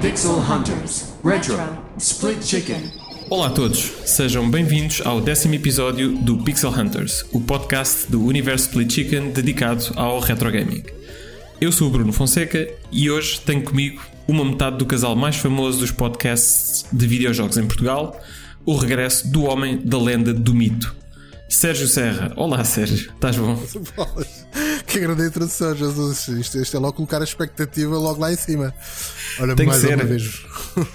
Pixel Hunters Retro Split Chicken. Olá a todos, sejam bem-vindos ao décimo episódio do Pixel Hunters, o podcast do universo Split Chicken dedicado ao retro gaming. Eu sou o Bruno Fonseca e hoje tenho comigo uma metade do casal mais famoso dos podcasts de videojogos em Portugal, o regresso do homem da lenda do mito. Sérgio Serra. Olá, Sérgio. Estás bom? que grande introdução, Jesus. Isto, isto é logo colocar a expectativa logo lá em cima. Olha, Tem mais que ser. uma vez.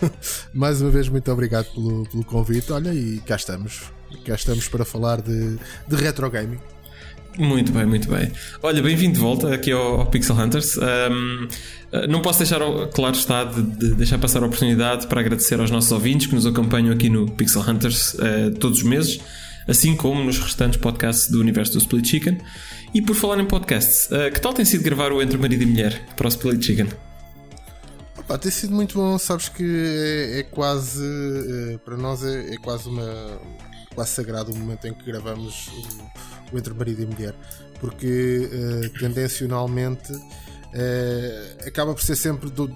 mais uma vez, muito obrigado pelo, pelo convite. Olha, e cá estamos. Cá estamos para falar de, de retro gaming. Muito bem, muito bem. Olha, bem-vindo de volta aqui ao, ao Pixel Hunters. Um, não posso deixar, claro está, de, de, deixar passar a oportunidade para agradecer aos nossos ouvintes que nos acompanham aqui no Pixel Hunters uh, todos os meses, assim como nos restantes podcasts do universo do Split Chicken. E por falar em podcasts, uh, que tal tem sido gravar o Entre Marido e Mulher para o Split Chicken? Opa, tem sido muito bom, sabes que é, é quase, é, para nós é, é, quase uma quase sagrado o momento em que gravamos o, o Entre Marido e Mulher, porque uh, tendencionalmente uh, acaba por ser sempre do,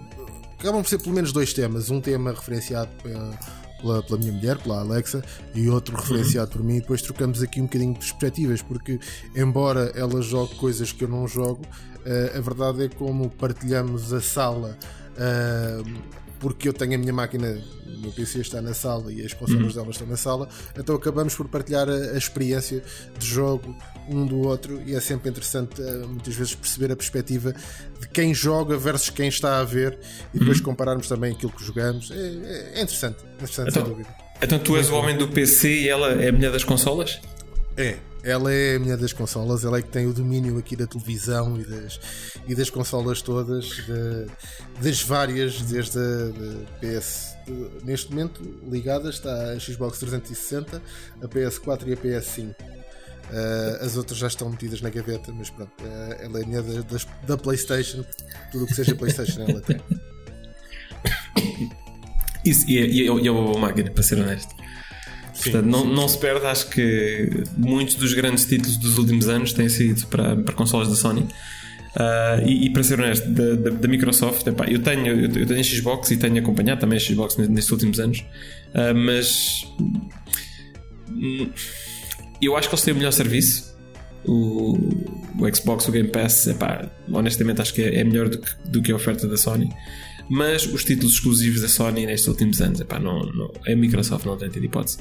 acabam por ser pelo menos dois temas, um tema referenciado pela, pela, pela, minha mulher, pela Alexa, e outro referenciado por mim, e depois trocamos aqui um bocadinho de perspectivas, porque embora ela jogue coisas que eu não jogo, uh, a verdade é como partilhamos a sala Uh, porque eu tenho a minha máquina, o meu PC está na sala e as consolas uhum. dela estão na sala, então acabamos por partilhar a, a, experiência de jogo um do outro e é sempre interessante uh, muitas vezes perceber a perspectiva de quem joga versus quem está a ver e depois uhum. compararmos também aquilo que jogamos. É, é, interessante, é interessante então, sem dúvida. Então tu és o homem do PC e ela é a mulher das consolas? É, ela é a minha das consolas, ela é que tem o domínio aqui da televisão e das, e das consolas todas, de, das várias, desde a PS. Neste momento, ligada está a Xbox 360, a PS4 e a PS5. Uh, as outras já estão metidas na gaveta, mas pronto, uh, ela é a minha da, das, da PlayStation, tudo o que seja PlayStation ela tem. Isso, e é, e e uma máquina, para ser honesto. Portanto, não, não se perde, acho que muitos dos grandes títulos dos últimos anos têm sido para, para consoles da Sony. Uh, e, e, para ser honesto, da, da, da Microsoft, epá, eu, tenho, eu tenho Xbox e tenho acompanhado também a Xbox nestes últimos anos, uh, mas hum, eu acho que eles têm o melhor serviço. O, o Xbox, o Game Pass, epá, honestamente acho que é, é melhor do que, do que a oferta da Sony mas os títulos exclusivos da Sony nestes últimos anos, epá, não, não, a Microsoft não tem tido hipótese.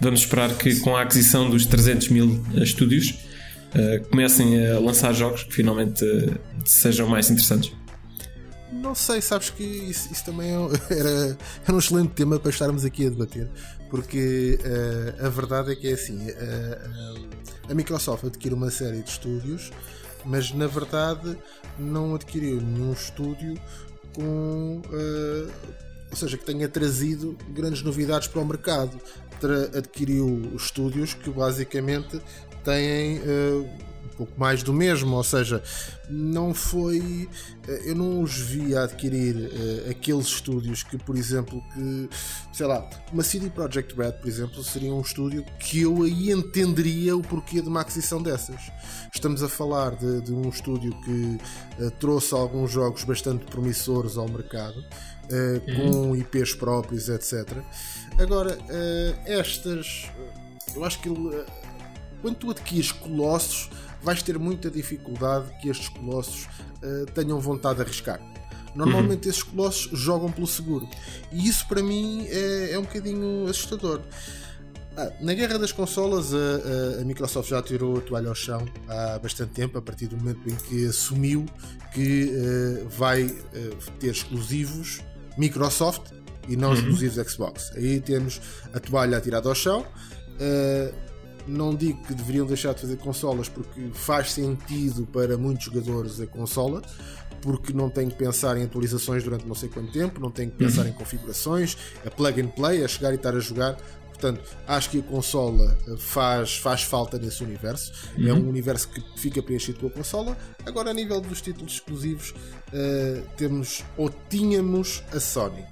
Vamos esperar que com a aquisição dos 300 mil estúdios uh, comecem a lançar jogos que finalmente uh, sejam mais interessantes. Não sei, sabes que isso, isso também é era, era, um excelente tema para estarmos aqui a debater, porque uh, a verdade é que é assim: a Microsoft adquire uma série de estúdios, mas na verdade não adquiriu nenhum estúdio com. Uh, ou seja, que tenha trazido grandes novidades para o mercado. Adquiriu estúdios que basicamente têm um pouco mais do mesmo, ou seja, não foi. Uh, eu não os vi a adquirir uh, aqueles estúdios que, por exemplo, que sei lá, uma CD Projekt Red, por exemplo, seria um estúdio que eu aí entenderia o porquê de uma aquisição dessas. Estamos a falar de, de um estúdio que trouxe alguns jogos bastante promissores ao mercado. Uh, com uhum. IPs próprios, etc. Agora, uh, estas, eu acho que ele, quando tu adquires colossos, vais ter muita dificuldade que estes colossos uh, tenham vontade de arriscar. Normalmente uhum. esses colossos jogam pelo seguro. E isso para mim é, é um bocadinho assustador. Ah, na guerra das consolas, a, a, Microsoft já tirou a toalha ao chão há bastante tempo, a partir do momento em que assumiu que uh, vai uh, ter exclusivos Microsoft e não uhum. exclusivos Xbox. Aí temos a toalha atirada ao chão. Uh, não digo que deveriam deixar de fazer consolas porque faz sentido para muitos jogadores a consola, porque não tem que pensar em atualizações durante não sei quanto tempo, não tem que pensar uhum. em configurações, é plug and play, é chegar e estar a jogar. Portanto, acho que a consola faz, faz falta nesse universo. Uhum. É um universo que fica preenchido com a consola. Agora, a nível dos títulos exclusivos, uh, temos ou tínhamos a Sony.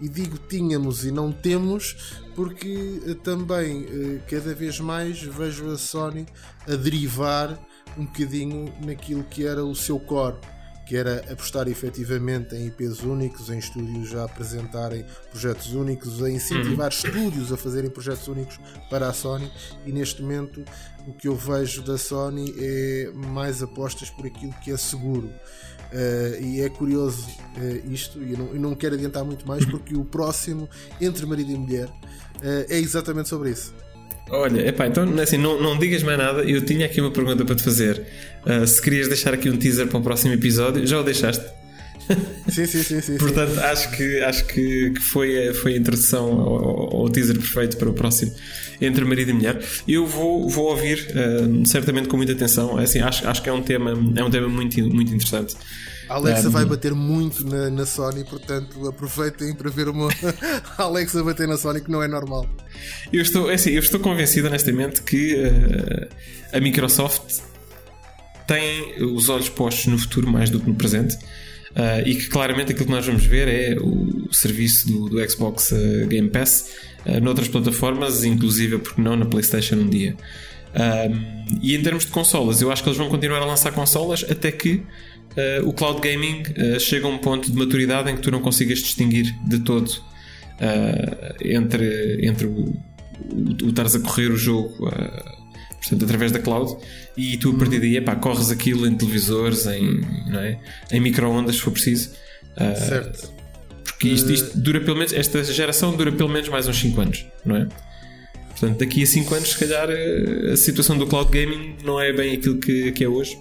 E digo tínhamos e não temos porque uh, também uh, cada vez mais vejo a Sony a derivar um bocadinho naquilo que era o seu core que era apostar efetivamente em IPs únicos, em estúdios a apresentarem projetos únicos, a incentivar uhum. estúdios a fazerem projetos únicos para a Sony e neste momento o que eu vejo da Sony é mais apostas por aquilo que é seguro. Uh, e é curioso uh, isto, e não, não quero adiantar muito mais porque o próximo, entre marido e mulher, uh, é exatamente sobre isso. Olha, epá, então assim, não, não digas mais nada. Eu tinha aqui uma pergunta para te fazer. Se querias deixar aqui um teaser para o próximo episódio, já o deixaste? Sim, sim, sim. sim Portanto, sim. acho que, acho que, que foi, foi a introdução ao, ao, teaser perfeito para o próximo Entre Marido e Mulher. Eu vou, vou ouvir, uh, certamente com muita atenção. Assim, acho, acho que é um tema, é um tema muito, muito interessante. A Alexa um, vai bater muito na, na, Sony, portanto aproveitem para ver uma Alexa bater na Sony que não é normal. Eu estou, é assim, eu estou convencido honestamente que uh, a Microsoft tem os olhos postos no futuro mais do que no presente. Uh, e que claramente aquilo que nós vamos ver é o serviço do, do Xbox uh, Game Pass uh, noutras plataformas, inclusive porque não na PlayStation um dia. e em termos de consolas, eu acho que eles vão continuar a lançar consolas até que o cloud gaming chega a um ponto de maturidade em que tu não consigas distinguir de todo entre, entre o, o, o estares a correr o jogo portanto, através da cloud e tu a partir daí epá, corres aquilo em televisores, em, não é? em micro-ondas se for preciso. certo. Porque isto, isto dura pelo menos, esta geração dura pelo menos mais uns 5 anos, não é? Portanto, daqui a 5 anos, se calhar, a situação do cloud gaming não é bem aquilo que, que é hoje.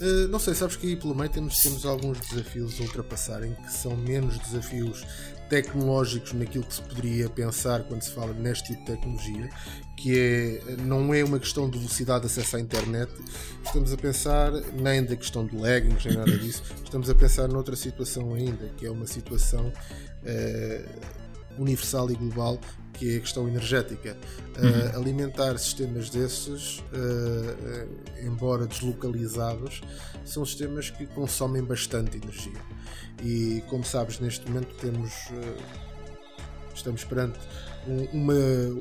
Uh, não sei, sabes que aí pelo meio temos, temos alguns desafios a ultrapassarem que são menos desafios tecnológicos naquilo que se poderia pensar quando se fala neste tipo de tecnologia, que é, não é uma questão de velocidade de acesso à internet, estamos a pensar nem da questão de laggings, nem nada disso, estamos a pensar noutra situação ainda, que é uma situação uh, universal e global que é a questão energética. Uh, alimentar sistemas desses, uh, embora deslocalizados, são sistemas que consomem bastante energia. E como sabes, neste momento temos. estamos perante uma,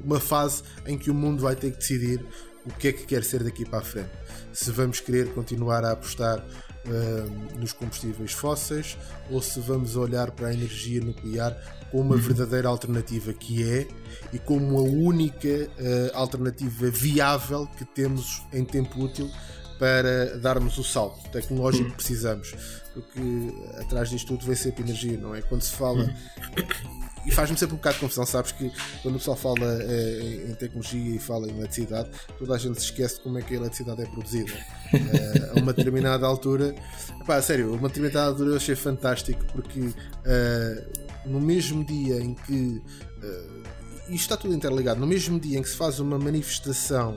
uma fase em que o mundo vai ter que decidir o que é que quer ser daqui para a frente. Se vamos querer continuar a apostar uh, nos combustíveis fósseis ou se vamos olhar para a energia nuclear como uma uhum. verdadeira alternativa que é e como a única uh, alternativa viável que temos em tempo útil para darmos o salto tecnológico que precisamos. Porque atrás disto tudo vem sempre energia, não é? Quando se fala. E faz-me sempre um bocado de confusão, sabes que quando o pessoal fala eh, em tecnologia e fala em eletricidade, toda a gente se esquece de como é que a eletricidade é produzida. uh, a uma determinada altura, pá, sério, a uma determinada altura eu achei fantástico porque uh, no mesmo dia em que. Uh, isto está tudo interligado, no mesmo dia em que se faz uma manifestação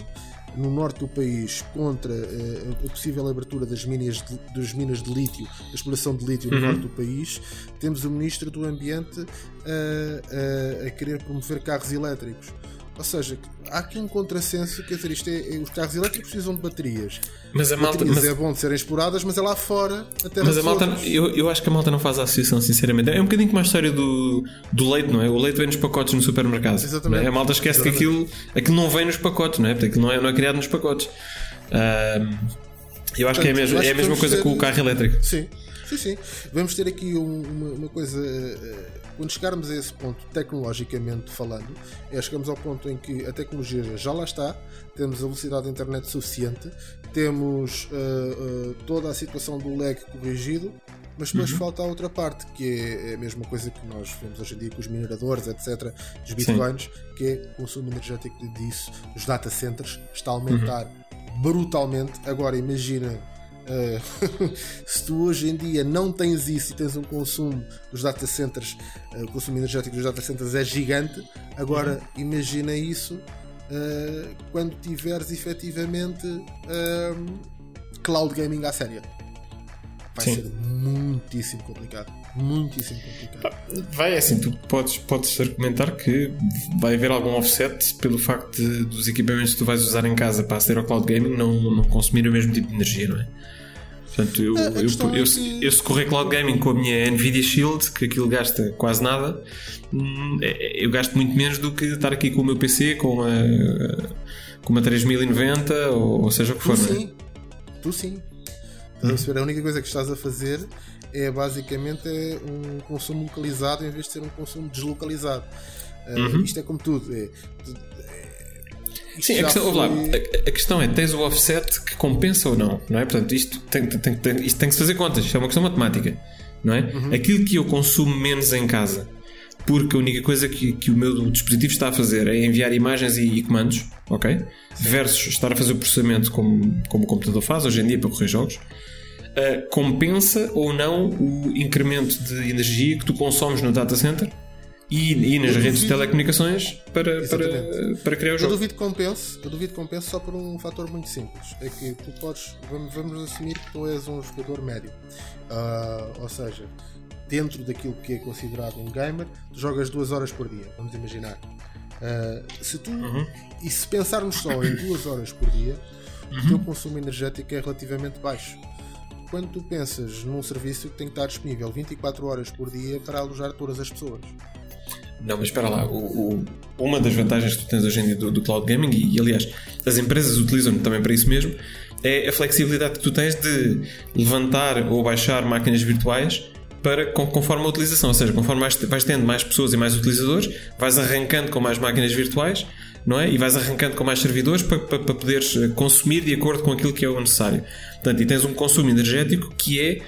no norte do país contra uh, a possível abertura das minas de, das minas de lítio, da exploração de lítio no uhum. norte do país, temos o Ministro do Ambiente uh, uh, a querer promover carros elétricos. Ou seja, há aqui um contrassenso, quer dizer, isto é, é, os carros elétricos precisam de baterias. Mas a malta. Mas... É bom de serem exploradas, mas é lá fora até Mas a malta, eu, eu acho que a malta não faz a associação, sinceramente. É um bocadinho como a história do, do leite, não é? O leite vem nos pacotes no supermercado. Exatamente. É? A malta esquece Exatamente. que aquilo, aquilo não vem nos pacotes, não é? Porque aquilo não é, não é criado nos pacotes. Uh, eu acho Portanto, que é, mesmo, é a mesma coisa ter... com o carro elétrico. Sim, sim, sim. Vamos ter aqui uma, uma coisa. Uh, quando chegarmos a esse ponto, tecnologicamente falando, é chegamos ao ponto em que a tecnologia já lá está, temos a velocidade da internet suficiente, temos uh, uh, toda a situação do lag corrigido, mas depois uhum. falta a outra parte, que é a mesma coisa que nós vemos hoje em dia com os mineradores, etc., dos bitcoins, Sim. que é o consumo energético disso, os data centers, está a aumentar uhum. brutalmente. Agora imagina Uh, se tu hoje em dia não tens isso e tens um consumo dos data centers, uh, o consumo energético dos data centers é gigante, agora uhum. imagina isso uh, quando tiveres efetivamente cloud gaming à séria. Vai Sim. ser muitíssimo complicado. Muitíssimo complicado. Vai, é assim, tu podes, podes argumentar que vai haver algum offset pelo facto de, dos equipamentos que tu vais usar em casa para aceder ao cloud gaming não, não consumir o mesmo tipo de energia, não é? Portanto, eu, eu, eu, eu, se correr cloud gaming com a minha Nvidia Shield, que aquilo gasta quase nada, hum, é, é, eu gasto muito menos do que estar aqui com o meu PC, com uma, com uma 3090 ou, ou seja o que for. Tu é? sim, tu sim. Estás a única coisa que estás a fazer é basicamente é um consumo localizado em vez de ser um consumo deslocalizado. Uh, uhum. Isto é como tudo. É, Sim, a questão, foi... lá, a, a, questão é: tens o offset que compensa ou não, não é? Portanto, isto tem, tem, tem, isto tem que se fazer contas, isto é uma questão matemática, não é? Uhum. Aquilo que eu consumo menos em casa, porque a única coisa que, que o meu dispositivo está a fazer é enviar imagens e, e comandos, ok? Versus estar a fazer o processamento como, como o computador faz hoje em dia para correr jogos. Uh, compensa ou não o incremento de energia que tu consomes no data center e, e nas redes de telecomunicações para, para, para criar o jogo. Eu duvido que compense, eu duvido que compense só por um fator muito simples. É que tu podes, vamos, vamos assumir que tu és um jogador médio. Uh, ou seja, dentro daquilo que é considerado um gamer, tu jogas duas horas por dia, vamos imaginar. Uh, se tu, uhum. E se pensarmos só em duas horas por dia, uhum. o teu consumo energético é relativamente baixo quando tu pensas num serviço que tem que estar disponível 24 horas por dia para alojar todas as pessoas. Não, mas espera lá. O, o, uma das vantagens que tu tens hoje em dia do, do cloud gaming, e, e, aliás as empresas utilizam também para isso mesmo, é a flexibilidade que tu tens de levantar ou baixar máquinas virtuais para, conforme a utilização. Ou seja, conforme vais, vais tendo mais pessoas e mais utilizadores, vais arrancando com mais máquinas virtuais não é? E vais arrancando com mais servidores para, para, para poderes eh, consumir de acordo com aquilo que é o necessário. Portanto, e tens um consumo energético que é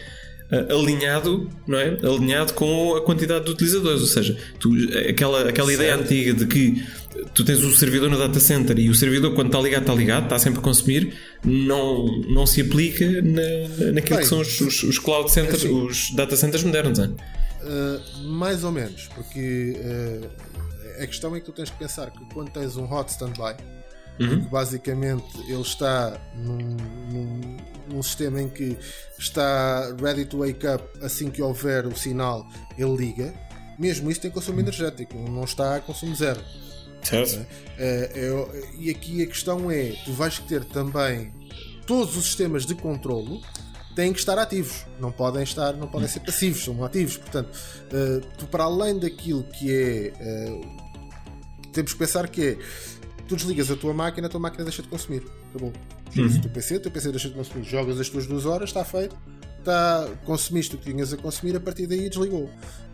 uh, alinhado, não é? Alinhado com a quantidade de utilizadores, ou seja, tu, aquela, aquela ideia antiga de que tu tens o servidor no data center e o servidor quando está ligado está ligado, está sempre a consumir, não, não se aplica na, naquilo Bem, que são os, os, os cloud centers, é assim, os data centers modernos, é? Uh, mais ou menos, porque uh, a questão é que tu tens que pensar que quando tens um hot standby, uhum. que basicamente ele está num, num, num, sistema em que está ready to wake up assim que houver o sinal, ele liga. Mesmo isso tem consumo energético, não está a consumo zero. Certo. É, é, e aqui a questão é: tu vais ter também todos os sistemas de controlo têm que estar ativos, não podem estar, não podem ser passivos, são ativos. Portanto, uh, tu para além daquilo que é temos que pensar que é tu desligas a tua máquina, a tua máquina deixa de consumir. Acabou. Desligas uhum. o teu PC, o teu PC deixa de consumir. Jogas as tuas duas horas, está feito tá, consumiste o que tinhas a consumir, a partir daí desligou.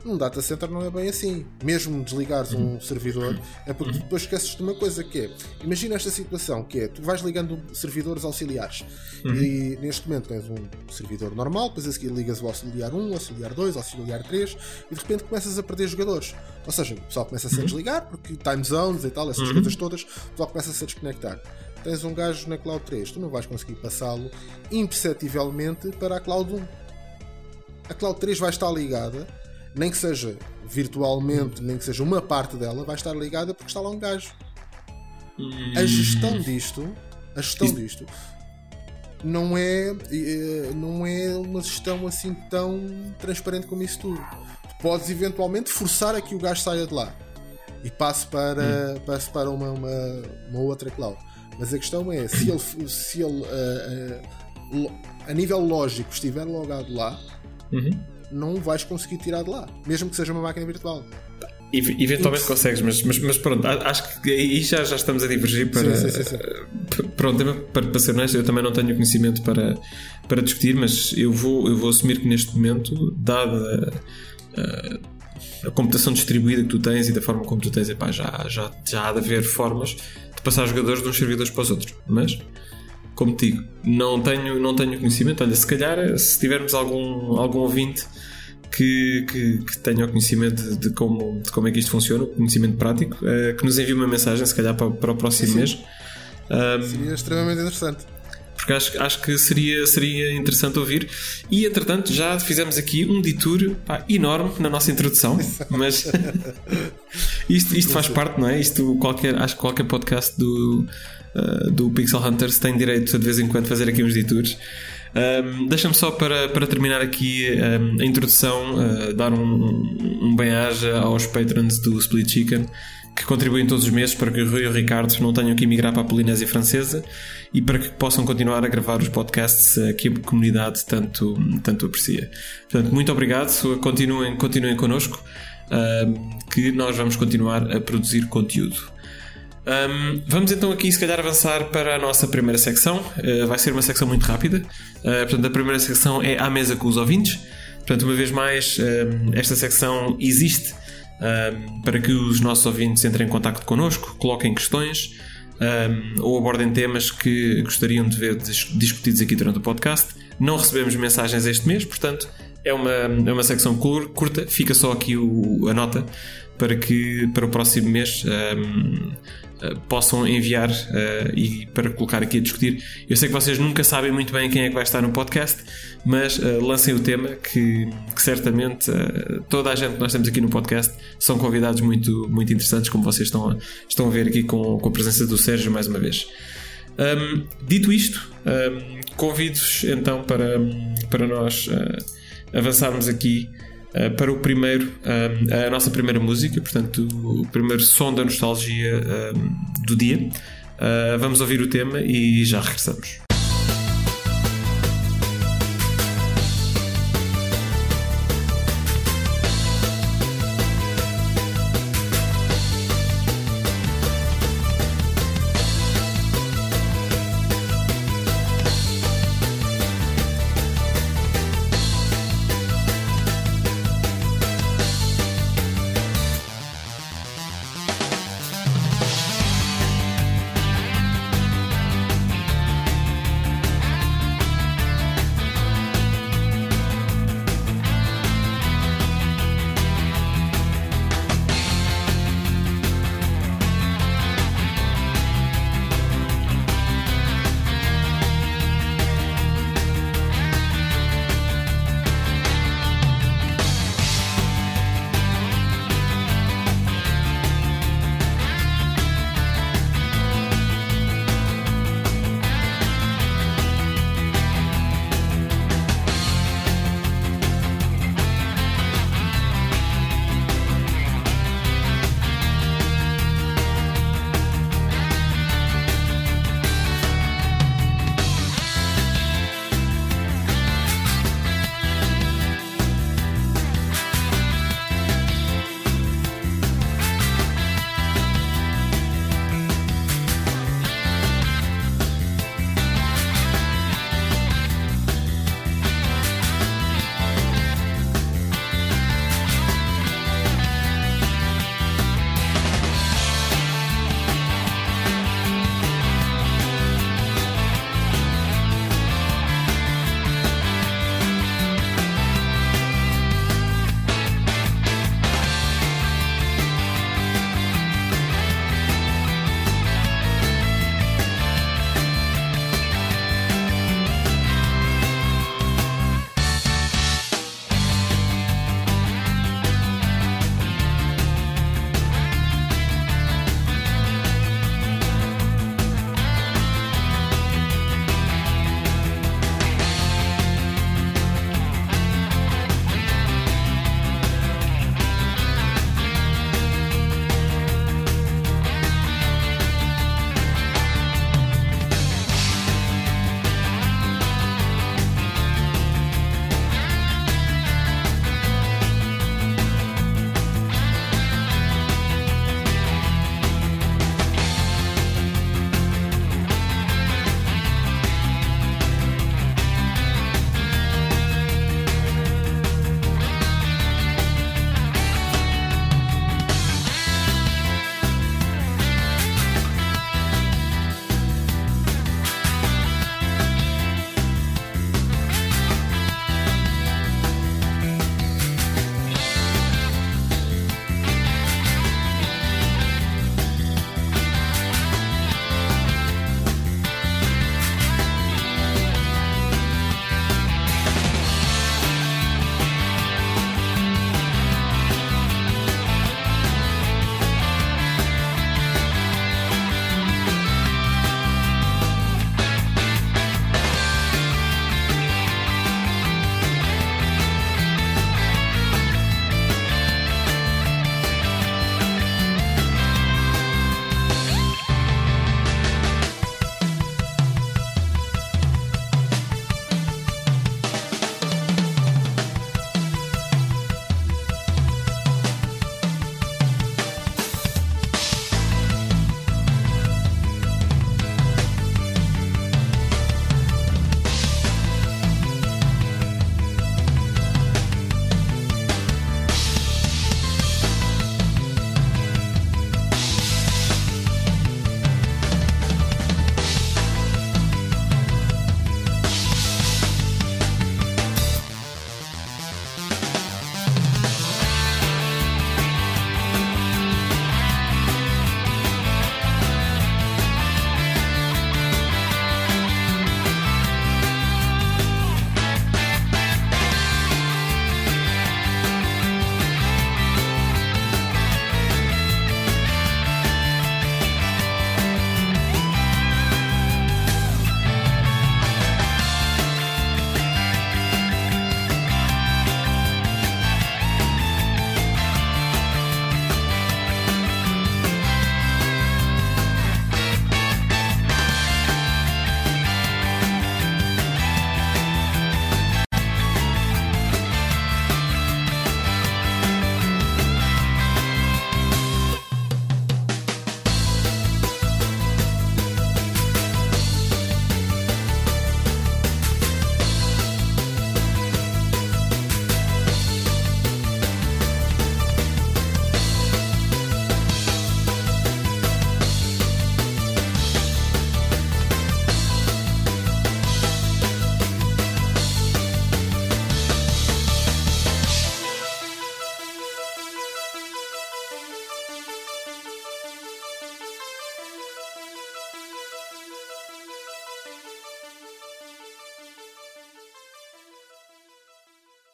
Num data center não é bem assim. Mesmo desligares um servidor, é porque depois esqueces de uma coisa que é. Imagina esta situação que é, tu vais ligando servidores auxiliares uhum. e neste momento tens um servidor normal, depois a seguir ligas o auxiliar 1, o auxiliar 2, o auxiliar 3 e de repente começas a perder jogadores. Ou seja, o pessoal começa a se uhum. desligar porque time zones e tal, essas uhum. coisas todas, o pessoal começa a se desconectar tens um gajo na Cloud 3, tu não vais conseguir passá-lo imperceptivelmente para a Cloud 1. A Cloud 3 vai estar ligada, nem que seja virtualmente, nem que seja uma parte dela, vai estar ligada porque está lá um gajo. A gestão disto, a gestão Isso... disto, não é, não é uma gestão assim tão transparente como isso tudo. Tu podes eventualmente forçar a que o gajo saia de lá e passe para, hum. passe para uma, uma, uma outra cloud. Mas a questão é, se ele, se ele uh, uh, a nível lógico estiver logado lá, uhum. não vais conseguir tirar de lá, mesmo que seja uma máquina virtual. Eventualmente consegues, mas, mas, mas, pronto, acho que aí já, já estamos a divergir para. Sim, sim, sim, pronto, para, para ser honesto, eu também não tenho conhecimento para, para discutir, mas eu vou, eu vou assumir que neste momento, dada a, a computação distribuída que tu tens e da forma como tu tens, epá, já, já, já há de haver formas passar jogadores de uns servidores para os outros. Mas, como te digo, não tenho, não tenho conhecimento. Olha, se calhar, se tivermos algum, algum ouvinte que, que, que tenha o conhecimento de, de, como, de como é que isto funciona, o conhecimento prático, uh, que nos envie uma mensagem, se calhar para, para o próximo Sim. mês. Um, Seria extremamente interessante porque acho, acho que seria, seria interessante ouvir. E entretanto, já fizemos aqui um detour pá, enorme na nossa introdução, mas isto, isto faz parte, não é? Isto qualquer, acho que qualquer podcast do, uh, do Pixel Hunters tem direito a de vez em quando fazer aqui uns detours. Um, Deixa-me só para, para terminar aqui um, a introdução, uh, dar um, um bem-aja aos patrons do Split Chicken que contribuem todos os meses para que o Rui e o Ricardo não tenham que emigrar para a Polinésia Francesa e para que possam continuar a gravar os podcasts que a comunidade tanto, tanto aprecia. Portanto, muito obrigado, continuem, continuem connosco, que nós vamos continuar a produzir conteúdo. Um, vamos então aqui, se calhar, avançar para a nossa primeira secção. Uh, vai ser uma secção muito rápida. Uh, portanto, a primeira secção é à mesa com os ouvintes. Portanto, uma vez mais, esta secção existe para que os nossos ouvintes entrem em contato connosco, coloquem questões um, ou abordem temas que gostariam de ver discutidos aqui durante o podcast. Não recebemos mensagens este mês, portanto, é uma, é uma secção curta. Fica só aqui o, a nota para que para o próximo mês um, eh, possam enviar uh, e para colocar aqui a discutir. Eu sei que vocês nunca sabem muito bem quem é que vai estar no podcast, mas uh, lancem o tema que, que certamente uh, toda a gente que nós temos aqui no podcast são convidados muito, muito interessantes, como vocês estão a, estão a ver aqui com, com a presença do Sérgio mais uma vez. Um, dito isto, um, convido-vos então para, para nós avançarmos aqui Uh, para o primeiro, uh, a nossa primeira música, portanto, o primeiro som da nostalgia uh, do dia. vamos ouvir o tema e já regressamos.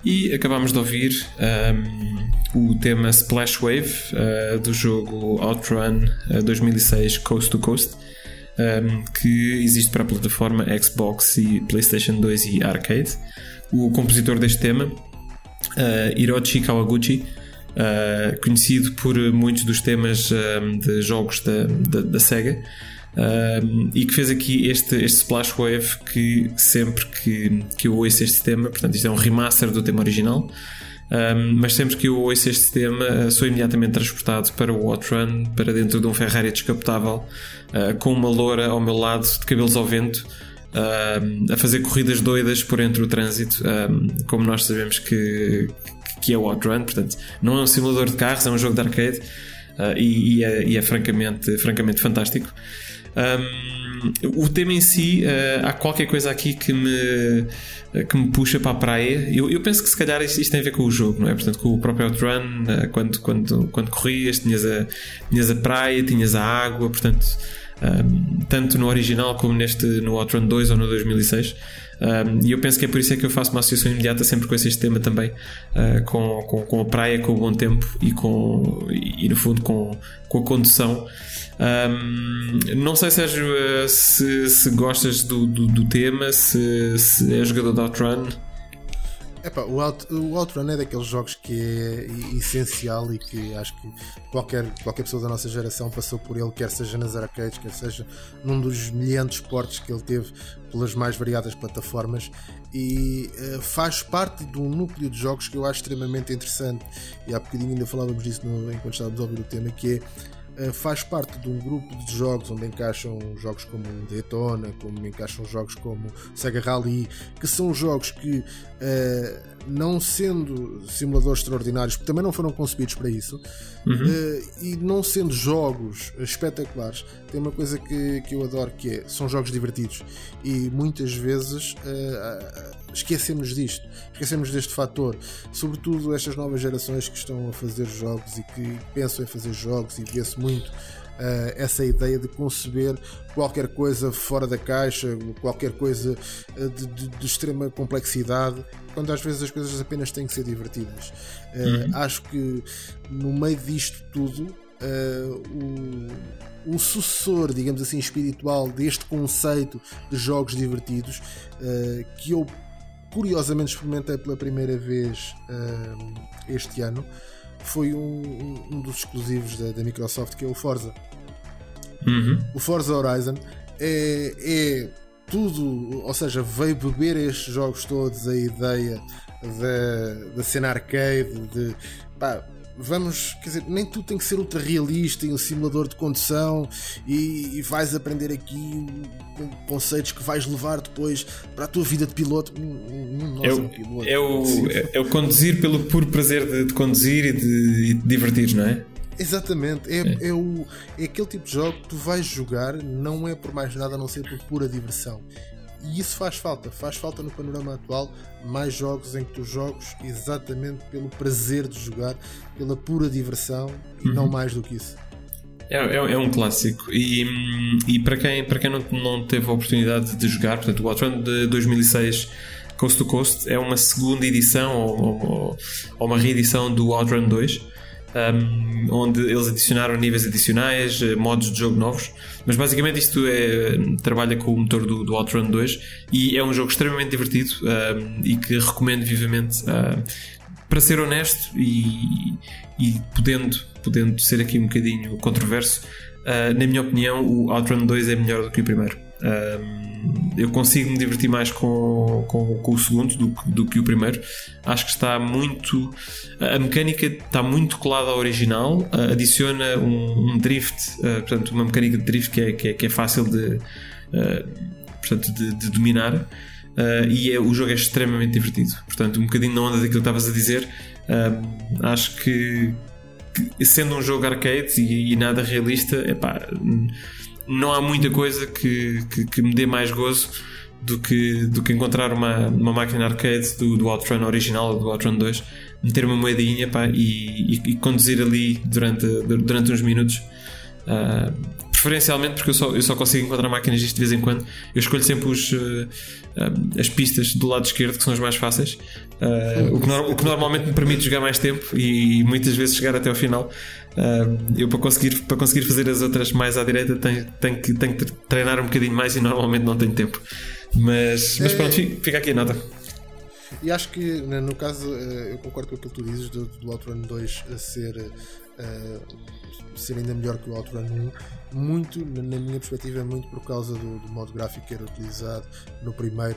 E acabámos de ouvir um, o tema Splash Wave uh, do jogo Outrun uh, 2006 Coast to Coast, um, que existe para a plataforma Xbox e PlayStation 2 e Arcade. O compositor deste tema, uh, Hiroshi Kawaguchi, uh, conhecido por muitos dos temas um, de jogos da, da, da Sega. Um, e que fez aqui este, este Splash Wave que sempre que, que eu ouço este tema, portanto, isto é um remaster do tema original. Um, mas sempre que eu ouço este tema, sou imediatamente transportado para o Outrun, para dentro de um Ferrari descapotável, uh, com uma loura ao meu lado, de cabelos ao vento, uh, a fazer corridas doidas por entre o trânsito, um, como nós sabemos que, que é o Outrun. Portanto, não é um simulador de carros, é um jogo de arcade uh, e, e, é, e, é, francamente, francamente fantástico. Um, o tema em si, uh, há qualquer coisa aqui que me, que me puxa para a praia. Eu, eu penso que se calhar isto, isto, tem a ver com o jogo, não é? Portanto, com o próprio Outrun, uh, quando, quando, quando corrias, tinhas a, tinhas a praia, tinhas a água, portanto, um, tanto no original como neste no Outrun 2 ou no 2006. Um, e eu penso que é por isso é que eu faço uma associação imediata sempre com esse tema também, uh, com, com, com, a praia, com o bom tempo e, com, e no fundo com, com a condução. Um, não sei, Sérgio, eh, se, se gostas do, do, do, tema, se, se é jogador de Outrun. Epá, o, Out, o Outrun é daqueles jogos que é essencial e que acho que qualquer, qualquer pessoa da nossa geração passou por ele, quer seja nas arcades, quer seja num dos milhares de portes que ele teve pelas mais variadas plataformas e uh, faz parte de um núcleo de jogos que eu acho extremamente interessante e há bocadinho ainda falávamos disso no, enquanto estávamos a ouvir o tema que é faz parte de um grupo de jogos onde encaixam jogos como Daytona, como encaixam jogos como Sega Rally, que são jogos que, uh, não sendo simuladores extraordinários, porque também não foram concebidos para isso, uhum. uh, e não sendo jogos espetaculares, tem uma coisa que, que eu adoro que é, são jogos divertidos e muitas vezes esquecemos disto, esquecemos deste fator, sobretudo estas novas gerações que estão a fazer jogos e que pensam em fazer jogos e vê-se muito Uh, essa ideia de conceber qualquer coisa fora da caixa, qualquer coisa uh, de, de, de, extrema complexidade, quando às vezes as coisas apenas têm que ser divertidas. Uh, uhum. Acho que no meio disto tudo, o, o, sucessor, digamos assim, espiritual deste conceito de jogos divertidos, que eu curiosamente experimentei pela primeira vez uh, este ano foi um, um dos exclusivos da, da, Microsoft que é o Forza. Uhum. O Forza Horizon é, é, tudo, ou seja, veio beber estes jogos todos a ideia da, da cena arcade, de pá, vamos, quer dizer, nem tudo tem que ser ultra realista em um simulador de condução e, e, vais aprender aqui conceitos que vais levar depois para a tua vida de piloto. Um, é, o, piloto. É, o, é, é, o conduzir pelo puro prazer de, de conduzir e de, de divertir, não é? Exatamente, é, é. É, o, é aquele tipo de jogo que tu vais jogar, não é por mais nada a não ser por pura diversão. E isso faz falta, faz falta no panorama atual mais jogos em que tu jogas exatamente pelo prazer de jogar, pela pura diversão e uhum. não mais do que isso. É, é, é, um clássico e, e para quem, para quem não, não teve a oportunidade de jogar, portanto, o Outrun de 2006 Coast to Coast é uma segunda edição ou, ou, ou uma reedição do Outrun 2 um, onde eles adicionaram níveis adicionais, eh, modos de jogo novos, mas basicamente isto é, trabalha com o motor do, do Outrun 2 e é um jogo extremamente divertido um, e que recomendo vivamente. Para ser honesto e, e, podendo, podendo ser aqui um bocadinho controverso, uh, na minha opinião, o Outrun 2 é melhor do que o primeiro. Um, eu consigo me divertir mais com, com, com o segundo do, do, que o primeiro. Acho que está muito. A mecânica está muito colada ao original, uh, adiciona um, um drift, uh, portanto, uma mecânica de drift que é, que é, que é fácil de, uh, portanto, de, de dominar. e é, o jogo é extremamente divertido. Portanto, um bocadinho na onda daquilo que estavas a dizer, acho que, que, sendo um jogo arcade e, e nada realista, epá, não há muita coisa que, que, que, me dê mais gozo do que, do que encontrar uma, uma máquina arcade do, do Outrun original ou do Outrun 2, meter uma moedinha pá, e, e, e, conduzir ali durante, durante uns minutos. Uh, preferencialmente porque eu só, eu só consigo encontrar máquinas disto de vez em quando. Eu escolho sempre os, uh, as pistas do lado esquerdo, que são as mais fáceis, uh, o, que no, o, que normalmente me permite jogar mais tempo e muitas vezes chegar até ao final. Eu para conseguir, para conseguir fazer as outras mais à direita tenho, tenho, que, tenho que treinar um bocadinho mais e normalmente não tenho tempo. Mas, mas pronto, fica aqui a nota. E acho que no caso eu concordo com aquilo que tu dizes do, do Outrun 2 ser, uh, ser ainda melhor que o Outrun 1 muito, na minha perspectiva, muito por causa do, do modo gráfico que era utilizado no primeiro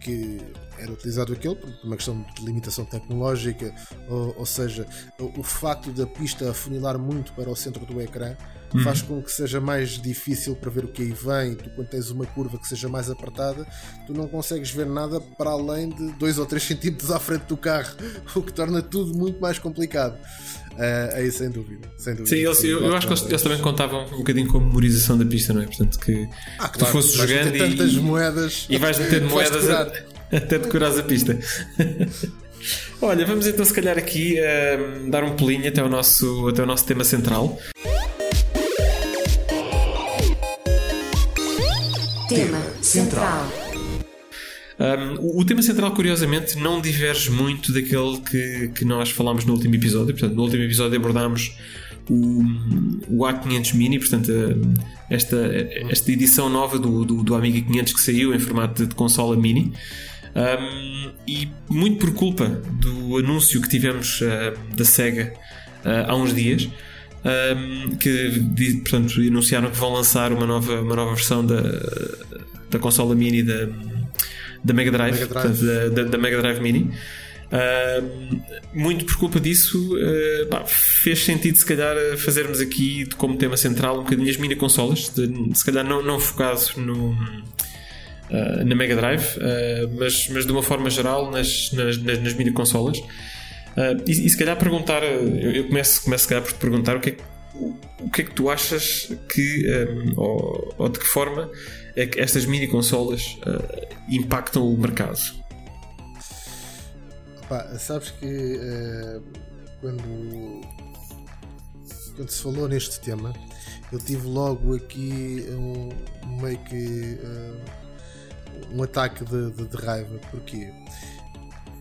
que era utilizado aquele por uma questão de limitação tecnológica, ou, ou seja, o, o, facto da pista afunilar muito para o centro do ecrã uhum. faz com que seja mais difícil para ver o que aí vem. Tu, quando tens uma curva que seja mais apertada, tu não consegues ver nada para além de 2 ou 3 centímetros à frente do carro, o que torna tudo muito mais complicado. Uh, aí sem dúvida, sem dúvida. Sim, eles, eu, eu acho que eles, eles, também contavam um bocadinho com a memorização da pista, não é? Portanto, que ah, claro, tu fosses jogando e, moedas, e vais meter moedas a, até decorar a pista. Olha, vamos então se calhar aqui uh, dar um pulinho até o nosso, até o nosso tema central. Tema central. Um, o, tema central, curiosamente, não diverge muito daquele que, que nós falámos no último episódio. Portanto, no último episódio abordámos o, o A500 Mini, portanto, esta, esta edição nova do, do, do Amiga 500 que saiu em formato de, consola mini. Um, e muito por culpa do anúncio que tivemos uh, da Sega uh, há uns dias, um, que portanto, anunciaram que vão lançar uma nova, uma nova versão da, da consola mini da, da Mega Drive, Mega Drive. Portanto, da, da, Mega Drive Mini. Uh, muito por culpa disso, uh, pá, fez sentido se calhar fazermos aqui como tema central um bocadinho as mini consolas, de, se calhar não, não focado no, uh, na Mega Drive, mas, mas de uma forma geral nas, nas, nas, nas mini consolas. E, e, se calhar perguntar, eu, eu começo, começo se calhar por te perguntar o que é que, o que, é que tu achas que, um, ou, ou de que forma estas mini consolas uh, impactam o mercado? Opa, sabes que uh, quando, quando se falou neste tema, eu tive logo aqui um, meio que uh, um ataque de, de, de raiva. Porquê?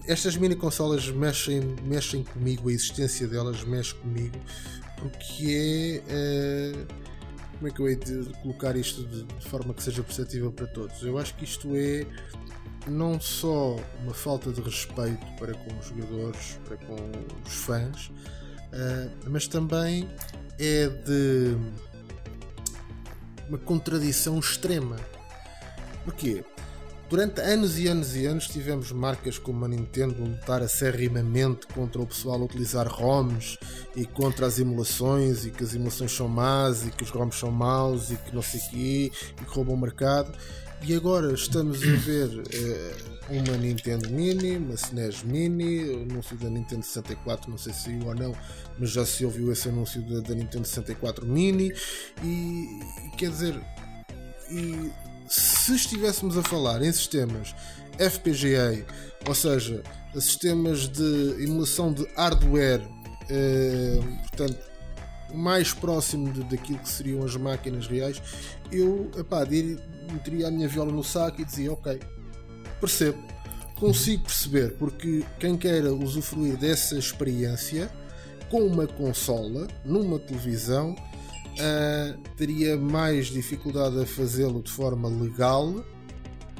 Estas mini consolas mexem, mexem comigo, a existência delas mexe comigo, porque é como é que eu hei de colocar isto de, de, forma que seja perceptível para todos? Eu acho que isto é não só uma falta de respeito para com os jogadores, para com os fãs, uh, mas também é de uma contradição extrema. Porquê? Durante anos e anos e anos tivemos marcas como a Nintendo lutar acerrimamente contra o pessoal a utilizar ROMs e contra as emulações e que as emulações são más e que os ROMs são maus e que não sei o quê e que roubam o mercado. E agora estamos a ver eh, uma Nintendo Mini, uma SNES Mini, o anúncio da Nintendo 64, não sei se saiu ou não, mas já se ouviu esse anúncio da, da Nintendo 64 Mini e quer dizer, e se estivéssemos a falar em sistemas FPGA, ou seja, sistemas de emulação de hardware, eh, portanto, mais próximo de, daquilo que seriam as máquinas reais, eu epá, meteria a minha viola no saco e dizia: Ok, percebo, consigo perceber, porque quem queira usufruir dessa experiência com uma consola, numa televisão, uh, teria mais dificuldade a fazê-lo de forma legal uhum.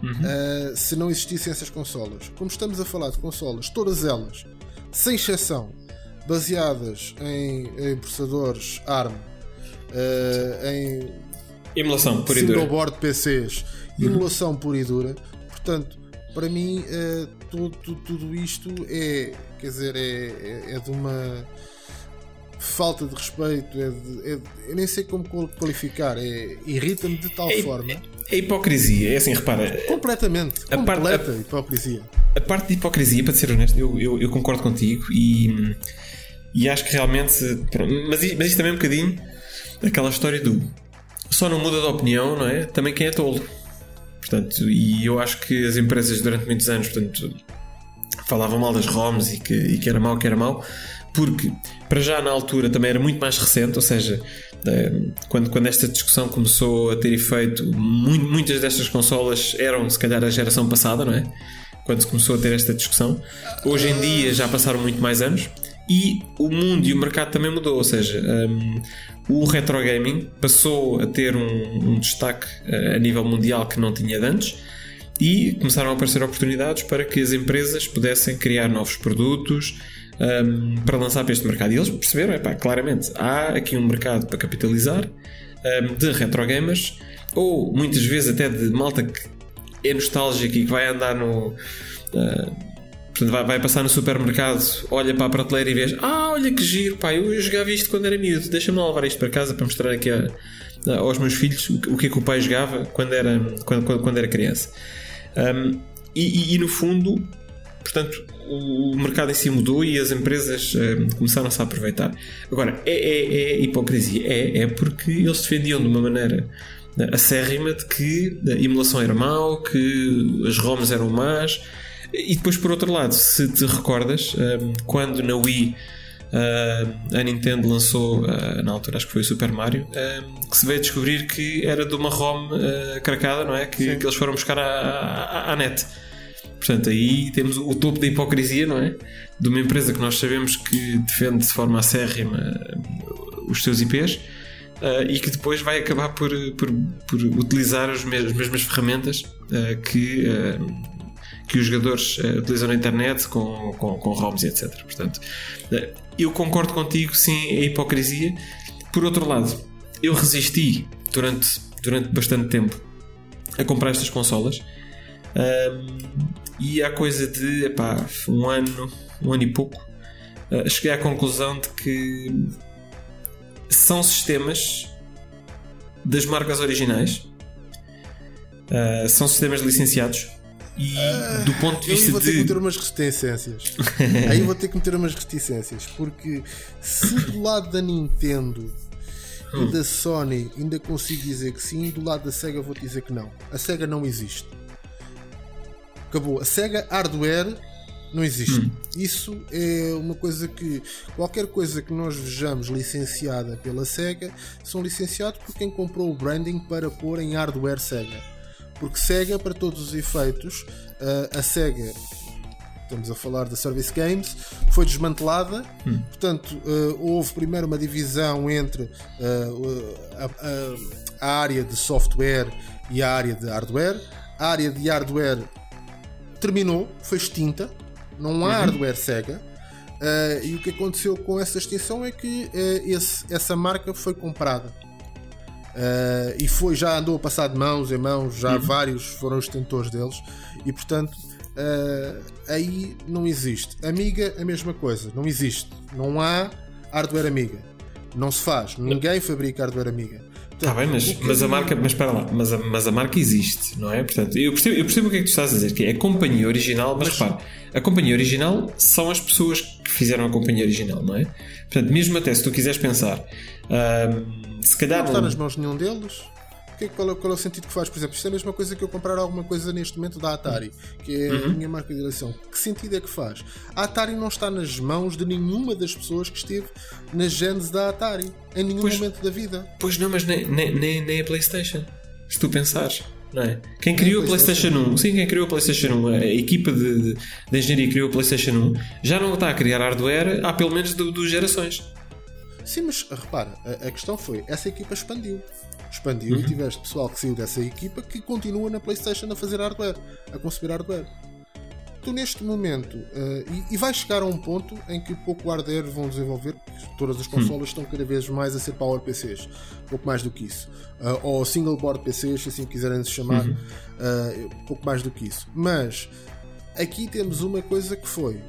uh, se não existissem essas consolas. Como estamos a falar de consolas, todas elas, sem exceção, baseadas em, em processadores ARM, uh, em emulação por e dura. board PCs, uhum. emulação pura e dura. Portanto, para mim, tudo, tudo, tudo, isto é, quer dizer, é, é, é de uma falta de respeito, é de, é de, eu nem sei como qualificar, é, irrita-me de tal é, forma. É hipocrisia, é assim, repara. Completamente, a completa parte, a, hipocrisia. A parte de hipocrisia, para ser honesto, eu, eu, eu, concordo contigo e, e acho que realmente. Mas, mas isto também é um bocadinho aquela história do só não muda de opinião, não é? Também quem é tolo. Portanto, e eu acho que as empresas durante muitos anos, portanto, falavam mal das ROMs e que, e que era mau, que era mau porque para já na altura também era muito mais recente, ou seja, quando, quando esta discussão começou a ter efeito, muitas destas consolas eram se calhar a geração passada, não é? Quando se começou a ter esta discussão. Hoje em dia já passaram muito mais anos e o mundo e o mercado também mudou, ou seja, um, o retro gaming passou a ter um, um destaque uh, a nível mundial que não tinha antes e começaram a aparecer oportunidades para que as empresas pudessem criar novos produtos um, para lançar para este mercado. E eles perceberam, epá, claramente, há aqui um mercado para capitalizar um, de retro gamers ou muitas vezes até de malta que é nostálgica e que vai andar no. Uh, vai, vai, passar no supermercado, olha para a prateleira e vês: Ah, olha que giro, pá, eu jogava isto quando era miúdo, deixa-me levar isto para casa para mostrar aqui a, a, aos meus filhos o, o, que é que o pai jogava quando era, quando, quando era criança. Um, e, e, e, no fundo, portanto, o, o, mercado em si mudou e as empresas um, começaram-se a aproveitar. Agora, é, é, é hipocrisia? É, é porque eles defendiam de uma maneira acérrima de que a emulação era mau, que as ROMs eram más e depois, por outro lado, se te recordas, um, quando na Wii uh, a Nintendo lançou, uh, na altura acho que foi o Super Mario, uh, que se veio descobrir que era de uma ROM cracada, não é? Que, que, eles foram buscar à, à, à, net. Portanto, aí temos o topo da hipocrisia, não é? De uma empresa que nós sabemos que defende de forma acérrima os seus IPs. Uh, e que depois vai acabar por, por, por utilizar as mesmas ferramentas uh, que uh, que os jogadores utilizam na internet com, com, com ROMs e etc. Portanto, eu concordo contigo, sim, é hipocrisia. Por outro lado, eu resisti durante, durante bastante tempo a comprar estas consolas. E há coisa de epá, um ano, um ano e pouco, uh, cheguei à conclusão de que são sistemas das marcas originais, uh, são sistemas licenciados e ah, do ponto de vista Aí vou ter que meter umas reticências. Aí vou ter que meter umas reticências. Porque se do lado da Nintendo hum. e da Sony ainda consigo dizer que sim, do lado da Sega vou dizer que não. A Sega não existe. Acabou. A Sega hardware não existe. Hum. Isso é uma coisa que qualquer coisa que nós vejamos licenciada pela Sega são licenciados por quem comprou o branding para pôr em hardware Sega. Porque Sega, para todos os efeitos, uh, a Sega, estamos a falar da Service Games, foi desmantelada. Hum. Portanto, uh, houve primeiro uma divisão entre uh, a, a, a, área de software e a área de hardware. A área de hardware terminou, foi extinta. Não há uhum. hardware Sega. Uh, e o que aconteceu com essa extinção é que uh, esse, essa marca foi comprada Uh, e foi, já andou a passar de mãos em mãos, já uhum. vários foram os detentores deles, e portanto aí não existe. Amiga, a mesma coisa, não existe. Não há hardware amiga. Não se faz. Ninguém fabrica hardware amiga. Está bem, mas, mas a marca, mas espera lá, mas a, mas a marca existe, não é? Portanto, eu percebo, eu percebo o que é que tu estás a dizer, que é a companhia original, mas, mas repara, a companhia original são as pessoas que fizeram a companhia original, não é? Portanto, mesmo até se tu quiseres pensar, se calhar. Não está nas mãos de nenhum deles. Que, qual, é, qual, é, o sentido que faz? Por exemplo, isto é a mesma coisa que eu comprar alguma coisa neste momento da Atari, que é uhum. a minha marca de eleição. Que sentido é que faz? A Atari não está nas mãos de nenhuma das pessoas que esteve na gênese da Atari, em nenhum pois, momento da vida. Pois não, mas nem, nem, nem a PlayStation. Se tu pensares. Não é? Quem criou a PlayStation 1, sim, quem criou a PlayStation 1, a equipa de, de, de engenharia que criou a PlayStation 1, já não está a criar hardware há pelo menos duas gerações. Sim, mas repara, a, a questão foi: essa equipa expandiu. Expandiu uhum. e tiveste pessoal que saiu dessa equipa que continua na PlayStation a fazer hardware, a conceber hardware. Tu, neste momento, uh, e, e vai chegar a um ponto em que pouco hardware vão desenvolver, porque todas as hum. consolas uhum. estão cada vez mais a ser Power PCs, pouco mais do que isso. Uh, ou single board PCs, se assim quiserem se chamar, uhum. uh, pouco mais do que isso. Mas aqui temos uma coisa que foi: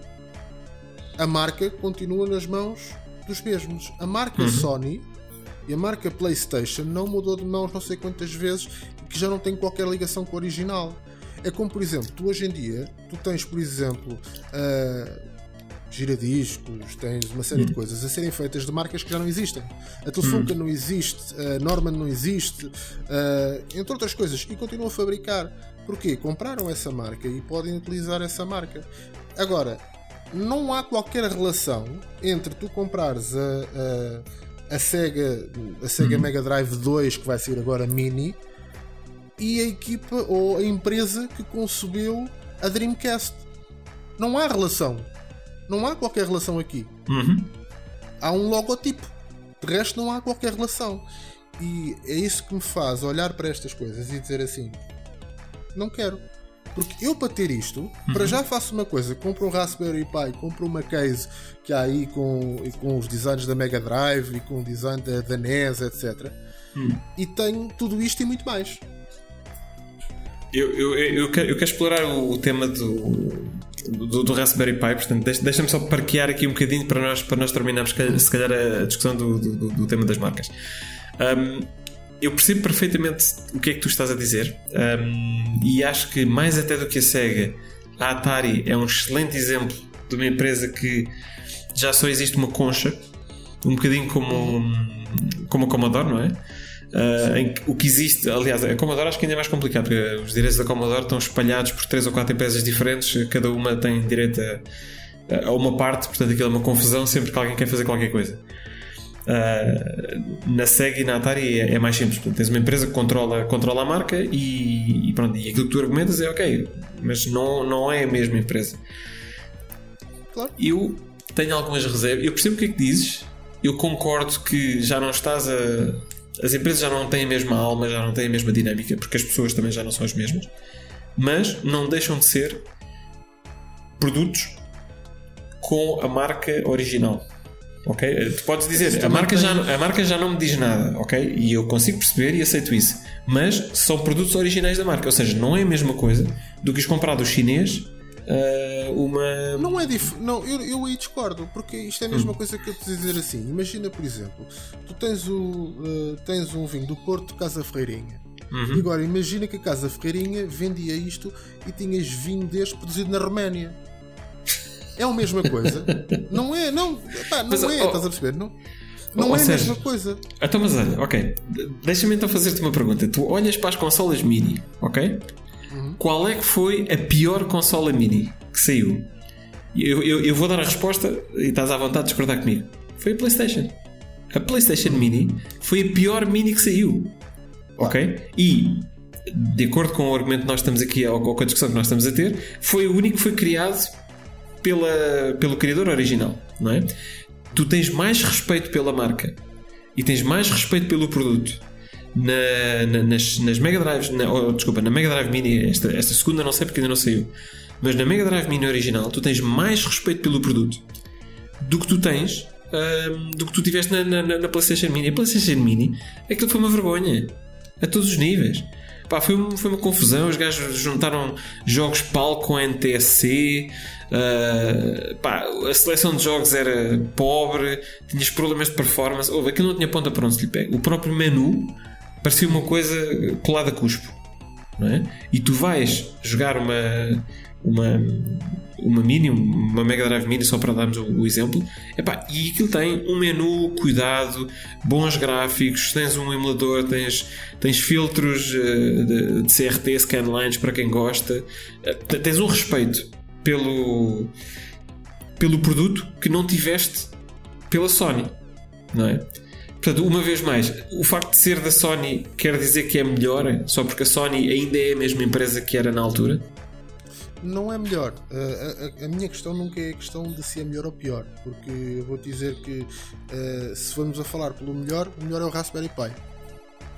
a marca continua nas mãos dos mesmos. A marca uhum. Sony e a marca PlayStation não mudou de mãos não sei quantas vezes que já não tem qualquer ligação com o original. É como, por exemplo, tu hoje em dia, tu tens, por exemplo, uh, giradiscos, tens uma série de uhum. coisas a serem feitas de marcas que já não existem. A Telefunken uhum. não existe, a Norman não existe, uh, entre outras coisas, e continuam a fabricar. Porquê? Compraram essa marca e podem utilizar essa marca. Agora, não há qualquer relação entre tu comprares a, a, a Sega, a Sega Uhum. Mega Drive 2, que vai sair agora mini, e a equipa ou a empresa que concebeu a Dreamcast. Não há relação. Não há qualquer relação aqui. Uhum. Há um logotipo. De resto, não há qualquer relação. E é isso que me faz olhar para estas coisas e dizer assim: não quero. Porque eu, para ter isto, para já faço uma coisa: compro um Raspberry Pi, compro uma case que há aí com, com os designs da Mega Drive e com o design da, da NES, etc. E tenho tudo isto e muito mais. Eu, eu, eu, quero, eu quero explorar o, o tema do, do, do Raspberry Pi, portanto, deixa- deixa-me só parquear aqui um bocadinho para nós, para nós terminarmos, se calhar- se calhar, a discussão do, do, do tema das marcas. Um, eu percebo perfeitamente o que é que tu estás a dizer um, e acho que, mais até do que a Sega, a Atari é um excelente exemplo de uma empresa que já só existe uma concha, um bocadinho como, como a Commodore, não é? Uh, em que- o que existe, aliás, a Commodore acho que ainda é mais complicado, porque os direitos da Commodore estão espalhados por três ou quatro empresas diferentes, cada uma tem direito a, a uma parte, portanto aquilo é uma confusão sempre que alguém quer fazer qualquer coisa. Uh, na Sega e na Atari é, é mais simples, portanto, tens uma empresa que controla, controla a marca e, e pronto, e aquilo que tu argumentas é ok, mas não, não é a mesma empresa. Claro. Eu tenho algumas reservas, eu percebo o que é que dizes, eu concordo que já não estás a. As empresas já não têm a mesma alma, já não têm a mesma dinâmica, porque as pessoas também já não são as mesmas, mas não deixam de ser produtos com a marca original. Ok? Tu podes dizer, a marca, já, a marca já não me diz nada, ok? E eu consigo perceber e aceito isso. Mas são produtos originais da marca, ou seja, não é a mesma coisa do que os comprar do chinês ah, uma. Não é dif... Não, eu, eu aí discordo, porque isto é a mesma coisa que eu te dizer assim. Imagina, por exemplo, tu tens, o, eh, tens um vinho do Porto Casa Ferreirinha. E agora imagina que a Casa Ferreirinha vendia isto e tinhas vinho deste produzido na Roménia. É a mesma coisa. não é, não, pá, não Mas, é, oh, estás a perceber? Não, não oh, é a mesma coisa. Então, mas olha, ok. Deixa-me então fazer-te uma pergunta. Tu olhas para as consolas mini, ok? Qual é que foi a pior consola mini que saiu? Eu, eu, eu vou dar a resposta e estás à vontade de discordar comigo. Foi a PlayStation. A PlayStation Mini foi a pior mini que saiu. Ok? E, de acordo com o argumento que nós estamos aqui, ou com a discussão que nós estamos a ter, foi o único que foi criado pela, pelo criador original, não é? Tu tens mais respeito pela marca e tens mais respeito pelo produto na- na- nas, nas Mega Drives, na, oh, desculpa, na Mega Drive Mini, esta, esta segunda não sei porque ainda não saiu, mas na Mega Drive Mini original tu tens mais respeito pelo produto do que tu tens ahm, do que tu tiveste na, na- na PlayStation Mini. A PlayStation Mini, aquilo foi uma vergonha a todos os níveis. Pá, foi, um- foi uma confusão. Os gajos juntaram jogos PAL com NTSC. ah, pá, a seleção de jogos era pobre, tinhas problemas de performance. Houve, aquilo não tinha ponta para onde se lhe pega. O próprio menu parecia uma coisa colada a cuspo é? E tu vais jogar uma uma uma mini, uma Mega Drive Mini só para darmos o, o exemplo, Epá, e aquilo tem um menu cuidado, bons gráficos, tens um emulador, tens, tens filtros eh, de, de CRT, scanlines para quem gosta, Eh, tens um respeito pelo pelo produto que não tiveste pela Sony, não é? Portanto, uma vez mais, o facto de ser da Sony quer dizer que é melhor, só porque a Sony ainda é a mesma empresa que era na altura? Não é melhor. A, a- a minha questão nunca é a questão de se é melhor ou pior, porque eu vou dizer que eh, se formos a falar pelo melhor, o melhor é o Raspberry Pi.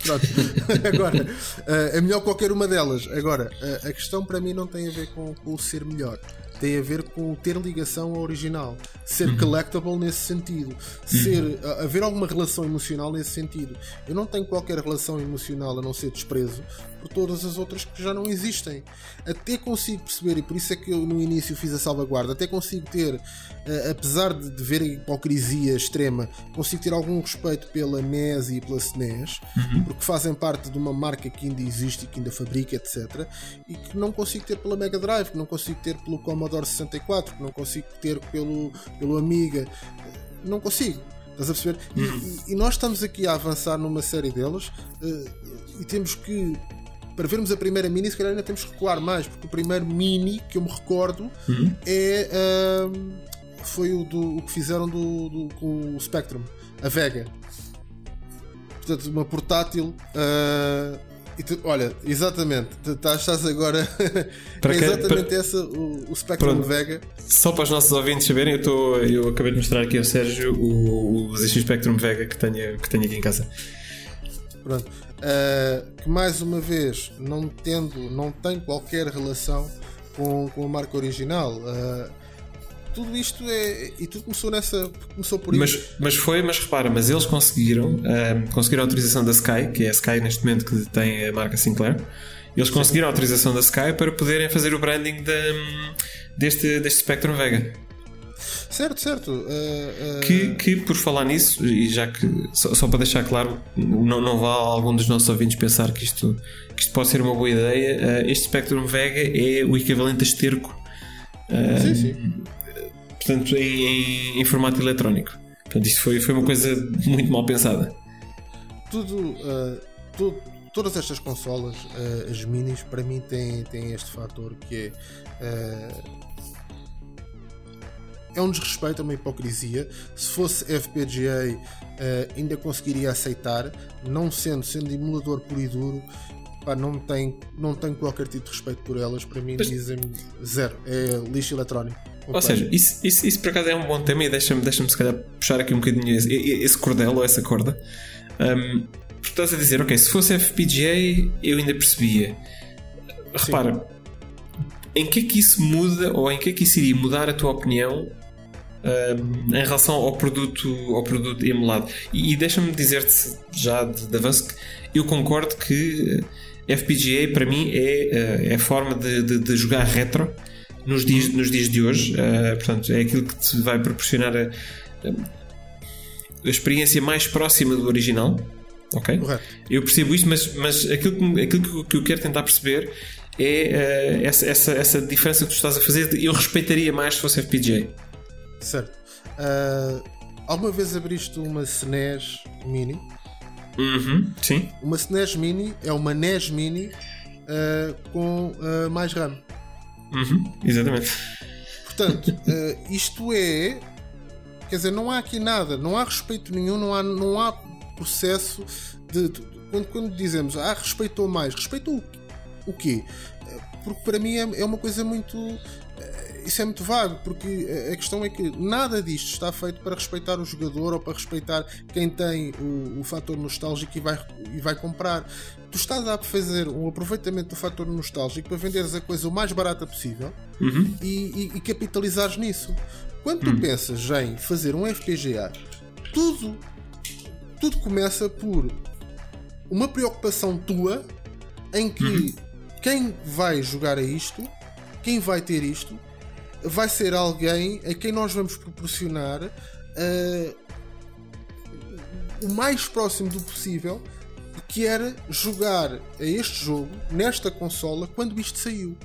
Pronto. Agora, eh, é melhor qualquer uma delas. Agora, eh, a questão para mim não tem a ver com, com o ser melhor. Tem a ver com ter ligação ao original, ser collectible nesse sentido, ser a- haver alguma relação emocional nesse sentido. Eu não tenho qualquer relação emocional a não ser desprezo por todas as outras que já não existem. Até consigo perceber, e por isso é que eu no início fiz a salvaguarda, até consigo ter, eh, apesar de, de ver a hipocrisia extrema, consigo ter algum respeito pela NES e pela SNES, porque fazem parte de uma marca que ainda existe e que ainda fabrica, etc. E que não consigo ter pela Mega Drive, que não consigo ter pelo Commodore 64, que não consigo ter pelo, pelo Amiga. Não consigo. Estás a perceber? E- E, e nós estamos aqui a avançar numa série delas eh, e temos que para vermos a primeira mini, se calhar ainda temos que recuar mais, porque o primeiro mini que eu me recordo Uhum. é. foi o, do, o que fizeram do, do- com o Spectrum, a Vega. Portanto, uma portátil. tu- olha, exatamente, tu estás, agora. Para é exatamente essa, o, o Spectrum Pronto. Vega. Só para os nossos ouvintes saberem, eu, tô, eu acabei de mostrar aqui ao Sérgio o, o ZX Spectrum Vega que tenho, que tenho aqui em casa. Pronto. Ah, que mais uma vez, não tendo, não tem qualquer relação com, com a marca original. Ah, tudo isto é. E tudo começou nessa. Começou por Mas, isso. mas foi, mas repara, mas eles conseguiram, ahm, conseguiram a autorização da Sky, que é a Sky neste momento que tem a marca Sinclair. Eles conseguiram a autorização da Sky para poderem fazer o branding da, deste, deste Spectrum Vega. Certo, certo. Ah, ah, Que, que, por falar nisso, e já que, só, só para deixar claro, não, não vá algum dos nossos ouvintes pensar que isto, que isto pode ser uma boa ideia, eh, este Spectrum Vega é o equivalente a esterco, sim, sim. portanto, em, em- formato eletrónico. Portanto, isto foi, foi uma coisa muito mal pensada. Tudo. ah, tu- todas estas consolas, as minis, para mim têm, têm este fator que é. É um desrespeito, é uma hipocrisia. Se fosse FPGA, ah, ainda conseguiria aceitar, não sendo, sendo emulador puro e duro, pá, não tem, não tenho qualquer tipo de respeito por elas. Para mim, Mas- dizem-me zero. É lixo eletrónico. Ou seja, isso, isso, isso por acaso é um bom tema e deixa-me deixa se calhar puxar aqui um bocadinho esse, esse cordel ou essa corda. Um, porque estás a dizer, ok, se fosse FPGA eu ainda percebia. Repara, em que é que isso muda ou em que é que isso iria mudar a tua opinião um, em relação ao produto, ao produto emulado? E, e deixa-me dizer-te já de, de avanço que eu concordo que eh, FPGA para mim é, eh, é a forma de, de- de jogar retro nos dias, nos dias de hoje. Uh, portanto, é aquilo que te vai proporcionar a, a experiência mais próxima do original. Ok? Correto. Eu percebo isso, mas, mas aquilo, que, aquilo que- eu quero tentar perceber é uh, essa, essa, essa diferença que tu estás a fazer. Eu respeitaria mais se fosse FPGA. Certo. Ah, alguma vez abriste uma SNES Mini? Uhum, sim. Uma SNES Mini é uma NES Mini ah, com ah, mais RAM. Uhum, exatamente. Portanto, isto é. Quer dizer, não há aqui nada, não há respeito nenhum, não há, não há processo de. de- quando, quando dizemos ah, respeitou mais, respeitou o, quê? Porque para mim é, é uma coisa muito. Isso é muito vago, porque a- questão é que nada disto está feito para respeitar o jogador ou para respeitar quem tem o, o fator nostálgico e vai, e vai comprar. Tu estás a fazer um aproveitamento do fator nostálgico para venderes a coisa o mais barata possível Uhum. e, e- e capitalizares nisso. Quando tu pensas em fazer um FPGA, tudo, tudo começa por uma preocupação tua em que quem vai jogar a isto, quem vai ter isto, vai ser alguém a quem nós vamos proporcionar eh, o mais próximo do possível que era jogar a este jogo nesta consola quando isto saiu.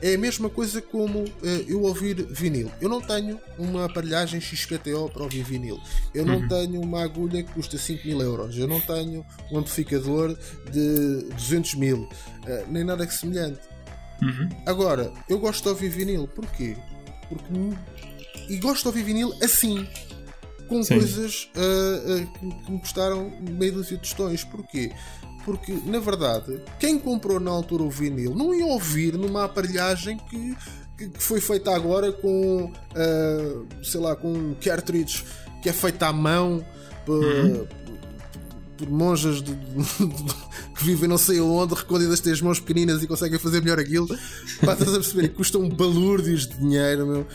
É a mesma coisa como eh, eu ouvir vinil. Eu não tenho uma aparelhagem XPTO para ouvir vinil. Eu não tenho uma agulha que custa 5 mil euros. Eu não tenho um amplificador de 200 mil. eh, nem nada que semelhante. Agora, eu gosto de ouvir vinil. Porquê? Porque. E gosto de ouvir vinil assim. Com Sim. coisas ah, ah, que, que me custaram meio dúzia de tostões. Porquê? Porque, na verdade, quem comprou na altura o vinil não ia ouvir numa aparelhagem que, que- que foi feita agora com, ah, sei lá, com um cartridge que é feita à mão por, por monjas de- de- que vivem não sei aonde, recolhidas têm as mãos pequeninas e conseguem fazer melhor aquilo. Pá, estás a perceber? Custam balúrdios de dinheiro, meu.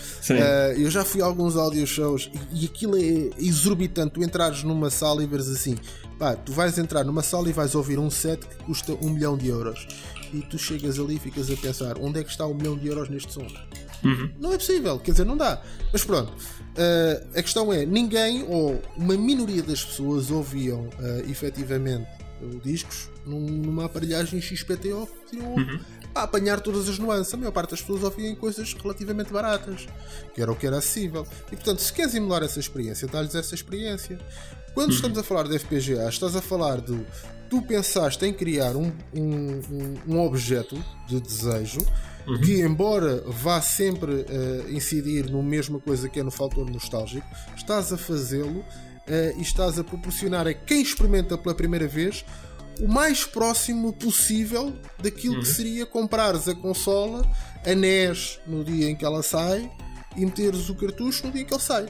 Ah, eu já fui a alguns audio shows e, e aquilo é exorbitante. Tu entrares numa sala e veres assim, pá, tu vais entrar numa sala e vais ouvir um set que custa um milhão de euros. E tu chegas ali e ficas a pensar, onde é que está um milhão de euros neste som? Não é possível, quer dizer, não dá. Mas pronto, ah, a questão é: ninguém ou uma minoria das pessoas ouviam ah, efetivamente uh, discos num- numa aparelhagem XPTO que podiam para apanhar todas as nuances. A maior parte das pessoas ouvia em coisas relativamente baratas, que era o que era acessível. E portanto, se queres emular essa experiência, dá-lhes essa experiência. Quando uhum. estamos a falar de FPGA, estás a falar de tu pensaste em criar um, um, um objeto de desejo uhum. que, embora vá sempre uh, incidir no mesma coisa que é no fator nostálgico, estás a fazê-lo uh, e estás a proporcionar a quem experimenta pela primeira vez o mais próximo possível daquilo uhum. que seria comprares a consola, a NES no dia em que ela sai e meteres o cartucho no dia em que ele sai.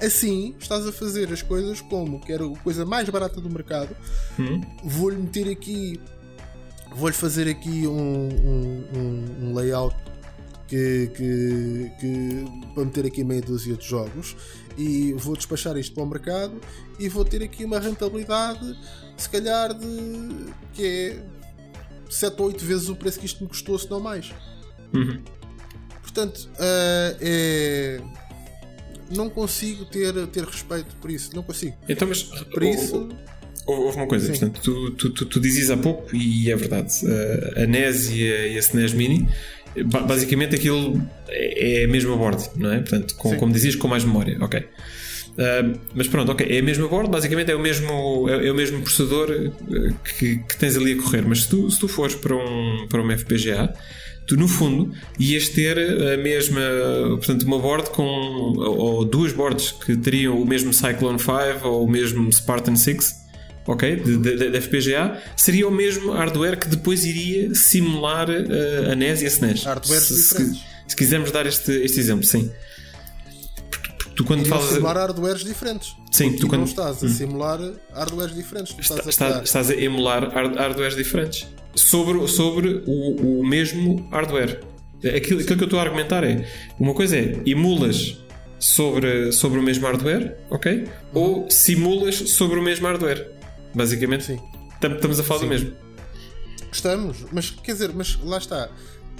Assim, estás a fazer as coisas como que era a coisa mais barata do mercado. Uhum. Vou-lhe meter aqui, vou-lhe fazer aqui um, um, um layout que, que, que, para meter aqui meia dúzia de jogos e vou despachar isto para o mercado e vou ter aqui uma rentabilidade se calhar de que é 7 ou 8 vezes o preço que isto me custou, se não mais. Uhum. Portanto, uh, é, não consigo ter, ter respeito por isso. Não consigo. Então, mas por isso. Houve uma coisa, Sim. portanto, tu, tu, tu, tu, dizes há pouco, e é verdade, a NES e a, e a SNES Mini, basicamente aquilo é, é a mesma board, não é? Portanto, com, como dizias, com mais memória, ok. Uh, mas pronto, ok, é a mesma board, basicamente é o mesmo, é, é o mesmo processador eh, que, que, tens ali a correr. Mas se tu, se tu fores para um, para um FPGA, tu no fundo ias ter a mesma, portanto, uma board com ou, duas boards que teriam o mesmo Cyclone 5 ou o mesmo Spartan 6 ok? De, FPGA, seria o mesmo hardware que depois iria simular uh, a NES e a SNES. Hardware se, se, se, quisermos dar este, este exemplo, sim. Tu quando falas. simular hardwares diferentes. Sim, tu quando. não estás a hum. simular hardwares diferentes. Estás, Está, a estás a emular hardwares diferentes sobre, sobre o, o mesmo hardware. Aquilo, aquilo que eu estou a argumentar é: uma coisa é emulas sobre, sobre o mesmo hardware, ok? Ou simulas sobre o mesmo hardware. Basicamente, sim. Estamos a falar sim. do mesmo. Estamos, mas quer dizer, mas lá está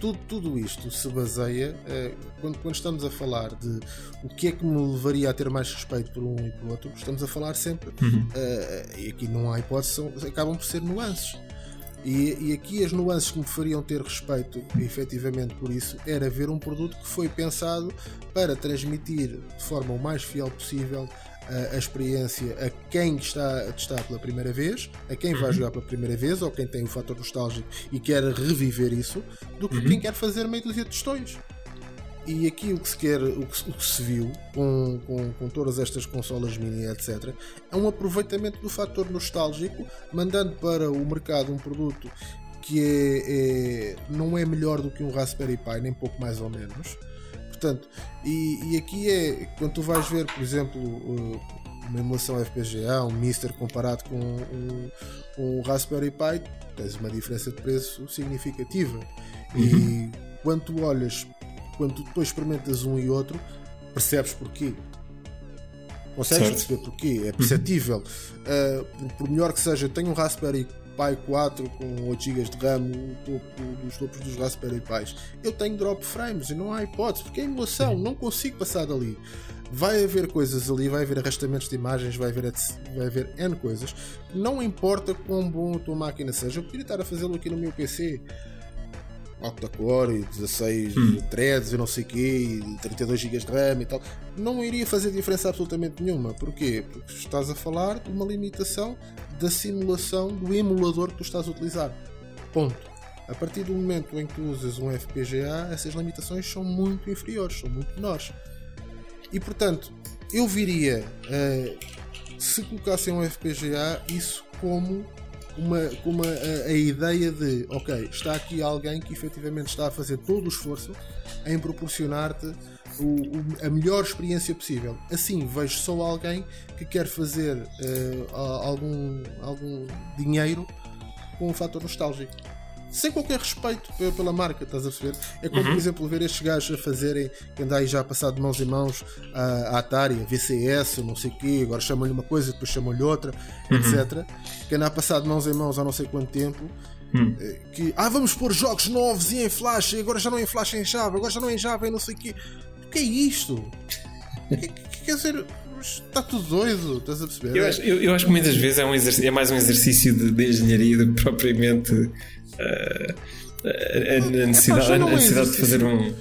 tudo, tudo isto se baseia, uh, quando, quando, estamos a falar de o que é que me levaria a ter mais respeito por um e por outro, estamos a falar sempre, uhum. uh, e aqui não há hipótese, são, acabam por ser nuances. E, e, aqui as nuances que me fariam ter respeito efetivamente por isso era ver um produto que foi pensado para transmitir de forma o mais fiel possível a, a experiência a quem está a testar pela primeira vez, a quem vai uhum. jogar pela primeira vez ou quem tem o fator nostálgico e quer reviver isso, do que uhum. quem quer fazer meio dúzia de testões. E aqui o que se quer, o que, o que se viu com, com, com, todas estas consolas mini, etc., é um aproveitamento do fator nostálgico, mandando para o mercado um produto que é, é, não é melhor do que um Raspberry Pi, nem pouco mais ou menos, Portanto, e, e aqui é quando tu vais ver, por exemplo, uma emulação FPGA, um Mister comparado com um, um Raspberry Pi, tens uma diferença de preço significativa. Uhum. E quando tu olhas, quando tu depois experimentas um e outro, percebes porquê. Consegues certo. perceber porquê? É perceptível. Uhum. Uh, por, por, melhor que seja, eu tenho um Raspberry Pi 4 com 8 GB de RAM, o topo dos topos dos Raspberry Pis. Eu tenho drop frames e não há hipótese, porque é emulação, não consigo passar dali. Vai haver coisas ali, vai haver arrastamentos de imagens, vai haver, vai haver N coisas. Não importa quão bom a tua máquina seja, eu poderia estar a fazê-lo aqui no meu PC octa-core, 16 hum. threads, eu não sei o quê, 32 GB de RAM e tal, não iria fazer diferença absolutamente nenhuma. Porquê? Porque estás a falar de uma limitação da simulação do emulador que tu estás a utilizar. Ponto. A partir do momento em que tu usas um FPGA, essas limitações são muito inferiores, são muito menores. E portanto, eu viria, uh, se colocassem um FPGA, isso como uma, uma, a, a, ideia de, ok, está aqui alguém que efetivamente está a fazer todo o esforço em proporcionar-te a melhor experiência possível. Assim, vejo só alguém que quer fazer uh, algum, algum dinheiro com um fator nostálgico sem qualquer respeito pela marca, estás a perceber? É como, uhum. por exemplo, ver estes gajos a fazerem, que andam aí já a passar de mãos em mãos a, a Atari, a VCS, não sei o quê, agora chamam-lhe uma coisa, depois chamam-lhe outra, uhum. etc. Que andam a passar de mãos em mãos há não sei quanto tempo. Uhum. Que, ah, vamos pôr jogos novos e em flash, e agora já não é em flash em Java, agora já não é em Java e não sei o quê. O que é isto? que, que, quer dizer, está tudo doido, estás a perceber? Eu acho, eu, eu acho que muitas vezes é, um é mais um exercício de, de engenharia do que propriamente uh, a, a necessidade, a necessidade de fazer um.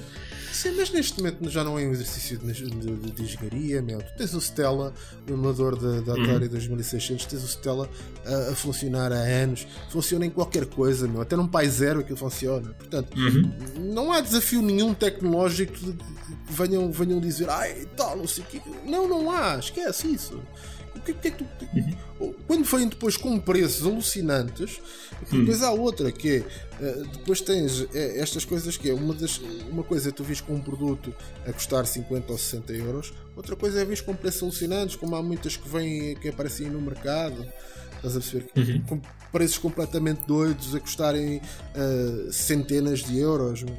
Sim, mas neste momento já não é um exercício de, de, de, de engenharia, meu. Tu tens o Stella, o emulador da Atari uhum. 2600, tens o Stella a, a, funcionar há anos, funciona em qualquer coisa, meu. Até num Pai Zero aquilo funciona. Portanto, uhum. não há desafio nenhum tecnológico que venham, venham dizer, ai, tal, não sei o quê. Não, não há, esquece isso. Que, é que tu. Uhum. Quando vêm depois com preços alucinantes, depois há outra que é. Eh, depois tens eh, estas coisas que é uma, das, uma coisa é tu vês com um produto a custar 50 ou 60 euros, outra coisa é vês com preços alucinantes, como há muitas que vêm que aparecem no mercado. Estás a perceber? Uhum. Com preços completamente doidos a custarem uh, centenas de euros. Mas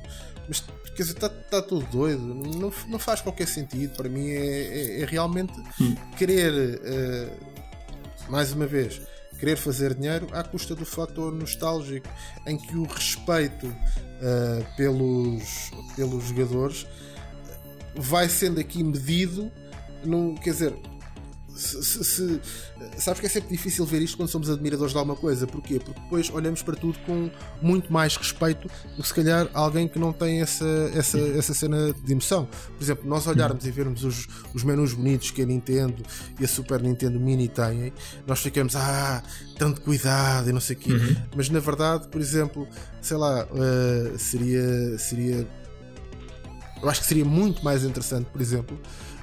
quer dizer, está tá tudo doido, não, não faz qualquer sentido. Para mim é, é, é realmente hum. querer, uh, mais uma vez, querer fazer dinheiro à custa do fator nostálgico, em que o respeito uh, pelos, pelos jogadores vai sendo aqui medido. Num, quer dizer, se, se, se, sabes que é sempre difícil ver isto quando somos admiradores de alguma coisa. Porquê? Porque depois olhamos para tudo com muito mais respeito do que se calhar alguém que não tem essa, essa, essa cena de emoção. Por exemplo, nós olharmos e vermos os, os menus bonitos que a Nintendo e a Super Nintendo Mini têm, nós ficamos, ah, tanto cuidado e não sei o quê. Uhum. Mas na verdade, por exemplo, sei lá, uh, seria. seria eu acho que seria muito mais interessante, por exemplo,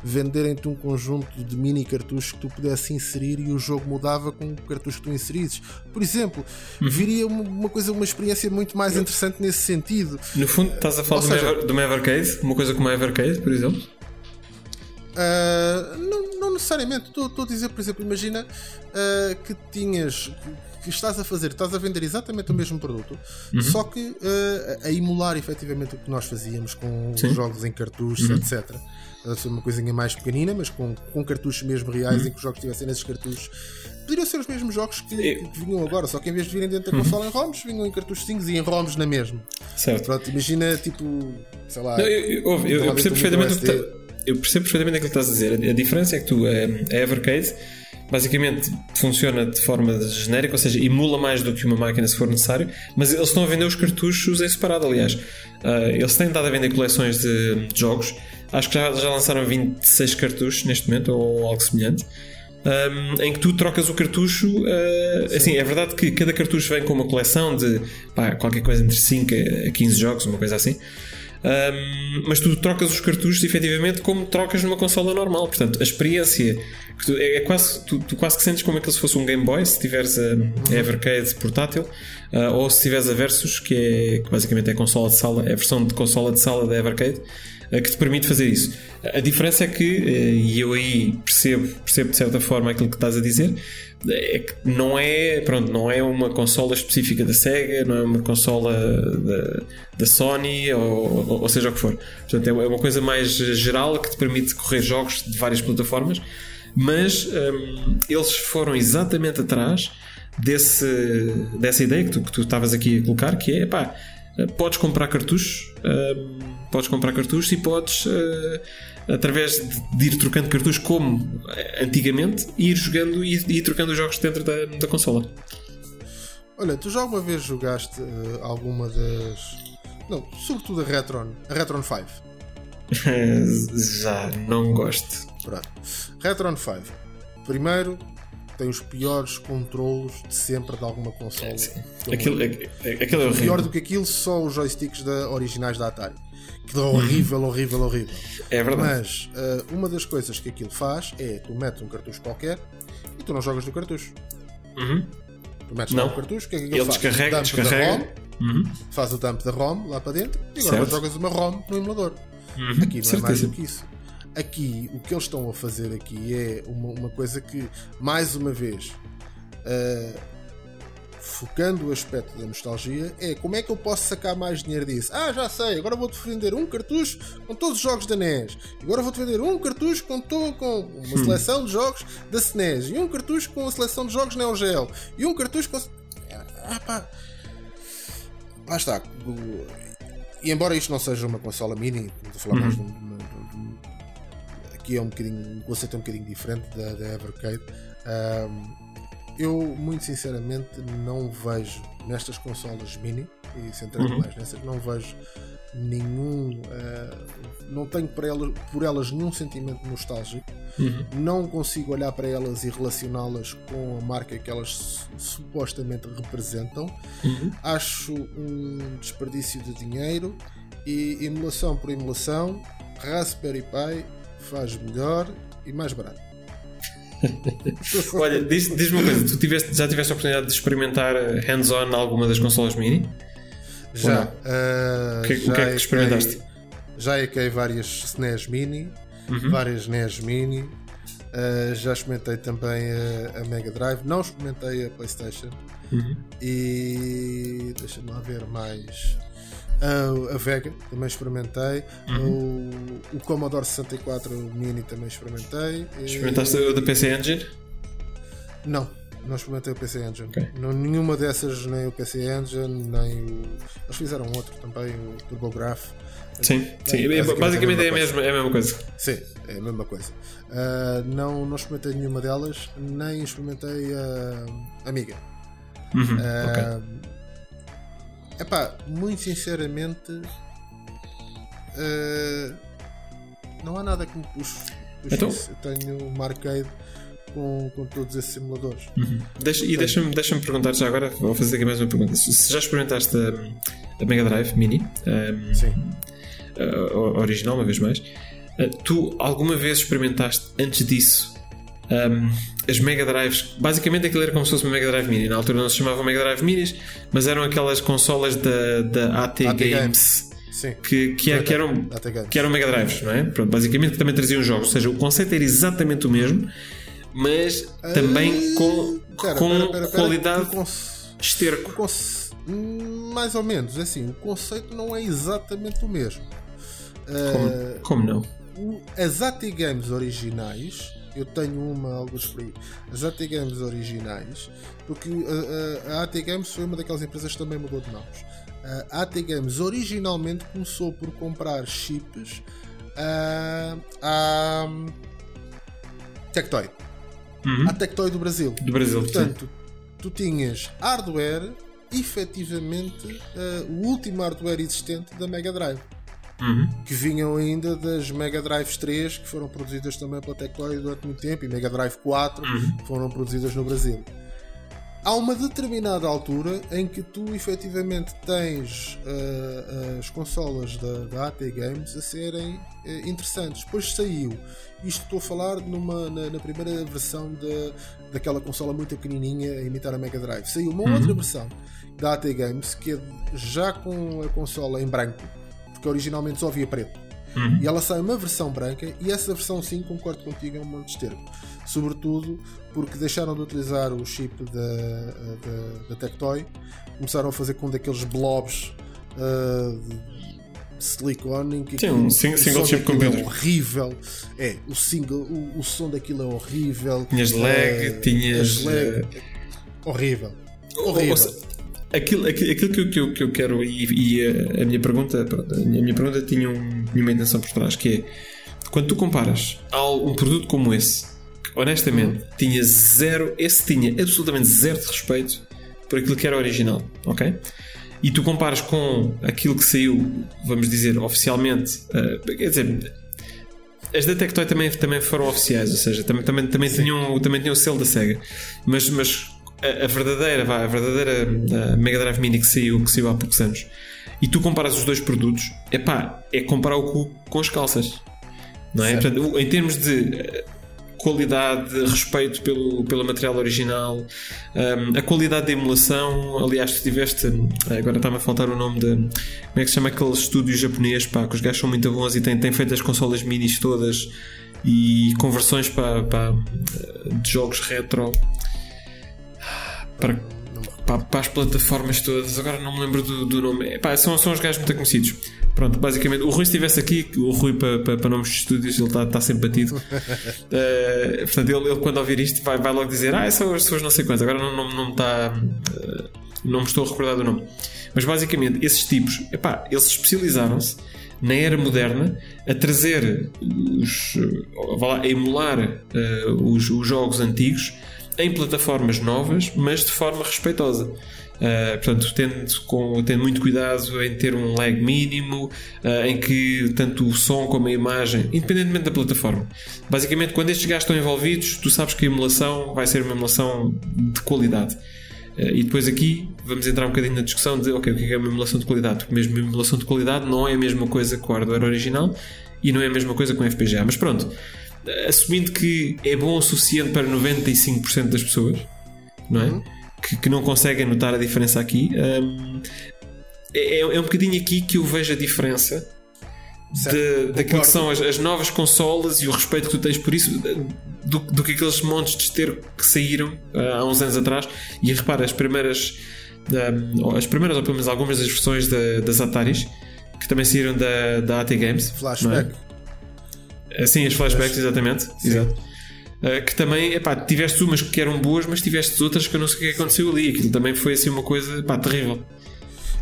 venderem-te um conjunto de mini cartuchos que tu pudesse inserir e o jogo mudava com o cartucho que tu inserisses. Por exemplo, uhum. viria uma, uma, coisa, uma experiência muito mais interessante nesse sentido. No fundo, estás a falar do, seja, Ever, do Evercade? Uma coisa como a Evercade, por exemplo? Uh, não, não, necessariamente. Estou, estou, a dizer, por exemplo, imagina uh, que tinhas. Que estás a fazer, estás a vender exatamente o mesmo produto, uhum. só que uh, a emular efetivamente o que nós fazíamos com Sim. os jogos em cartuchos, uhum. etc uma coisinha mais pequenina, mas com, com cartuchos mesmo reais uhum. em que os jogos tivessem nesses cartuchos. Poderiam ser os mesmos jogos que, que, que vinham agora, só que em vez de virem dentro da uhum. consola em ROMs, vinham em cartuchos e em ROMs na mesma. Certo. Pronto, imagina tipo, sei lá. Não, eu, eu, eu, eu, percebo perfeitamente o que tá, eu percebo perfeitamente aquilo que estás a dizer. A diferença é que tu, eh, a Evercade, basicamente funciona de forma genérica, ou seja, emula mais do que uma máquina se for necessário, mas eles estão a vender os cartuchos em separado, aliás. Uh, eles têm dado a vender coleções de, de jogos Acho que já, já lançaram 26 cartuchos neste momento, ou algo semelhante. Um, em que tu trocas o cartucho. Uh, assim, é verdade que cada cartucho vem com uma coleção de pá, qualquer coisa entre 5 a 15 jogos, uma coisa assim. Um, mas tu trocas os cartuchos efetivamente como trocas numa consola normal. Portanto, a experiência tu, é, é, quase, tu, tu, quase que sentes como é que se fosse um Game Boy se tiveres a, a Evercade portátil uh, ou se tiveres a Versus, que, é, que basicamente é a consola de sala, é a versão de consola de sala da Evercade que te permite fazer isso. A diferença é que, eh, e eu aí percebo, percebo de certa forma aquilo que estás a dizer, é que não é, pronto, não é uma consola específica da Sega, não é uma consola da, da Sony, ou, ou seja o que for. Portanto, é uma coisa mais geral que te permite correr jogos de várias plataformas, mas hum, eles foram exatamente atrás desse, dessa ideia que tu estavas aqui a colocar, que é, pá, podes comprar cartuchos. Hum, podes comprar cartuchos e podes, uh, através de ir trocando cartuchos como antigamente, ir jogando e ir, ir trocando os jogos dentro da, da consola. Olha, tu já alguma vez jogaste uh, alguma das. Não, sobretudo a Retron, a Retron 5? já, não gosto. Pronto. Retron 5. Primeiro, tem os piores controlos de sempre de alguma consola. É, aquilo, é, é, aquilo é horrível. Pior do que aquilo, só os joysticks da, originais da Atari. Que horrível, horrível, horrível. É verdade. Mas uh, uma das coisas que aquilo faz é tu metes um cartucho qualquer e tu não jogas no cartucho. Uhum. Tu metes não. um cartucho, o que é que ele, ele faz? descarrega, descarrega. ROM, uhum. faz o dump da ROM lá para dentro e agora jogas uma ROM no emulador. Uhum. Aqui não é mais do que isso. Aqui, o que eles estão a fazer aqui é uma, uma coisa que, mais uma vez, uh, focando o aspecto da nostalgia, é como é que eu posso sacar mais dinheiro disso? Ah, já sei, agora vou-te vender um cartucho com todos os jogos da NES. Agora vou-te vender um cartucho com, to, com uma hum. seleção de jogos da SNES. E um cartucho com a seleção de jogos Neo Geo. E um cartucho com. Ah, pá. Lá está. E embora isto não seja uma consola mini, vou falar mais uhum. de, uma, aqui é um bocadinho um conceito um bocadinho diferente da, da Evercade. Um, eu, muito sinceramente, não vejo nestas consolas mini e centrando uhum. mais nessas, não vejo nenhum. Uh, não tenho por elas, por elas nenhum sentimento nostálgico. Uhum. Não consigo olhar para elas e relacioná-las com a marca que elas supostamente representam. Uhum. Acho um desperdício de dinheiro e emulação por emulação, Raspberry Pi faz melhor e mais barato. Olha, diz-me diz uma coisa: tu tiveste, já tiveste a oportunidade de experimentar hands-on alguma das consolas mini? Já. Uh, o, que, já o que é que experimentaste? Já equei várias SNES Mini, uhum. várias NES Mini. Uh, já experimentei também a, a, Mega Drive. Não experimentei a PlayStation. Uhum. E deixa-me lá ver mais. Uh, a Vega também experimentei. Uhum. O, o, Commodore 64 Mini também experimentei. Experimentaste e... o da PC Engine? Não. Não experimentei o PC Engine. Okay. Não, nenhuma dessas, nem o PC Engine, nem o. Eles fizeram outro também, o TurboGraph. Sim, sim. É, basicamente, basicamente é, a mesma, é a mesma coisa. Sim, é a mesma coisa. Uh, não, não experimentei nenhuma delas, nem experimentei a Amiga. Uhum, uh, okay. Epá, muito sinceramente, uh, não há nada que me puxe. puxe então... Eu tenho uma arcade com, com todos esses simuladores. Uhum. Deixa, e deixa-me deixa perguntar já agora, vou fazer aqui mais uma pergunta. Se já experimentaste a, a Mega Drive Mini, um, Sim. A, original, uma vez mais, uh, tu alguma vez experimentaste antes disso um, as Mega Drives? Basicamente aquilo era como se fosse uma Mega Drive Mini. Na altura não se chamavam Mega Drive Minis, mas eram aquelas consolas da, da AT, AT Games. Games. Que, que, é, que, eram, que eram Mega Drives, não é? Pronto, basicamente também traziam jogos, ou seja, o conceito era exatamente o mesmo, mas também uh, com, pera, com pera, pera, qualidade esterco. Mais ou menos, é assim, o conceito não é exatamente o mesmo. Como, uh, como não? As AT Games originais, eu tenho uma, alguns aí, as AT Games originais, porque a, a, a AT Games foi uma daquelas empresas que também mudou de mãos. A AT Games originalmente começou por comprar chips uh, à Tectoy uhum. à Tectoy do Brasil. Do Brasil, Portanto, sim. tu tinhas hardware, efetivamente, uh, o último hardware existente da Mega Drive. Uhum. Que vinham ainda das Mega Drives 3, que foram produzidas também pela Tectoy durante muito tempo, e Mega Drive 4, uhum. que foram produzidas no Brasil há uma determinada altura em que tu efetivamente tens uh, as consolas da, da, AT Games a serem uh, interessantes. Depois saiu, isto estou a falar numa, na, na, primeira versão de, daquela consola muito pequenininha a imitar a Mega Drive. Saiu uma uhum. outra versão da AT Games que é já com a consola em branco, porque originalmente só havia preto. Uhum. E ela sai uma versão branca e essa versão sim, concordo contigo, é um monte de esterco sobretudo porque deixaram de utilizar o chip da, da, da Tectoy, começaram a fazer com daqueles blobs uh, de silicone que Sim, um single chip é horrível. É, o single, o, o som daquilo é horrível. Tinhas lag, uh, tinhas. Lag, uh... Horrível. Horrível. Aquilo, aquilo, aquilo que, eu, que, eu, que eu quero e, e a, a, minha pergunta a minha pergunta tinha um, uma intenção por trás que é quando tu comparas um produto como esse honestamente, uhum. tinha zero, esse tinha absolutamente zero de respeito por aquilo que era original, ok? E tu comparas com aquilo que saiu, vamos dizer, oficialmente, uh, quer dizer, as da Tectoy também, também foram oficiais, ou seja, também, também, também, tinham, também tinham o selo da SEGA, mas, mas a, a verdadeira, vá, a verdadeira a Mega Drive Mini que saiu, que saiu há poucos anos, e tu comparas os dois produtos, epá, é comparar o cu com as calças. Não é? Portanto, em termos de qualidade, respeito pelo, pelo material original, um, a qualidade da emulação. Aliás, tu tiveste, agora está-me a faltar o nome de como é que se chama aquele estúdio japonês pá, que os gajos são muito bons e têm, têm feito as consolas minis todas e conversões para, para de jogos retro para, para, para, as plataformas todas. Agora não me lembro do, do nome. São, são os gajos muito conhecidos. Pronto, basicamente, o Rui estivesse aqui, o Rui para, para, para nomes de estúdios, ele está, está sempre batido. uh, portanto, ele, ele, quando ouvir isto vai, vai logo dizer: Ah, são as pessoas não sei quantas. Agora não, não, não me está. Uh, não me estou a recordar do nome. Mas basicamente, esses tipos, epá, eles especializaram-se na era moderna a trazer os. Lá, a emular uh, os, os jogos antigos em plataformas novas, mas de forma respeitosa. Uh, portanto, tendo, com, tendo muito cuidado em ter um lag mínimo, uh, em que tanto o som como a imagem, independentemente da plataforma, basicamente, quando estes gajos estão envolvidos, tu sabes que a emulação vai ser uma emulação de qualidade. Uh, e depois aqui vamos entrar um bocadinho na discussão de okay, o que é uma emulação de qualidade, porque mesmo emulação de qualidade não é a mesma coisa que o hardware original e não é a mesma coisa com FPGA. Mas pronto, assumindo que é bom o suficiente para 95% das pessoas, não é? Uhum que, que não conseguem notar a diferença aqui. Um, é, é um bocadinho aqui que eu vejo a diferença de, daquilo que são as, as, novas consolas e o respeito que tu tens por isso do, do que aqueles montes de esterco que saíram uh, há uns anos atrás. E repara, as primeiras, um, as primeiras ou pelo menos algumas das versões da, das Ataris que também saíram da, da AT Games. Flashback. É? Sim, as flashbacks, exatamente. Exato. Uh, que também, epá, tiveste umas que eram boas, mas tiveste outras que eu não sei o que aconteceu ali. Aquilo também foi assim uma coisa epá, terrível.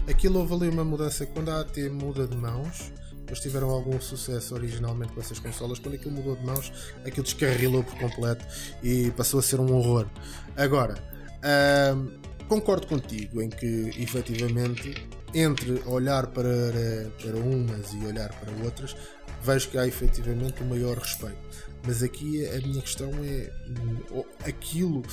Aquilo houve ali uma mudança quando a AT muda de mãos. Eles tiveram algum sucesso originalmente com essas consolas. Quando aquilo mudou de mãos, aquilo descarrilou por completo e passou a ser um horror. Agora, concordo contigo em que efetivamente entre olhar para, para umas e olhar para outras, vejo que há efetivamente um maior respeito. Mas aqui a minha questão é aquilo,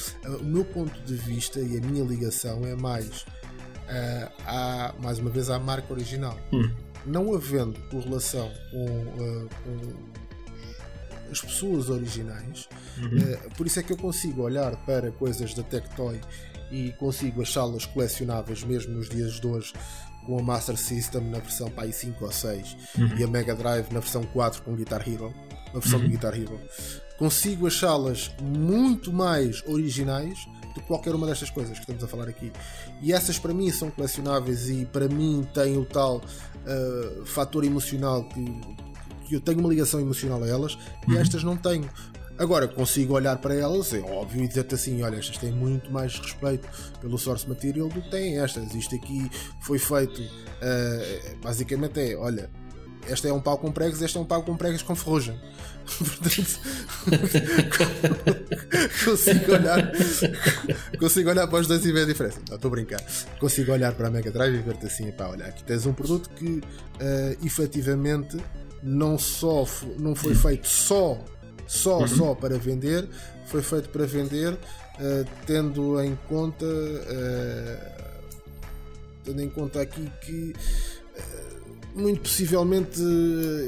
o meu ponto de vista e a minha ligação é mais uh, à, mais uma vez à marca original. Hum. Não havendo correlação com, uh, com as pessoas originais, uhum. uh, por isso é que eu consigo olhar para coisas da Tectoy e consigo achá-las colecionáveis mesmo nos dias de hoje com a Master System na versão PAI 5 ou 6 uhum. e a Mega Drive na versão 4 com Guitar Hero na versão uhum. do Guitar Hero, consigo achá-las muito mais originais do que qualquer uma destas coisas que estamos a falar aqui. E essas para mim são colecionáveis e para mim têm o tal uh, fator emocional que, que, eu tenho uma ligação emocional a elas uhum. e estas não tenho. Agora consigo olhar para elas, é óbvio, e dizer-te assim: olha, estas têm muito mais respeito pelo source material do que têm estas. Isto aqui foi feito, uh, basicamente é: olha, este é um pau com pregos, este é um pau com pregos com ferrugem. Portanto, consigo olhar consigo olhar para os dois e ver a diferença. Não, estou a brincar. Consigo olhar para a Mega Drive e ver-te assim, pá, olha, aqui tens um produto que uh, efetivamente não só não foi feito só só uhum. só para vender, foi feito para vender uh, tendo em conta uh, tendo em conta aqui que muito possivelmente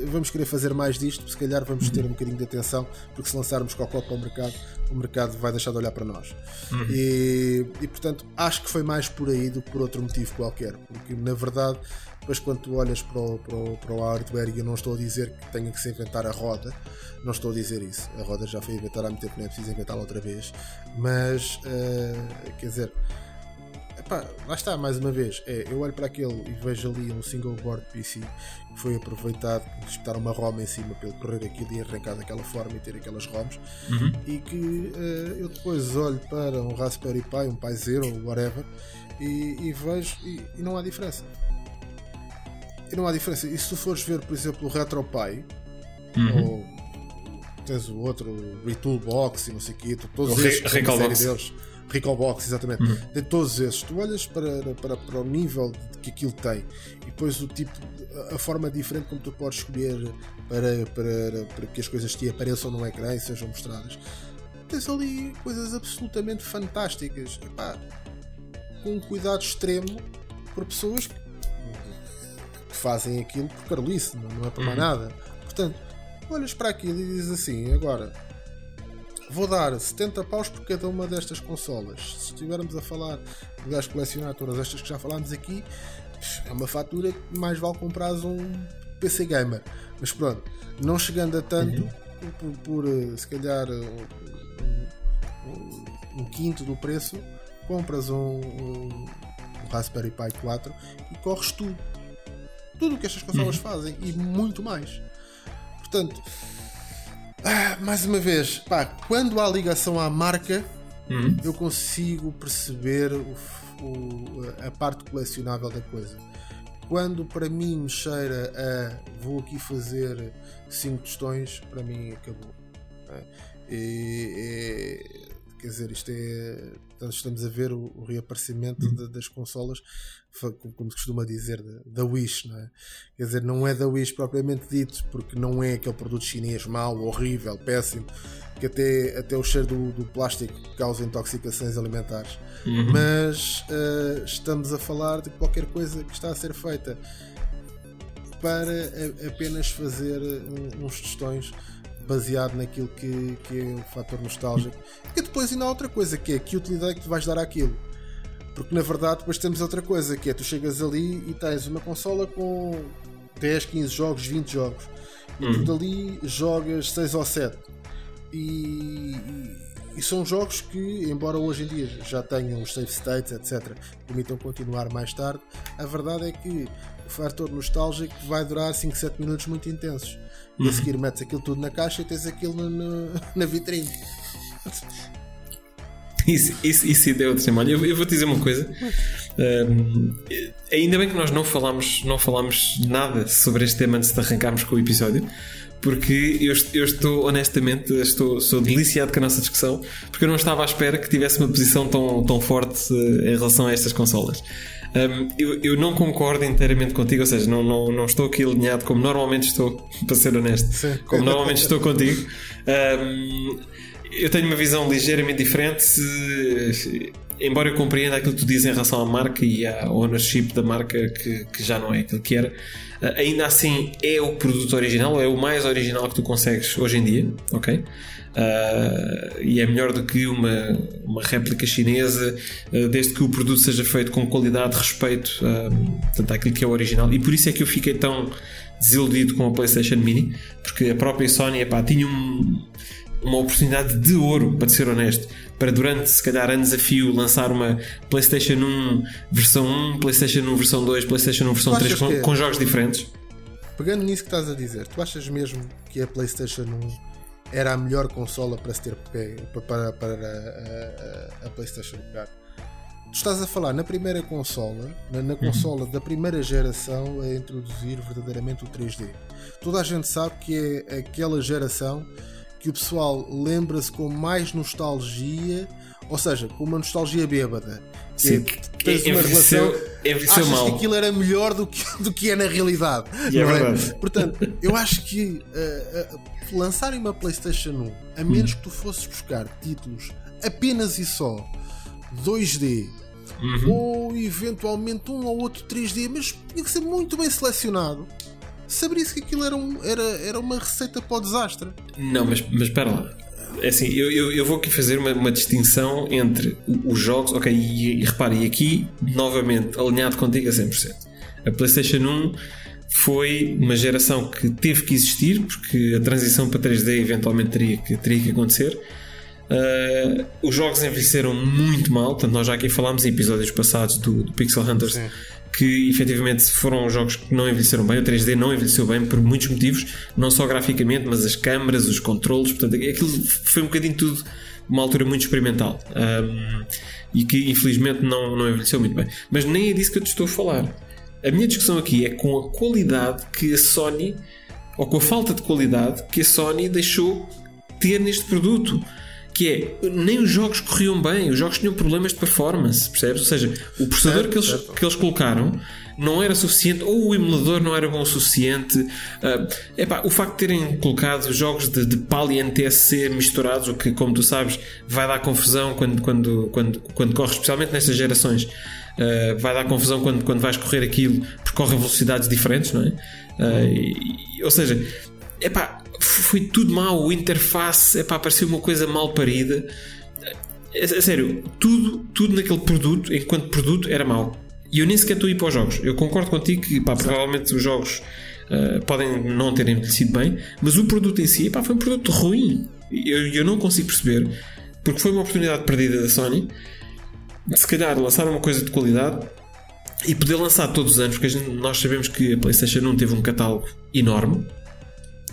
vamos querer fazer mais disto, se calhar vamos ter um bocadinho de atenção, porque se lançarmos qualquer para o mercado, o mercado vai deixar de olhar para nós. Uhum. E, e, portanto acho que foi mais por aí do que por outro motivo qualquer, porque na verdade, depois quando tu olhas para o, para o, para o hardware, e eu não estou a dizer que tenha que se inventar a roda, não estou a dizer isso, a roda já foi inventada há muito tempo, não é preciso inventá-la outra vez, mas uh, quer dizer Epá, lá está, mais uma vez, é, eu olho para aquele e vejo ali um single board PC que foi aproveitado para espetar uma ROM em cima para ele correr aquilo e arrancar daquela forma e ter aquelas ROMs uhum. e que uh, eu depois olho para um Raspberry Pi, um Pi Zero, whatever, e, e vejo e, e, não há diferença. E não há diferença. E se tu fores ver, por exemplo, o RetroPie uhum. ou tens o outro Retool Box e não sei o que, todos o esses, Re deles Recallbox, exatamente. Uhum. De todos esses, tu olhas para, para, para o nível que aquilo tem e depois o tipo, a forma diferente como tu podes escolher para, para, para que as coisas te apareçam no ecrã e sejam mostradas. Tens ali coisas absolutamente fantásticas. Epá, com um cuidado extremo por pessoas que fazem aquilo por carolice, não, não é por mais uhum. nada. Portanto, olhas para aquilo e dizes assim: agora vou dar 70 paus por cada uma destas consolas. Se estivermos a falar de gajos colecionar todas estas que já falámos aqui, é uma fatura que mais vale comprar um PC Gamer. Mas pronto, não chegando a tanto, uhum. por, por, eh, se calhar um, um, um, quinto do preço, compras um, um, Raspberry Pi 4 e corres tudo. Tudo o que estas consolas uhum. fazem e muito mais. Portanto, ah, mais uma vez, pá, quando há ligação à marca, uhum. eu consigo perceber o, o, a parte colecionável da coisa. Quando para mim me cheira a vou aqui fazer 5 tostões, para mim acabou. É? Quer dizer, isto é. Portanto, estamos a ver o, o reaparecimento Hum. de, das consolas, como, se costuma dizer, da, Wish, não é? Quer dizer, não é da Wish propriamente dito, porque não é aquele produto chinês mau, horrível, péssimo, que até, até o cheiro do, do plástico causa intoxicações alimentares. Uhum. Mas eh, estamos a falar de qualquer coisa que está a ser feita para a- apenas fazer um- uns testões baseado naquilo que, que é o fator nostálgico. E depois ainda há outra coisa, que é que utilidade é que tu vais dar àquilo. Porque na verdade depois temos outra coisa, que é tu chegas ali e tens uma consola com 10, 15 jogos, 20 jogos. E Uhum. tu dali jogas 6 ou 7. E, e- e são jogos que, embora hoje em dia já tenham os save states, etc., permitam continuar mais tarde, a verdade é que o fator nostálgico vai durar 5, 7 minutos muito intensos. E a seguir metes aquilo tudo na caixa e tens aquilo no- no- na vitrine. Isso, isso, isso ideia outro tema. Olha, eu, eu vou te dizer uma coisa. Ahm, ainda bem que nós não falámos, não falámos nada sobre este tema antes de arrancarmos com o episódio, porque eu, eu estou, honestamente, estou, sou deliciado com a nossa discussão, porque eu não estava à espera que tivesse uma posição tão, tão forte eh, em relação a estas consolas. Ahm, eu, eu não concordo inteiramente contigo, ou seja, não, não, não estou aqui alinhado como normalmente estou, para ser honesto, Sim. como normalmente estou contigo. Ahm, eu tenho uma visão ligeiramente diferente, se- embora eu compreenda aquilo que tu dizes em relação à marca e à ownership da marca, que, que já não é aquilo que era. Ah, Ainda assim, é o produto original, é o mais original que tu consegues hoje em dia, ok? Ah, e é melhor do que uma, uma réplica chinesa, ah, desde que o produto seja feito com qualidade, respeito ah, portanto, àquilo que é o original. E por isso é que eu fiquei tão desiludido com a PlayStation Mini, porque a própria Sony epá, tinha um, uma oportunidade de ouro, para ser honesto, para durante se calhar anos a fio lançar uma PlayStation 1 versão 1, PlayStation 1 versão 2, PlayStation 1 versão Tu 3 achas com, que- com jogos diferentes. Pegando nisso que estás a dizer, tu achas mesmo que a PlayStation 1 era a melhor consola para se ter para, para a, a- a PlayStation pegar? Tu estás a falar na primeira consola, na, na consola da primeira geração a introduzir verdadeiramente o 3D. Toda a gente sabe que é aquela geração que o pessoal lembra-se com mais nostalgia, ou seja, com uma nostalgia bêbada. Que Sim, é, tens uma envelheceu- relação, envelheceu achas mal. que aquilo era melhor do que, do que é na realidade. E é verdade. Portanto, eu acho que uh, uh, lançarem uma PlayStation 1, a menos que tu fosses buscar títulos apenas e só 2D Uhum. ou eventualmente um ou outro 3D, mas tinha que ser muito bem selecionado, saberia-se que aquilo era, um- era, era uma receita para o desastre. Não, mas, mas espera lá. É assim, eu, eu, eu vou aqui fazer uma, uma distinção entre os jogos, ok, e, e repare, e aqui, novamente, alinhado contigo a 100%. A PlayStation 1 foi uma geração que teve que existir, porque a transição para 3D eventualmente teria que, teria que acontecer. Uh, os jogos envelheceram muito mal, portanto, nós já aqui falámos em episódios passados do, do Pixel Hunters Sim. que efetivamente foram jogos que não envelheceram bem. O 3D não envelheceu bem por muitos motivos, não só graficamente, mas as câmaras, os controles, portanto, aquilo foi um bocadinho tudo uma altura muito experimental um, e que infelizmente não, não envelheceu muito bem. Mas nem é disso que eu te estou a falar. A minha discussão aqui é com a qualidade que a Sony, ou com a falta de qualidade que a Sony deixou ter neste produto. Que é, nem os jogos corriam bem, os jogos tinham problemas de performance, percebes? Ou seja, o processador que, eles, certo. que eles colocaram não era suficiente, ou o emulador não era bom o suficiente. Ah, epá, o facto de terem colocado jogos de, de PAL e NTSC misturados, o que, como tu sabes, vai dar confusão quando, quando, quando, quando corre, especialmente nestas gerações. Ah, vai dar confusão quando, quando vais correr aquilo, porque corre a velocidades diferentes, não é? Ah, e- ou seja, epá, foi tudo mal. O interface, epá, parecia uma coisa mal parida. É, sério, tudo, tudo naquele produto, enquanto produto, era mau. E eu nem sequer estou a ir para os jogos. Eu concordo contigo que pá, provavelmente os jogos ah, podem não ter envelhecido bem, mas o produto em si pá, foi um produto ruim. Eu, eu não consigo perceber, porque foi uma oportunidade perdida da Sony se calhar lançar uma coisa de qualidade e poder lançar todos os anos, porque gente- nós sabemos que a PlayStation 1 teve um catálogo enorme,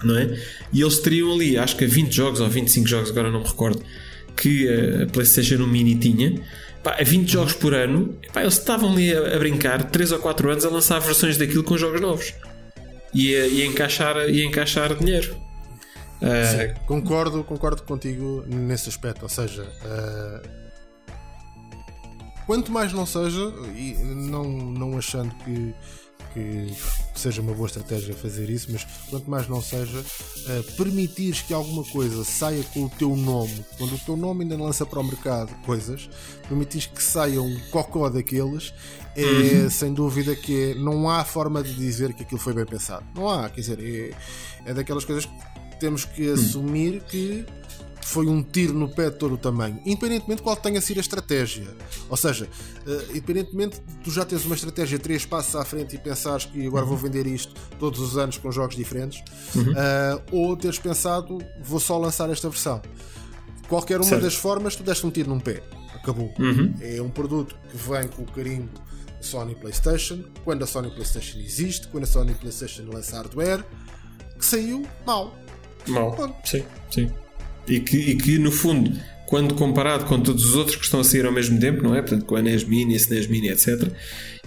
não é? E eles teriam ali, acho que 20 jogos ou 25 jogos, agora não me recordo, que a PlayStation 1 Mini tinha. Pá, a 20 jogos por ano, pá, eles estavam ali a, a brincar 3 ou 4 anos a lançar versões daquilo com jogos novos e a, e a encaixar, e encaixar dinheiro. Sim, concordo, concordo contigo nesse aspecto. Ou seja, uh, quanto mais não seja, e não, não achando que, que seja uma boa estratégia fazer isso, mas quanto mais não seja, uh, permitires que alguma coisa saia com o teu nome, quando o teu nome ainda lança para o mercado coisas, permitires que saia um cocó daqueles, é uhum. sem dúvida que é, não há forma de dizer que aquilo foi bem pensado. Não há, quer dizer, é, é daquelas coisas que temos que assumir que foi um tiro no pé de todo o tamanho, independentemente de qual tenha sido a estratégia. Ou seja, uh, independentemente de tu já tens uma estratégia três passos à frente e pensares que agora vou vender isto todos os anos com jogos diferentes, uhum. uh, ou teres pensado vou só lançar esta versão. Qualquer uma certo. das formas, tu deste um tiro num pé. Acabou. Uhum. É um produto que vem com o carimbo Sony PlayStation, quando a Sony PlayStation existe, quando a Sony PlayStation lança hardware, que saiu mal. Mal. Sim, sim. E que, e que, no fundo, quando comparado com todos os outros que estão a sair ao mesmo tempo, não é? Portanto, com a NES Mini, a SNES Mini, etc.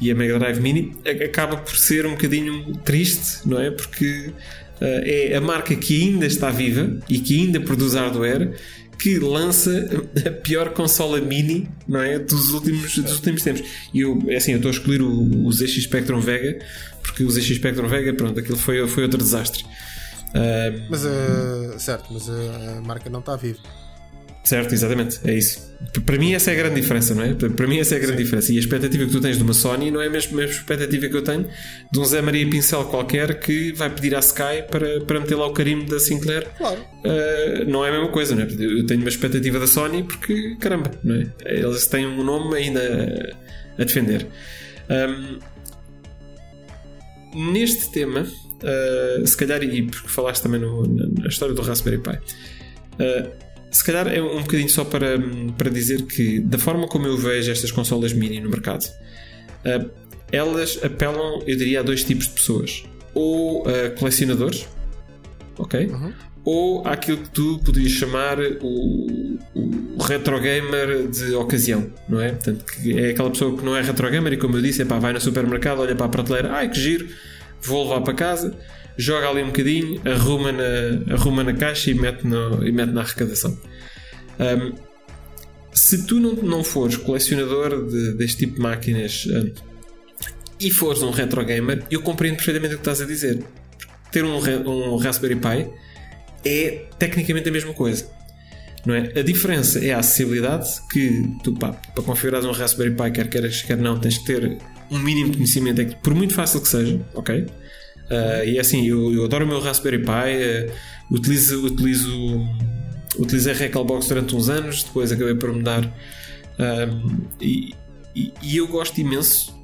E a Mega Drive Mini, acaba por ser um bocadinho triste, não é? Porque uh, é a marca que ainda está viva e que ainda produz hardware que lança a pior consola mini não é? dos, últimos, dos últimos tempos. E eu, é assim, eu estou a escolher o, o ZX Spectrum Vega porque o ZX Spectrum Vega, pronto, aquilo foi, foi outro desastre. Uh, mas, uh, certo, mas a marca não está viva. Certo, exatamente, é isso. Para mim essa é a grande diferença, não é? Para mim essa é a grande Sim. diferença. E a expectativa que tu tens de uma Sony não é a mesma, a mesma expectativa que eu tenho de um Zé Maria Pincel qualquer que vai pedir à Sky para, para meter lá o carimbo da Sinclair. Claro. Uh, não é a mesma coisa, não é? Eu tenho uma expectativa da Sony porque, caramba, não é? Eles têm um nome ainda a defender. Um, neste tema, uh, se calhar, e porque falaste também no, na, história do Raspberry Pi, uh, se calhar é um bocadinho só para, para dizer que, da forma como eu vejo estas consolas mini no mercado, uh, elas apelam, eu diria, a dois tipos de pessoas: ou colecionadores, ok? Uhum. Ou aquilo que tu poderias chamar o, o retro gamer de ocasião, não é? Portanto, que é aquela pessoa que não é retro gamer e, como eu disse, é pá, vai no supermercado, olha para a prateleira, ai que giro, vou levar para casa, joga ali um bocadinho, arruma na, arruma na caixa e mete, no, e mete na arrecadação. Um, se tu não, não fores colecionador de, deste tipo de máquinas um, e fores um retro gamer, eu compreendo perfeitamente o que estás a dizer. Ter um, um Raspberry Pi é tecnicamente a mesma coisa. Não é? A diferença é a acessibilidade que tu, pá, para configurares um Raspberry Pi, quer queres, quer não, tens que ter um mínimo de conhecimento, é por muito fácil que seja, ok? Uh, e é assim, eu, eu, adoro o meu Raspberry Pi, uh, utilizo, utilizo, utilizei Recalbox durante uns anos, depois acabei por mudar uh, e, e, e, eu gosto imenso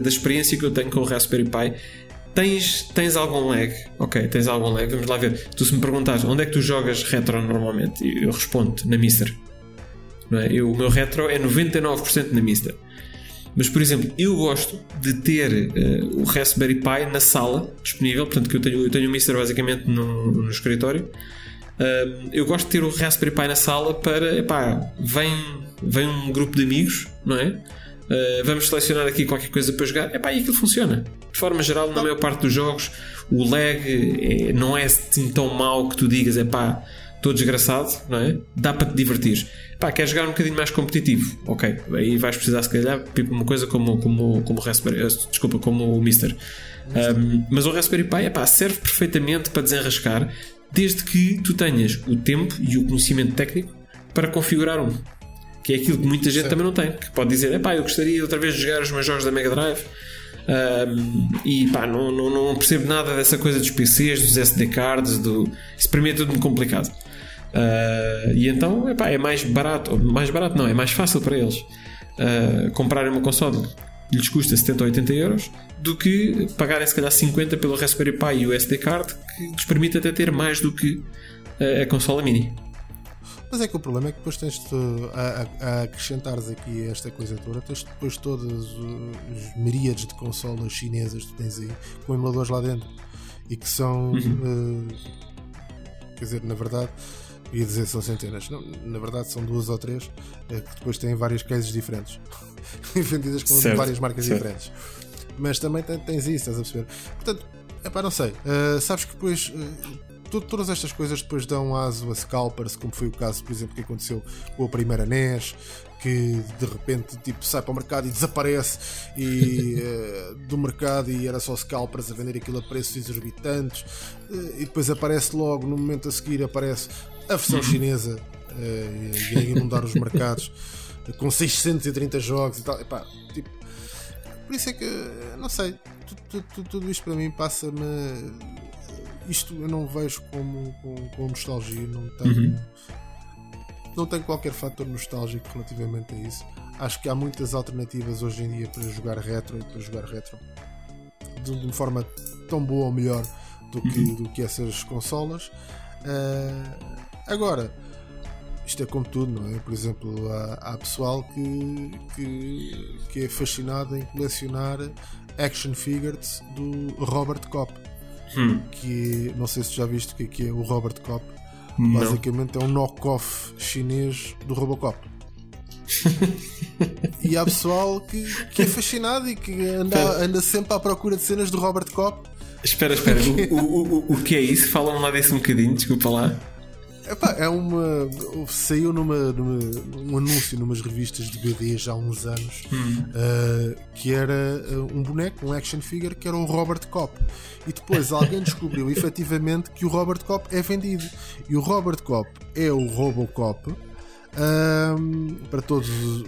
da experiência que eu tenho com o Raspberry Pi. Tens, tens algum lag? Ok, tens algum lag. Vamos lá ver. Tu, se me perguntares onde é que tu jogas retro normalmente, eu respondo na Mister. Não é? eu, o meu retro é 99% na Mister. Mas, por exemplo, eu gosto de ter uh, o Raspberry Pi na sala disponível, portanto, que eu tenho, eu tenho o Mister basicamente no, no escritório. Uh, eu gosto de ter o Raspberry Pi na sala para, epá, vem, vem um grupo de amigos, não é? Uh, vamos selecionar aqui qualquer coisa para jogar, epá, e aquilo funciona. De forma geral, na maior parte dos jogos, o lag é, não é assim tão mau que tu digas, epá, estou desgraçado, não é? Dá para te divertir. Pá, queres jogar um bocadinho mais competitivo? Ok, aí vais precisar se calhar tipo uma coisa como, como, como o Raspberry, eh, desculpa, como o Mister. Um, mas o Raspberry Pi epá, serve perfeitamente para desenrascar desde que tu tenhas o tempo e o conhecimento técnico para configurar um. Que é aquilo que muita gente Sim. também não tem. Que pode dizer, epá, eu gostaria outra vez de jogar os meus jogos da Mega Drive um, e pá, não, não, não, percebo nada dessa coisa dos PCs, dos SD cards, do... isso para mim é tudo muito complicado. Uh, e então epá, é mais barato, mais barato não, é mais fácil para eles uh, comprarem uma console que lhes custa 70 ou 80 euros do que pagarem se calhar 50 pelo Raspberry Pi e o SD card que lhes permite até ter mais do que uh, a consola mini. Mas é que o problema é que depois tens -te a, a, acrescentares aqui esta coisa toda, tens depois todos os miríades de consolas chinesas que tens aí com emuladores lá dentro e que são uhum. uh, quer dizer, na verdade ia dizer são centenas, não, na verdade são duas ou três é, que depois têm várias cases diferentes vendidas com certo, várias marcas certo. diferentes. Mas também tens isso, estás a perceber? Portanto, é pá, não sei. Uh, sabes que depois uh, todas estas coisas depois dão aso a scalpers, como foi o caso, por exemplo, que aconteceu com a primeira NES, que de repente tipo, sai para o mercado e desaparece e, uh, do mercado e era só scalpers a vender aquilo a preços exorbitantes uh, e depois aparece logo, no momento a seguir aparece a versão chinesa uh, e a inundar os mercados com 630 jogos e tal. Epá, tipo, por isso é que, não sei, tudo, tudo, tudo isto para mim passa-me. Isto eu não vejo como, com, com nostalgia, não tenho, uhum. não tenho qualquer fator nostálgico relativamente a isso. Acho que há muitas alternativas hoje em dia para jogar retro e para jogar retro de, uma forma tão boa ou melhor do que, uhum. do que essas consolas. Uh, agora, isto é como tudo, não é? Por exemplo, há, há pessoal que, que, que, é fascinado em colecionar action figures do Robert Kopp. Hum. Que não sei se já viste o que é, que é o Robert Kopp. Não. Basicamente é um knock-off chinês do Robocop. e há pessoal que, que é fascinado e que anda, anda sempre à procura de cenas do Robert Kopp. Espera, espera, o, o, o, o que é isso? Fala-me lá desse um bocadinho, desculpa lá. Epá, é uma. Saiu numa, numa, um anúncio numas revistas de BD já há uns anos hum. uh, que era uh, um boneco, um action figure que era o Robert Kopp. E depois alguém descobriu efetivamente que o Robert Kopp é vendido. E o Robert Kopp é o Robocop uh, para todos os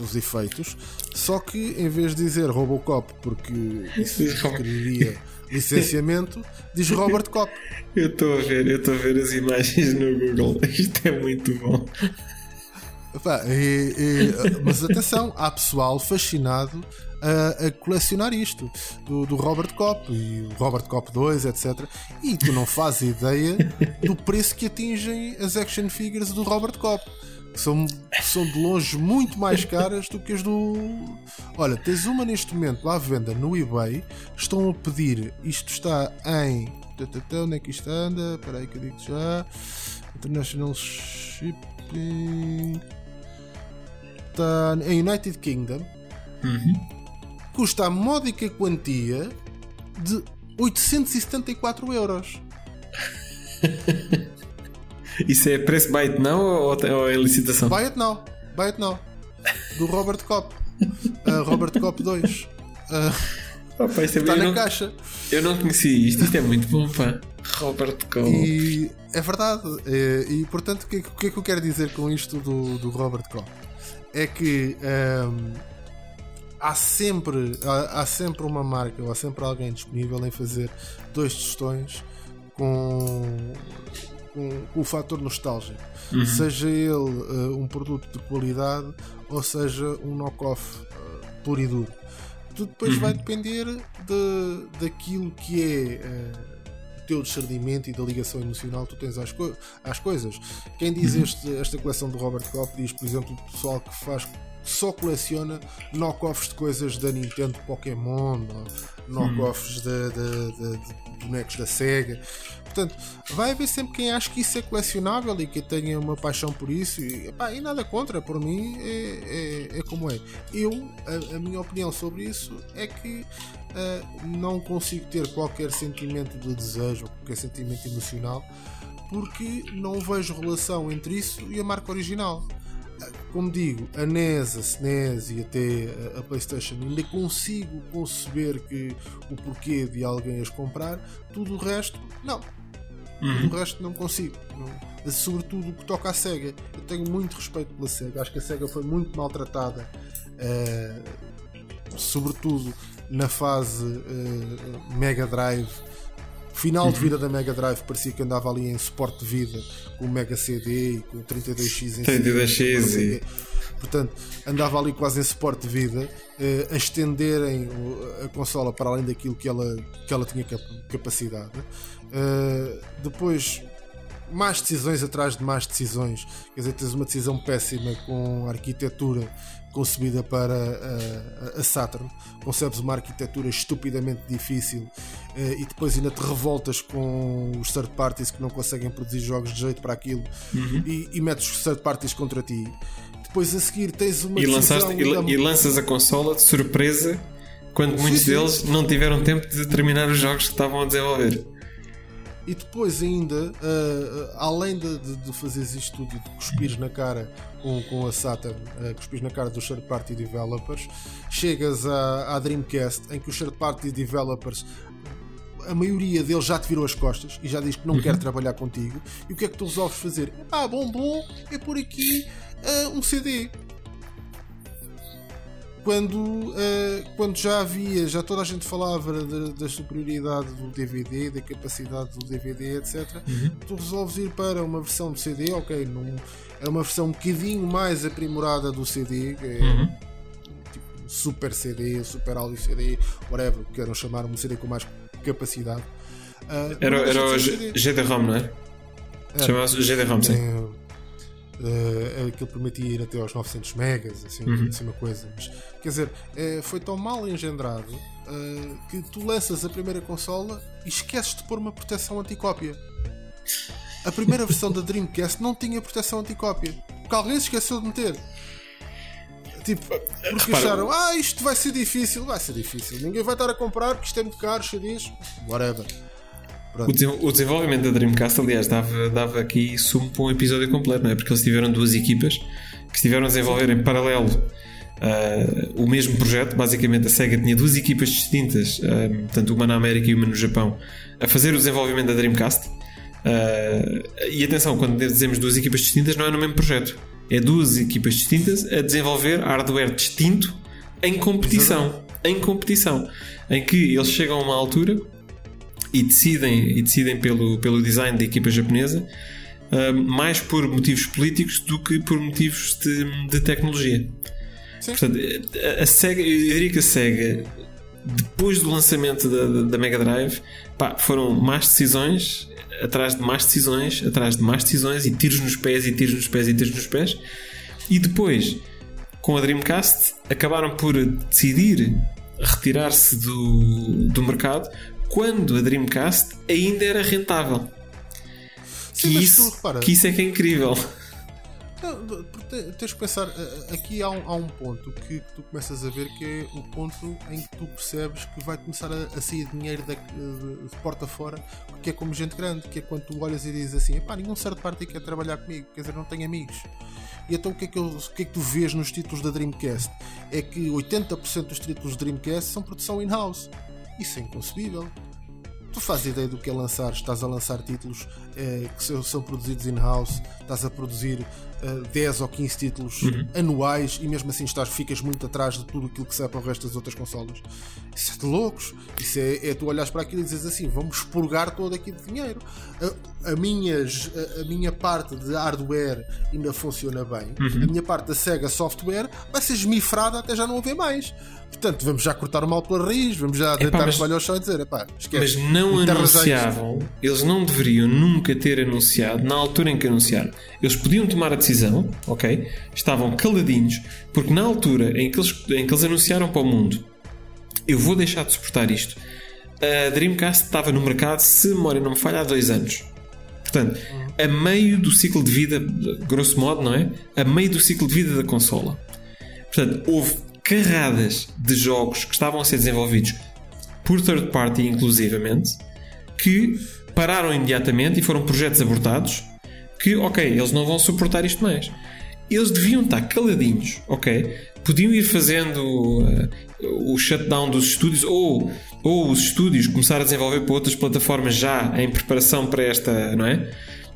os efeitos, só que em vez de dizer Robocop, porque isso requeriria licenciamento, diz Robert Kopp. Eu estou a ver, eu estou a ver as imagens no Google. Isto é muito bom. Epá, e, e, mas atenção, há pessoal fascinado a, a colecionar isto do, do, Robert Kopp e o Robert Kopp 2, etc. E tu não fazes ideia do preço que atingem as action figures do Robert Kopp são, são de longe muito mais caras do que as do. Olha, tens uma neste momento à venda no eBay, estão a pedir, isto está em. Onde é que isto anda? Espera aí que eu digo já. International Shipping. Está em United Kingdom. Uhum. Custa a módica quantia de 874 euros. Isso é preço byte não ou, ou é licitação? Byte não, byte não. Do Robert Kopp. Uh, Robert Kopp 2. Uh, Opa, está na não, caixa. Eu não conhecia isto, isto é muito bom, pá. Robert Kopp. E é verdade. E, e portanto, o que, que, é que eu quero dizer com isto do, do Robert Kopp? É que um, há sempre há, há, sempre uma marca ou há sempre alguém disponível em fazer dois tostões com com, com o fator nostálgico. Uhum. Seja ele uh, um produto de qualidade ou seja um knock-off uh, puro e duro. Tudo depois uhum. vai depender de, daquilo que é. Uh, teu discernimento e da ligação emocional que tu tens às, co às coisas. Quem diz uhum. este, esta coleção do Robert Kopp diz, por exemplo, o pessoal que faz só coleciona knockoffs de coisas da Nintendo Pokémon, knockoffs de, de, de, de, bonecos da Sega. Portanto, vai haver sempre quem acha que isso é colecionável e que tenha uma paixão por isso. E, epá, e nada contra, por mim é, é, é como é. Eu, a, a, minha opinião sobre isso é que uh, não consigo ter qualquer sentimento de desejo, qualquer sentimento emocional, porque não vejo relação entre isso e a marca original como digo, a NES, a SNES e até a PlayStation ainda consigo conceber que o porquê de alguém as comprar, tudo o resto, não. Uhum. Tudo o resto não consigo. Não. Sobretudo o que toca à SEGA. Eu tenho muito respeito pela SEGA. Acho que a SEGA foi muito maltratada, uh, sobretudo na fase uh, Mega Drive Final de vida da Mega Drive parecia que andava ali em suporte de vida com o Mega CD e com o 32X em 32X e... Portanto, andava ali quase em suporte de vida eh, a estenderem a consola para além daquilo que ela, que ela tinha capacidade. Uh, depois mais decisões atrás de mais decisões. Quer dizer, tens uma decisão péssima com a arquitetura concebida para a, a Saturn, concebes uma arquitetura estupidamente difícil eh, e depois ainda te revoltas com os third parties que não conseguem produzir jogos de jeito para aquilo uhum. e, e metes os third parties contra ti. Depois a seguir tens uma e, lançaste, e, da... e lanças a consola de surpresa quando sim, muitos sim. deles não tiveram tempo de terminar os jogos que estavam a desenvolver. E depois ainda, uh, uh, além de, de, de fazeres isto tudo e de cuspires na cara com, com a Saturn, uh, cuspires na cara dos third party developers, chegas à, à Dreamcast em que os third party developers a maioria deles já te virou as costas e já diz que não uhum. quer trabalhar contigo. E o que é que tu resolves fazer? Ah, bom, bom, é por aqui uh, um CD quando, uh, quando já havia, já toda a gente falava da, da, superioridade do DVD, da capacidade do DVD, etc., uhum. tu resolves ir para uma versão de CD, ok, num, é uma versão um bocadinho mais aprimorada do CD, é, uhum. tipo, super CD, super áudio CD, whatever, queiram chamar um CD com mais capacidade. Uh, era era o GD-ROM, não é? Chamava-se GD-ROM, sim. É, Uh, aquilo permitia ir até aos 900 megas, assim, uhum. assim uma coisa. Mas, quer dizer, uh, foi tão mal engendrado uh, que tu lanças a primeira consola e esqueces de pôr uma proteção anticópia. A primeira versão da Dreamcast não tinha proteção anticópia. Porque alguém se esqueceu de meter. Tipo, porque acharam, ah, isto vai ser difícil. Vai ser difícil. Ninguém vai estar a comprar porque isto é muito caro, diz whatever. O, desenvolvimento da Dreamcast, aliás, dava, dava aqui sumo para um episódio completo, não é? Porque eles tiveram duas equipas que estiveram a desenvolver em paralelo uh, o mesmo projeto. Basicamente, a Sega tinha duas equipas distintas, uh, tanto uma na América e uma no Japão, a fazer o desenvolvimento da Dreamcast. Uh, e atenção, quando dizemos duas equipas distintas, não é no mesmo projeto. É duas equipas distintas a desenvolver hardware distinto em competição. Em competição. Em que eles chegam a uma altura e decidem, e decidem pelo, pelo design da equipa japonesa, uh, mais por motivos políticos do que por motivos de, de tecnologia. Sim. Portanto, a, a Sega, eu diria que a Sega, depois do lançamento da, da, Mega Drive, pá, foram más decisões atrás de mais decisões, atrás de mais decisões e tiros nos pés e tiros nos pés e tiros nos pés. E depois, com a Dreamcast, acabaram por decidir retirar-se do, do mercado quando a Dreamcast ainda era rentável. Sim, que, isso, que isso é que é incrível. Não, tens que pensar, eh, aqui há um, há um ponto que tu começas a ver que é o ponto em que tu percebes que vai começar a, a sair dinheiro de, de, de, porta fora, que é como gente grande, que é quando tu olhas e dizes assim, pá, nenhum certo parte quer trabalhar comigo, quer dizer, não tenho amigos. E então o que, é que eu, o que é que tu vês nos títulos da Dreamcast? É que 80% dos títulos da Dreamcast são produção in-house. Isso é inconcebível. Tu fazes ideia do que é lançar, estás a lançar títulos eh, que são produzidos in-house, estás a produzir eh, 10 ou 15 títulos uhum. anuais e mesmo assim estás, ficas muito atrás de tudo aquilo que sai para o resto das outras consolas. Isso é de loucos. Isso é, é tu olhas para aquilo e dizes assim: vamos expurgar todo aqui de dinheiro. A, a, minhas, a, a, minha parte de hardware ainda funciona bem, uhum. a minha parte da Sega Software vai ser esmifrada até já não haver mais. Portanto, vamos já cortar o mal pela raiz, vamos já deitar mas, o ao chão e dizer: epá, esquece. Mas não anunciavam, eles não deveriam nunca ter anunciado na altura em que anunciaram. Eles podiam tomar a decisão, ok? Estavam caladinhos, porque na altura em que eles, em que eles anunciaram para o mundo, eu vou deixar de suportar isto. A Dreamcast estava no mercado, se memória não me falha, há dois anos. Portanto, a meio do ciclo de vida, grosso modo, não é? A meio do ciclo de vida da consola. Portanto, houve carradas de jogos que estavam a ser desenvolvidos por third party, inclusivamente, que pararam imediatamente e foram projetos abortados que, ok, eles não vão suportar isto mais. Eles deviam estar caladinhos, ok? Podiam ir fazendo uh, o shutdown dos estúdios ou, ou os estúdios começar a desenvolver para outras plataformas já em preparação para esta, não é?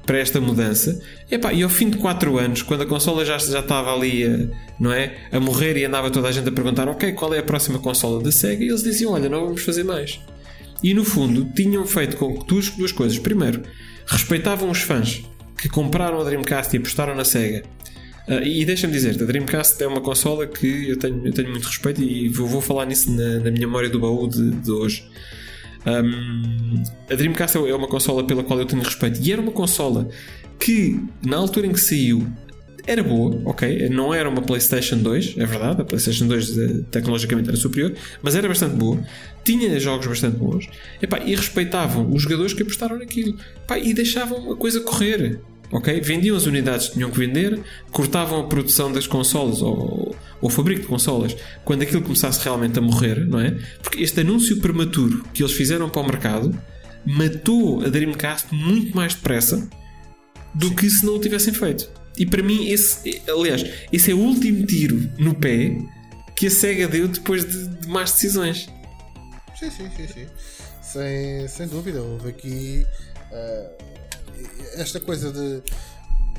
Para esta mudança. Epá, e ao fim de 4 anos, quando a consola já, já estava ali a, não é? a morrer e andava toda a gente a perguntar: Ok, qual é a próxima consola da Sega? E eles diziam: Olha, não vamos fazer mais. E no fundo tinham feito com que duas, duas coisas. Primeiro, respeitavam os fãs que compraram a Dreamcast e apostaram na Sega. Uh, e deixa-me dizer, a Dreamcast é uma consola que eu tenho, eu tenho muito respeito e vou, vou falar nisso na, na, minha memória do baú de, de hoje. Um, a Dreamcast é uma consola pela qual eu tenho respeito e era uma consola que, na altura em que saiu, era boa, ok? Não era uma PlayStation 2, é verdade, a PlayStation 2 eh, tecnologicamente era superior, mas era bastante boa, tinha jogos bastante bons epá, e respeitavam os jogadores que apostaram naquilo epá, e deixavam a coisa correr. Ok? Vendiam as unidades que tinham que vender, cortavam a produção das consolas ou, ou o fabrico de consolas quando aquilo começasse realmente a morrer, não é? Porque este anúncio prematuro que eles fizeram para o mercado matou a Dreamcast muito mais depressa do que se não o tivessem feito. E para mim, esse, aliás, esse é o último tiro no pé que a SEGA deu depois de, de más decisões. Sim, sim, sim, sim. Sem, sem dúvida. Houve aqui uh, esta coisa de.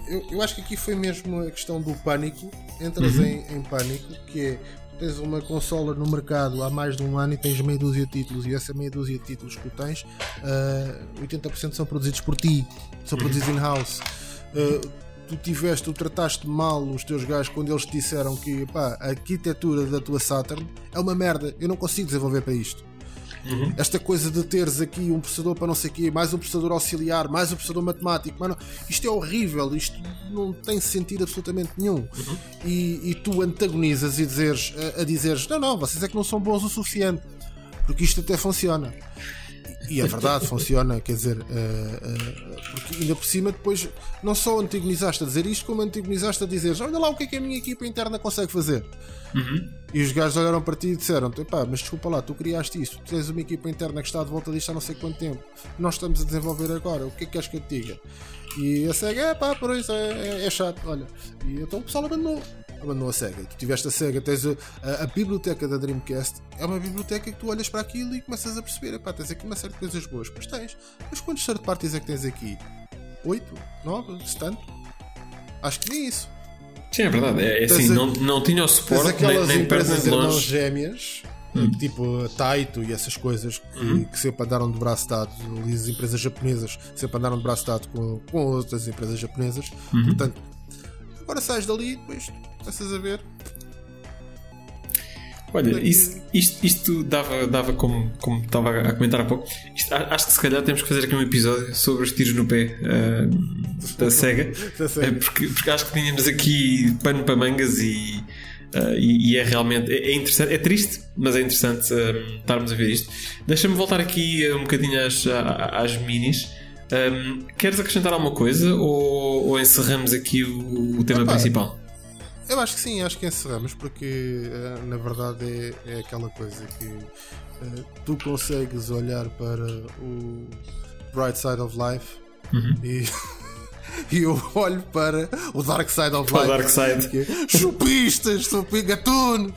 Eu, eu acho que aqui foi mesmo a questão do pânico. Entras uhum. em, em pânico, que é tens uma consola no mercado há mais de um ano e tens meia dúzia de títulos e essa meia dúzia de títulos que tens, uh, 80% são produzidos por ti, são uhum. produzidos in-house. Uh, tu tiveste, tu trataste mal os teus gajos quando eles te disseram que pá, a arquitetura da tua Saturn é uma merda, eu não consigo desenvolver para isto. Uhum. Esta coisa de teres aqui um processador para não sei o quê, mais um processador auxiliar, mais um processador matemático, mano, isto é horrível, isto não tem sentido absolutamente nenhum. Uhum. E, e, tu antagonizas e dizeres, a, a dizeres: não, não, vocês é que não são bons o suficiente, porque isto até funciona. E é verdade, funciona, quer dizer, uh, uh, porque ainda por cima depois não só antagonizaste a dizer isto, como antagonizaste a dizer olha lá o que é que a minha equipa interna consegue fazer. Uhum. E os gajos olharam para ti e disseram pá, mas desculpa lá, tu criaste isto, tu tens uma equipa interna que está de volta disto há não sei quanto tempo, nós estamos a desenvolver agora, o que é que queres que eu te diga? E a SEGA, é pá, por isso é, é, é chato, olha. E então o pessoal abandonou abandonou a SEGA. Tu tiveste a SEGA, tens a, a, a, biblioteca da Dreamcast, é uma biblioteca que tu olhas para aquilo e começas a perceber, pá, tens aqui uma série de coisas boas, pois tens. Mas quantos third parties é que tens aqui? 8? 9? Se tanto? Acho que nem isso. Sim, é verdade. É, é assim, a, não, não tinha o suporte aquelas nem, nem empresas irmãos gêmeas, hum. tipo a Taito e essas coisas que, uhum. que, sempre andaram de braço dado, as empresas japonesas sempre andaram de braço dado com, com outras empresas japonesas. Uhum. Portanto, agora sais dali e depois Começas a ver. Olha, isso, isto, isto dava, dava como, como estava a comentar há pouco. Isto, acho que se calhar temos que fazer aqui um episódio sobre os tiros no pé uh, da SEGA. da. Uh, porque, porque acho que tínhamos aqui pano para mangas e, uh, e, e, é realmente é, é, interessante, é triste, mas é interessante estarmos a ver isto. Deixa-me voltar aqui um bocadinho às, às minis. Um, queres acrescentar alguma coisa ou, ou encerramos aqui o, o tema principal? Eu acho que sim, acho que encerramos, porque uh, na verdade é, é, aquela coisa que uh, tu consegues olhar para o Bright Side of Life uhum. e. e eu olho para o Dark Side of Life. O Dark Side. Chupistas, gatunos.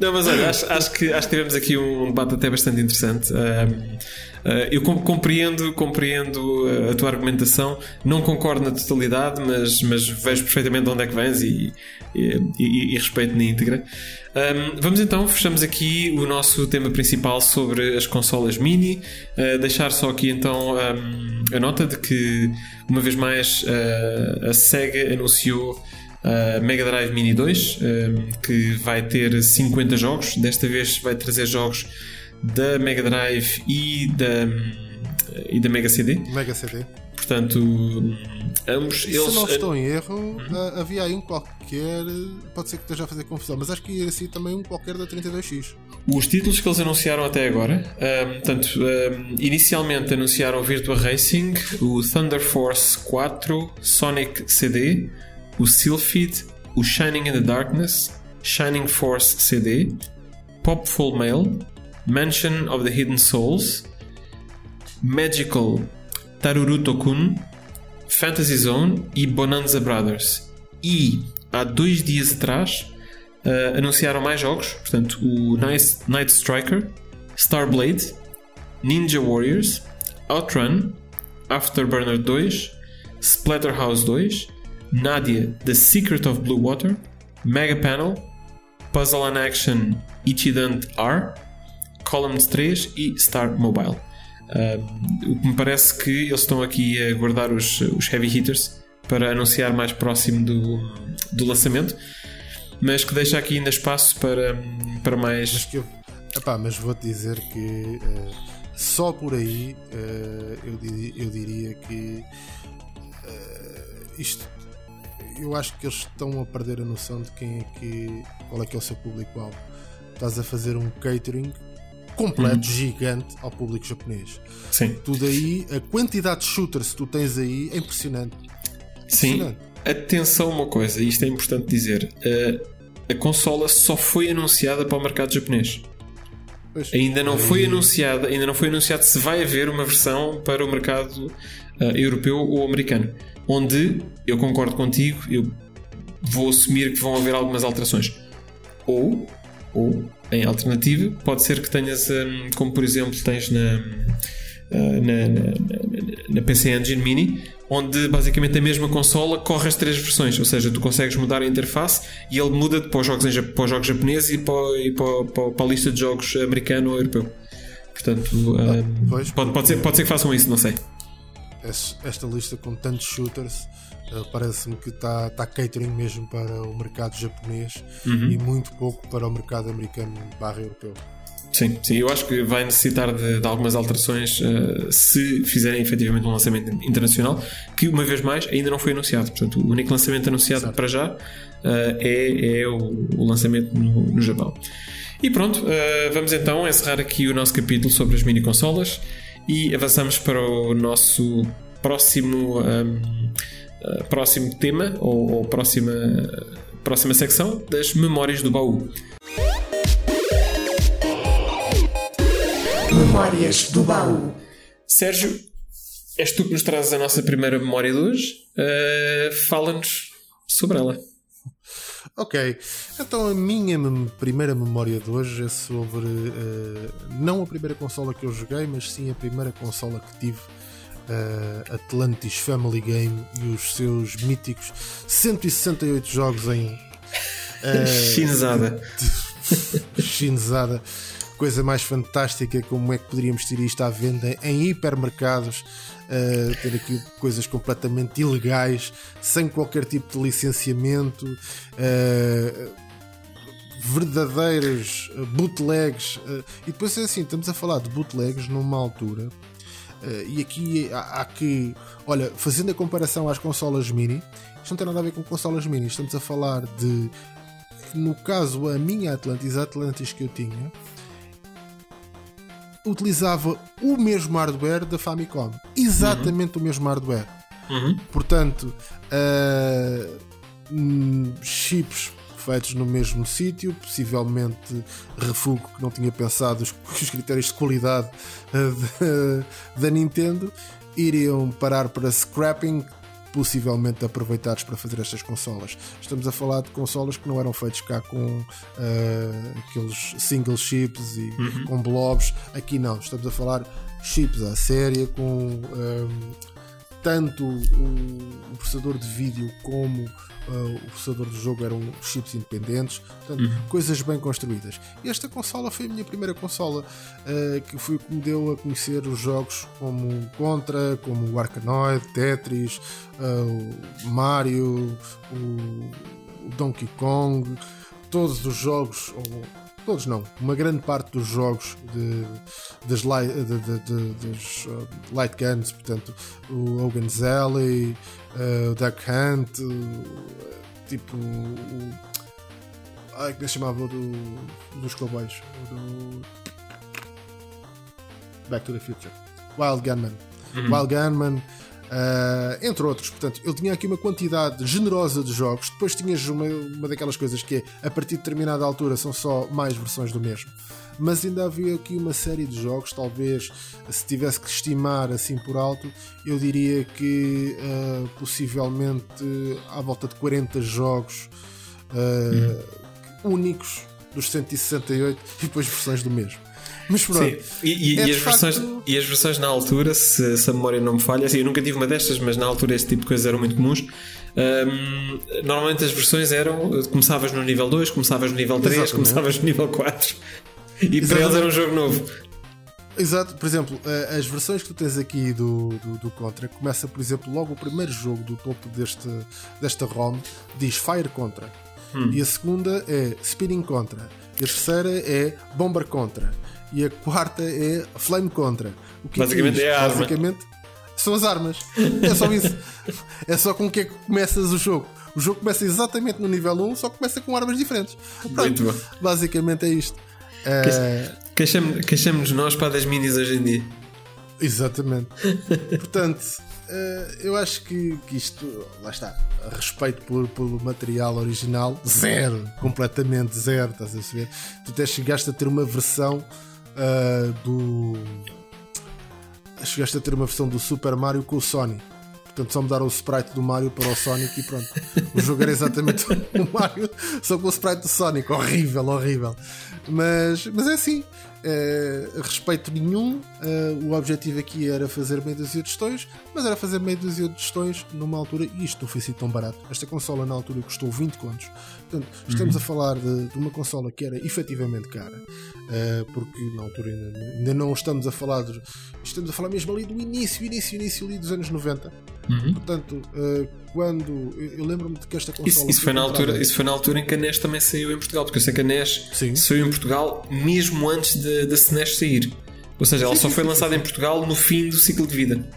Não, mas olha, acho, acho, que, acho que tivemos aqui um debate até bastante interessante. Um, Uh, eu compreendo, compreendo a tua argumentação, não concordo na totalidade, mas, mas vejo perfeitamente de onde é que vens e, e, e, e respeito na íntegra. Um, vamos então, fechamos aqui o nosso tema principal sobre as consolas mini. Uh, deixar só aqui então um, a nota de que, uma vez mais, uh, a Sega anunciou a Mega Drive Mini 2, um, que vai ter 50 jogos. Desta vez vai trazer jogos da Mega Drive e da, e da Mega CD. Mega CD. Portanto, ambos eles. Se não estou em erro, uhum. havia aí um qualquer. Pode ser que esteja a fazer confusão, mas acho que ia ser também um qualquer da 32X. Os títulos que eles anunciaram até agora, um, portanto, um, inicialmente anunciaram o Virtua Racing, o Thunder Force 4, Sonic CD, o Sylphid, o Shining in the Darkness, Shining Force CD, Popful Mail, Mansion of the Hidden Souls, Magical Taruruto-kun, Fantasy Zone e Bonanza Brothers. E há dois dias atrás uh, anunciaram mais jogos, portanto, o Night, Night Striker, Starblade, Ninja Warriors, Outrun, Afterburner 2, Splatterhouse 2, Nadia The Secret of Blue Water, Mega Panel, Puzzle and Action Ichidant R, Columns 3 e Star Mobile. Uh, o que me parece que eles estão aqui a guardar os, os heavy hitters para anunciar mais próximo do, do lançamento, mas que deixa aqui ainda espaço para, para mais. Mas, eu, epá, mas vou-te dizer que uh, só por aí uh, eu, eu, diria que uh, isto eu acho que eles estão a perder a noção de quem é que qual é que é o seu público-alvo. Estás a fazer um catering completo, uhum. gigante ao público japonês. Sim. Tudo aí, a quantidade de shooters que tu tens aí é impressionante. Sim. Atenção uma coisa, isto é importante dizer. A, a consola só foi anunciada para o mercado japonês. Pois. Ainda não foi anunciado, ainda não foi anunciado se vai haver uma versão para o mercado ah, europeu ou americano. Onde eu concordo contigo, eu vou assumir que vão haver algumas alterações. Ou, ou em alternativa, pode ser que tenhas, hum, como por exemplo tens na, ah, na, na, na- PC Engine Mini, onde basicamente a mesma consola corre as três versões, ou seja, tu consegues mudar a interface e ele muda para os jogos, em, para os jogos japoneses e, para, e para, para- para a lista de jogos americano ou europeu. Portanto, hum, pois, pode, pode, ser, pode ser que façam isso, não sei. Es- esta lista com tantos shooters eh, parece-me que está tá catering mesmo para o mercado japonês Uhum. e muito pouco para o mercado americano barra europeu. Sim, sim, eu acho que vai necessitar de, de algumas alterações uh, se fizerem efetivamente um lançamento internacional, que uma vez mais ainda não foi anunciado. Portanto, o único lançamento anunciado Certo. para já uh, é, é o, o lançamento no, no Japão. E pronto, uh, vamos então encerrar aqui o nosso capítulo sobre as mini consolas e avançamos para o nosso próximo, um, uh, próximo tema ou, ou próxima, próxima secção das memórias do baú. Memórias do baú. Sérgio, és tu que nos trazes a nossa primeira memória de hoje. Uh, Fala-nos sobre ela. Ok, então a minha primeira memória de hoje é sobre eh, não a primeira consola que eu joguei, mas sim a primeira consola que tive, eh, Atlantis Family Game e os seus míticos 168 jogos em eh, Chinzada. chinezada. Coisa mais fantástica, como é que poderíamos ter isto à venda em hipermercados, eh, ter aqui coisas completamente ilegais, sem qualquer tipo de licenciamento, eh, verdadeiros eh, bootlegs. eh, e depois é assim, estamos a falar de bootlegs numa altura. e aqui há, há que, olha, fazendo a comparação às consolas mini, isto não tem nada a ver com consolas mini, estamos a falar de no caso, a minha Atlantis, a Atlantis que eu tinha, utilizava o mesmo hardware da Famicom. Exatamente o mesmo hardware. Uhum. Portanto, ah, hum, chips feitos no mesmo sítio, possivelmente refugo que não tinha pensado os, os critérios de qualidade ah, da, da Nintendo, iriam parar para scrapping, possivelmente aproveitados para fazer estas consolas. Estamos a falar de consolas que não eram feitos cá com ah, aqueles single chips e com blobs. Aqui não, estamos a falar chips à séria com ah, tanto o, o processador de vídeo como uh, o processador do jogo eram chips independentes, portanto, coisas bem construídas. E esta consola foi a minha primeira consola uh, que foi o que me deu a conhecer os jogos como Contra, como o Arkanoid, Tetris, uh, o Mario, o, o Donkey Kong, todos os jogos, ou todos não, uma grande parte dos jogos de, das, light, de, de, dos uh, light guns, portanto, o Hogan's Alley, uh, o Duck Hunt, uh, tipo o. Ai, que se chamava do, dos cowboys? Do. Back to the Future. Wild Gunman. Wild Gunman. Uh, entre outros, portanto, ele tinha aqui uma quantidade generosa de jogos. Depois tinhas uma, uma daquelas coisas que é a partir de determinada altura são só mais versões do mesmo. Mas ainda havia aqui uma série de jogos, talvez se tivesse que estimar assim por alto, eu diria que uh, possivelmente à volta de 40 jogos uh, únicos dos 168 e depois versões do mesmo. Mas pronto. Sim. E, e- É e as versões, facto- e as versões na altura, se, se a memória não me falha, assim, eu nunca tive uma destas, mas na altura este tipo de coisas eram muito comuns. Hum, normalmente as versões eram: começavas no nível 2, começavas no nível 3, Exatamente. começavas no nível 4. E para Exatamente. eles era um jogo novo. Exato, por exemplo, as versões que tu tens aqui do, do, do Contra começa, por exemplo, logo o primeiro jogo do topo deste, desta ROM diz Fire Contra. E a segunda é Spinning Contra. E a terceira é Bomber Contra. E a quarta é Flame Contra. O que Basicamente isto? é a arma. Basicamente são as armas. É só isso. é só com o que é que começas o jogo. O jogo começa exatamente no nível 1, só começa com armas diferentes. Pronto, Muito bom. Basicamente é isto. Eh, Queixamos- Queixamos-nos nós para das minis hoje em dia. Exatamente. Portanto, eh, eu acho que, que isto, lá está, respeito por, pelo material original, zero, completamente zero, estás a ver? Tu até chegaste a ter uma versão uh, do. Chegaste a ter uma versão do Super Mario com o Sonic. Portanto, só mudaram o sprite do Mario para o Sonic e pronto. O jogo era exatamente o Mario, só com o sprite do Sonic. Horrível, horrível. Mas, mas é assim. Uh, respeito nenhum. Uh, o objetivo aqui era fazer meia dúzia de gestões, mas era fazer meia dúzia de gestões numa altura, e isto não foi assim tão barato. Esta consola na altura custou 20 contos. Portanto, estamos uhum. a falar de, de, uma consola que era efetivamente cara, uh, porque na altura ainda, ainda, não estamos a falar de, estamos a falar mesmo ali do início, início, início ali dos anos 90. Uhum. Portanto, quando eu lembro-me de que esta consola. Isso, isso foi na altura, isso foi na altura em que a NES também saiu em Portugal, porque eu sei que a NES Sim. saiu em Portugal mesmo antes de da SNES sair. Ou seja, ela só foi lançada em Portugal no fim do ciclo de vida.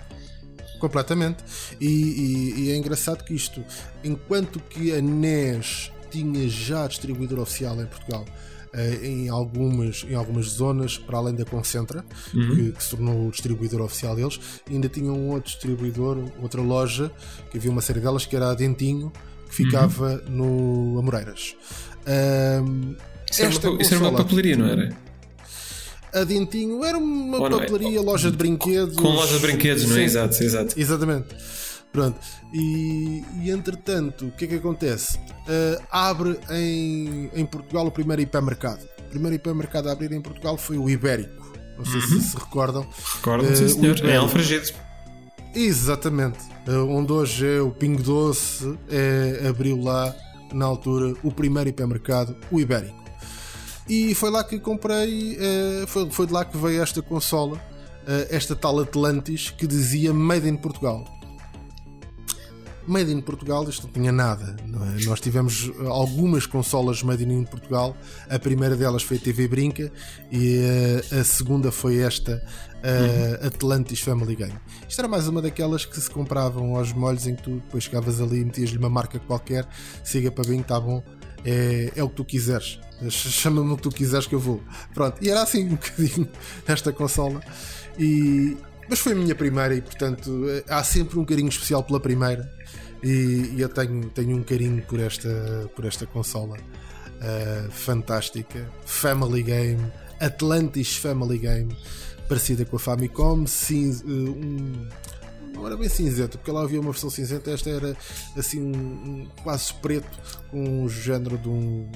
Completamente. E, e, e, é engraçado que isto, enquanto que a NES tinha já distribuidor oficial em Portugal, eh, em, algumas, em algumas zonas, para além da Concentra, uhum. que, que, se tornou o distribuidor oficial deles, ainda tinha um outro distribuidor, outra loja, que havia uma série delas, que era a Dentinho, que ficava uhum. no Amoreiras. Um, isso, era uma, isso era uma papelaria, não era? A Dentinho era uma oh, papelaria, é. loja de brinquedos. Com loja de brinquedos, não é? Exato, exato. Exatamente. Pronto. E, e entretanto, o que é que acontece? Uh, abre em, em Portugal o primeiro hipermercado. O primeiro hipermercado a abrir em Portugal foi o Ibérico. Não sei uhum. se se recordam. Recordam, uh, sim, senhor. Em Alfragido. Exatamente. Uh, onde hoje é o Pingo Doce, é, abriu lá, na altura, o primeiro hipermercado, o Ibérico. E foi lá que comprei, uh, foi, foi de lá que veio esta consola, uh, esta tal Atlantis, que dizia Made in Portugal. Made in Portugal, isto não tinha nada. Não é? Nós tivemos algumas consolas Made in Portugal. A primeira delas foi a TV Brinca e uh, a segunda foi esta uh, Atlantis Family Game. Isto era mais uma daquelas que se compravam aos molhos em que tu depois chegavas ali e metias-lhe uma marca qualquer, siga para bem, está bom, é, é o que tu quiseres. Chama-me o que tu quiseres que eu vou. Pronto, e era assim um bocadinho esta consola. E, mas foi a minha primeira e portanto há sempre um carinho especial pela primeira. E, e eu tenho, tenho um carinho por esta, por esta consola uh, fantástica. Family Game, Atlantis Family Game, parecida com a Famicom, sim, uh, um, não era bem cinzenta, porque lá havia uma versão cinzenta, esta era assim um, um quase preto, com um género de um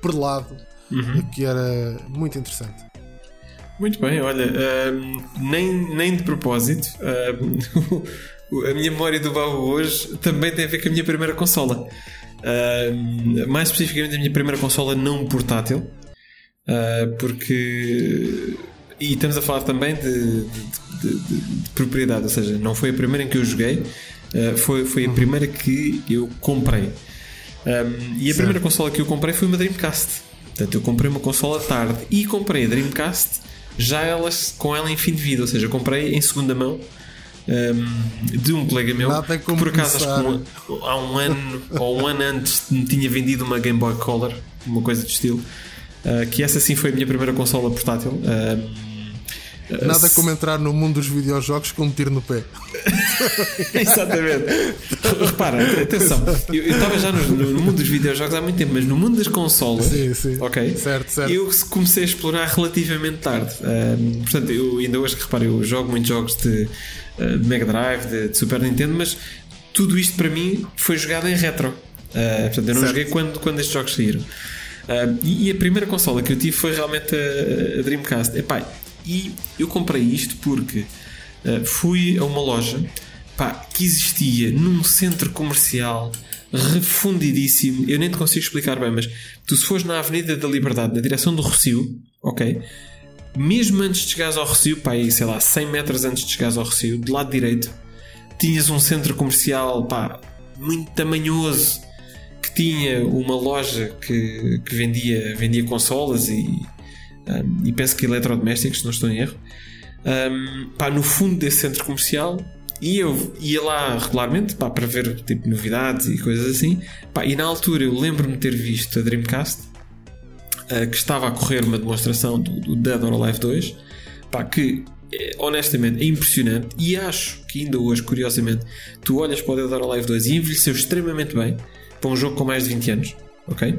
perlado, uhum. que era muito interessante. Muito bem, olha, uh, nem, nem de propósito, uh, a minha memória do baú hoje também tem a ver com a minha primeira consola. Uh, mais especificamente a minha primeira consola não portátil, porque. E estamos a falar também de, de, de, de, propriedade, ou seja, não foi a primeira em que eu joguei, foi, foi a uhum. primeira que eu comprei. Um, e a primeira consola que eu comprei foi uma Dreamcast. Portanto, eu comprei uma consola tarde e comprei a Dreamcast já elas com ela em fim de vida, ou seja, comprei em segunda mão um, de um colega meu que por acaso acho que um, há um ano ou um ano antes me tinha vendido uma Game Boy Color, uma coisa do estilo. Uh, que essa sim foi a minha primeira consola portátil. Uh, Nada como entrar no mundo dos videojogos com um tiro no pé. Exatamente. Repara, atenção, eu estava já no, no, mundo dos videojogos há muito tempo, mas no mundo das consolas, sim, sim. ok, certo, certo. eu comecei a explorar relativamente tarde. Um, portanto, eu ainda hoje, repara, eu jogo muitos jogos de, uh, de Mega Drive, de, de, Super Nintendo, mas tudo isto para mim foi jogado em retro. Uh, portanto, eu não certo. joguei quando, quando estes jogos saíram. Uh, e, e, a primeira consola que eu tive foi realmente a, a Dreamcast. Epá, e eu comprei isto porque uh, fui a uma loja pá, que existia num centro comercial refundidíssimo. Eu nem te consigo explicar bem, mas tu se fores na Avenida da Liberdade, na direção do Rocio, ok? Mesmo antes de chegares ao Rocio, pá, aí, sei lá, 100 metros antes de chegares ao Rocio, do lado direito, tinhas um centro comercial, pá, muito tamanhoso, que tinha uma loja que, que vendia, vendia consolas e um, e penso que eletrodomésticos, se não estou em erro. Um, pá, no fundo desse centro comercial e eu ia lá regularmente pá, para ver tipo, novidades e coisas assim. Pá, e na altura eu lembro-me de ter visto a Dreamcast uh, que estava a correr uma demonstração do, do Dead or Alive 2 pá, que eh, honestamente é impressionante e acho que ainda hoje, curiosamente, tu olhas para o Dead or Alive 2 e envelheceu extremamente bem para um jogo com mais de 20 anos. ok?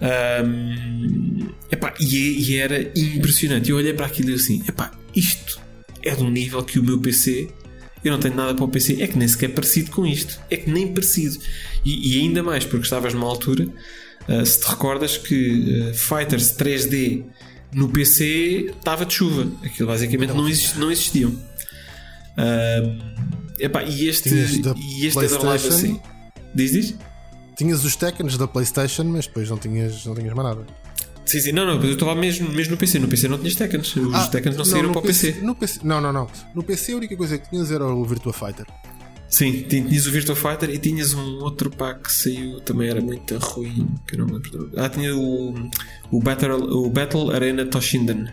Um, epá, e, e era impressionante. Eu olhei para aquilo e assim: epá, isto é de um nível que o meu PC. Eu não tenho nada para o PC, é que nem sequer é parecido com isto, é que nem parecido. E, e ainda mais porque estavas numa altura, uh, se te recordas que uh, Fighters 3D no PC estava de chuva, aquilo basicamente não, exist, não existiam. Uh, epá, e este, e este Dead Live assim, diz, diz? Tinhas os Tekkens da PlayStation, mas depois não tinhas, não tinhas mais nada. Sim, sim, não, não, eu estava mesmo, mesmo no PC. No PC não tinhas Tekkens. Os ah, Tekkens não, não saíram para o PC. PC. No PC. Não, não, não. No PC a única coisa que tinhas era o Virtua Fighter. Sim, tinhas o Virtua Fighter e tinhas um outro pack que saiu, também era muito ruim, que eu não me lembro. Ah, tinha o, o, Battle, o Battle Arena Toshinden.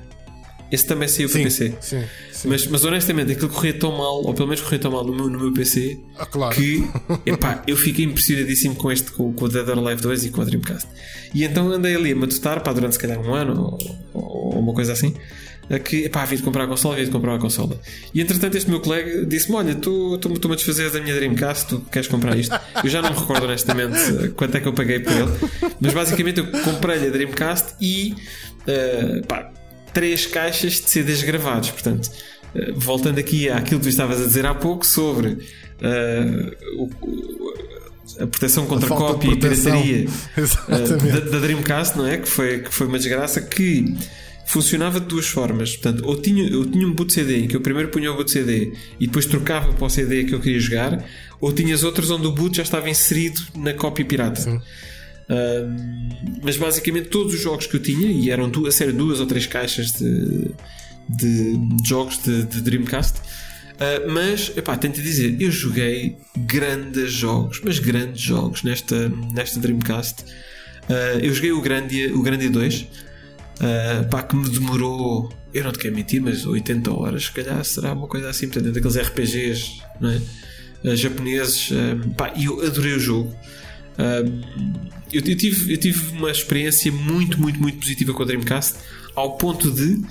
Esse também saiu para PC. Sim, sim. Mas, mas honestamente, aquilo corria tão mal, ou pelo menos corria tão mal no meu, no meu PC, ah, claro. que epá, eu fiquei impressionadíssimo com este, com, com o Dead or Alive 2 e com o Dreamcast. E então andei ali a matutar pá, durante se calhar um ano ou, ou uma coisa assim. Que pá, havia de comprar a consola, havia de comprar a consola. E entretanto, este meu colega disse-me: Olha, tu estou-me a desfazer da minha Dreamcast, tu queres comprar isto? Eu já não me recordo honestamente quanto é que eu paguei por ele, mas basicamente eu comprei-lhe a Dreamcast e uh, pá, três caixas de CDs gravados. Portanto, uh, voltando aqui àquilo que tu estavas a dizer há pouco sobre uh, o, a proteção contra a cópia e pirataria uh, da, da, Dreamcast, não é? Que foi, que foi uma desgraça que funcionava de duas formas. Portanto, ou tinha, eu tinha um boot CD em que eu primeiro punha o boot CD e depois trocava para o CD que eu queria jogar, ou tinhas outros onde o boot já estava inserido na cópia pirata. Sim mas basicamente todos os jogos que eu tinha, e eram a sério, duas ou três caixas de, de jogos de, de Dreamcast. Uh, mas, epá, tento dizer, eu joguei grandes jogos, mas grandes jogos nesta, nesta Dreamcast. Uh, eu joguei o Grandia, o Grandia 2, uh, pá, que me demorou, eu não te quero mentir, mas 80 horas, se calhar será uma coisa assim, portanto, daqueles RPGs é? japoneses. Pá, e eu adorei o jogo. Eu, eu, tive, eu tive uma experiência muito, muito, muito positiva com a Dreamcast, ao ponto de,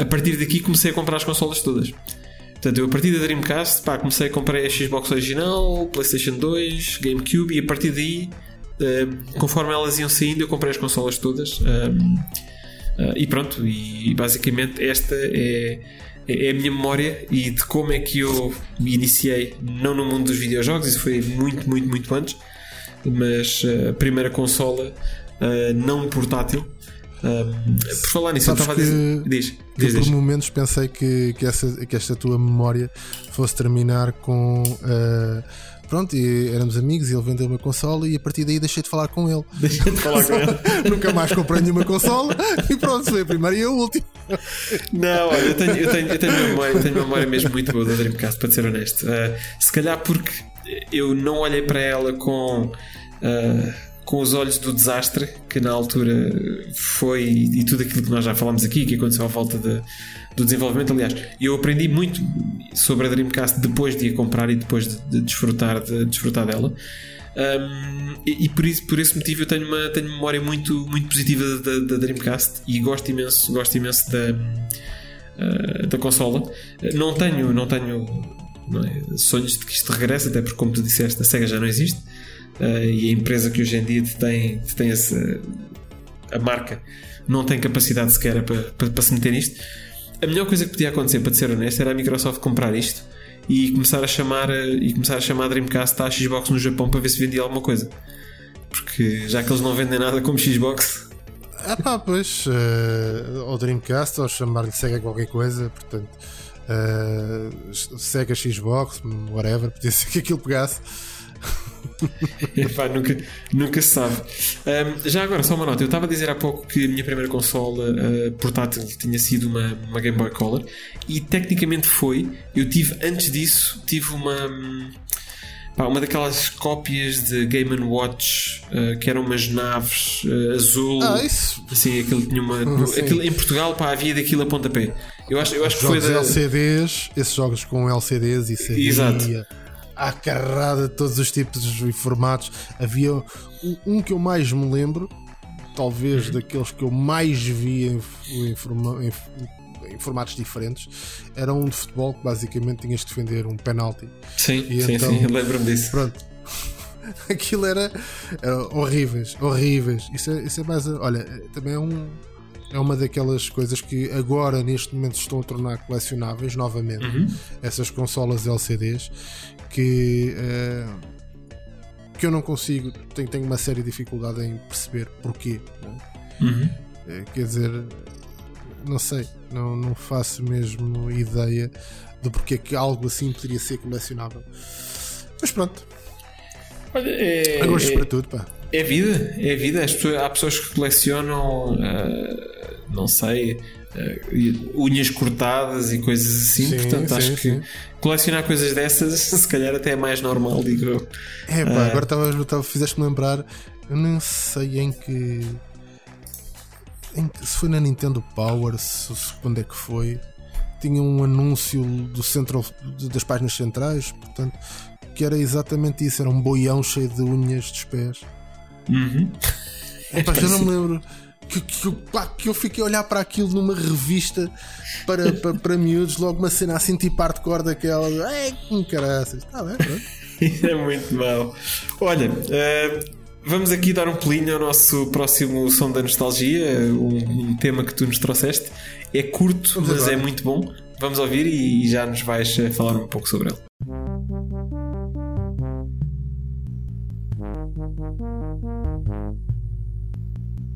a partir daqui, comecei a comprar as consolas todas. Portanto, eu a partir da Dreamcast, pá, comecei a comprar a Xbox original, PlayStation 2, GameCube e a partir daí, conforme elas iam saindo, eu comprei as consolas todas. e pronto, e basicamente esta é, é a minha memória e de como é que eu me iniciei, não no mundo dos videojogos, isso foi muito, muito, muito antes mas eh, a primeira consola uh, não portátil. Um, por falar nisso, Sabes eu estava a dizer. Diz, diz, por momentos pensei que, que, essa, que esta tua memória fosse terminar com. Uh, pronto, e éramos amigos e ele vendeu uma consola e a partir daí deixei de falar com ele. Deixei de falar com ele. Nunca mais comprei nenhuma consola e pronto, foi a primeira e a última. Não, olha, eu tenho, eu tenho, eu tenho, memória, eu tenho memória mesmo muito boa da Dreamcast, para ser honesto. Uh, se calhar porque eu não olhei para ela com uh, com os olhos do desastre que na altura foi e tudo aquilo que nós já falamos aqui, que aconteceu à volta de, do desenvolvimento. Aliás, eu aprendi muito sobre a Dreamcast depois de a comprar e depois de, de desfrutar, de, desfrutar dela. Um, e, e, por, isso, por esse motivo eu tenho uma tenho memória muito, muito positiva da, da Dreamcast e gosto imenso, gosto imenso da, uh, da consola. Não tenho, não tenho é, sonhos de que isto regresse, até porque, como tu disseste, a Sega já não existe uh, e a empresa que hoje em dia tem, tem essa, a marca não tem capacidade sequer para, para, para se meter nisto. A melhor coisa que podia acontecer, para ser honesto, era a Microsoft comprar isto e começar a chamar e começar a chamar Dreamcast à Xbox no Japão para ver se vendia alguma coisa. Porque já que eles não vendem nada como Xbox. Ah pá, pois, uh, ou Dreamcast, ou chamar-lhe Sega qualquer coisa, portanto, uh, Sega Xbox, whatever, podia ser que aquilo pegasse. Epá, nunca, nunca se sabe. Um, já agora, só uma nota. Eu estava a dizer há pouco que a minha primeira consola uh, portátil tinha sido uma, uma Game Boy Color e tecnicamente foi. Eu tive, antes disso, tive uma. Pá, uma daquelas cópias de Game Watch uh, que eram umas naves uh, azul. Ah, isso. Assim, aquilo tinha uma. aquilo, em Portugal pá, havia daquilo a pontapé. Eu acho, eu acho que foi da... LCDs, esses jogos com LCDs e CD. Exato à carrada de todos os tipos e formatos. Havia um que eu mais me lembro, talvez uhum. daqueles que eu mais vi em, em, em, em, formatos diferentes, era um de futebol que basicamente tinhas de defender um penalti. Sim, e sim, então, sim, lembro-me disso. Pronto. aquilo era, era horríveis, horríveis. Isso é, isso é mais. Olha, também é um. É uma daquelas coisas que agora, neste momento, estão a tornar colecionáveis novamente. Uhum. Essas consolas LCDs que. Uh, que eu não consigo, tenho, tenho uma séria dificuldade em perceber porquê. né? Uhum. Eh, Quer dizer, não sei, não, não faço mesmo ideia do porquê que algo assim poderia ser colecionável. Mas pronto, Olha, é, há gostos é- para tudo, pá. É vida, é vida. As pessoas- há pessoas que colecionam, ah, não sei, ah, unhas cortadas e coisas assim. Sim, Portanto, sim, acho sim. que colecionar coisas dessas, se calhar até é mais normal, digo eu. É pá, agora estava, estava- fizeste-me lembrar, eu nem sei em que. em se foi na Nintendo Power, se, se- quando é que foi. Tinha um anúncio do central, das páginas centrais, portanto, que era exatamente isso: era um boião cheio de unhas dos pés. Uhum. É pá, já não me lembro. Que, que, eu- pá, que eu fiquei a olhar para aquilo numa revista para, para, para miúdos, logo uma cena assim tipo hardcore daquela. Ai, que caraças. Está bem, pronto. É muito mau. Olha, ah, vamos aqui dar um pulinho ao nosso próximo som da nostalgia, um, um tema que tu nos trouxeste. É curto, Vamos mas agora. é muito bom. Vamos ouvir e, já nos vais ah, falar um pouco sobre ele.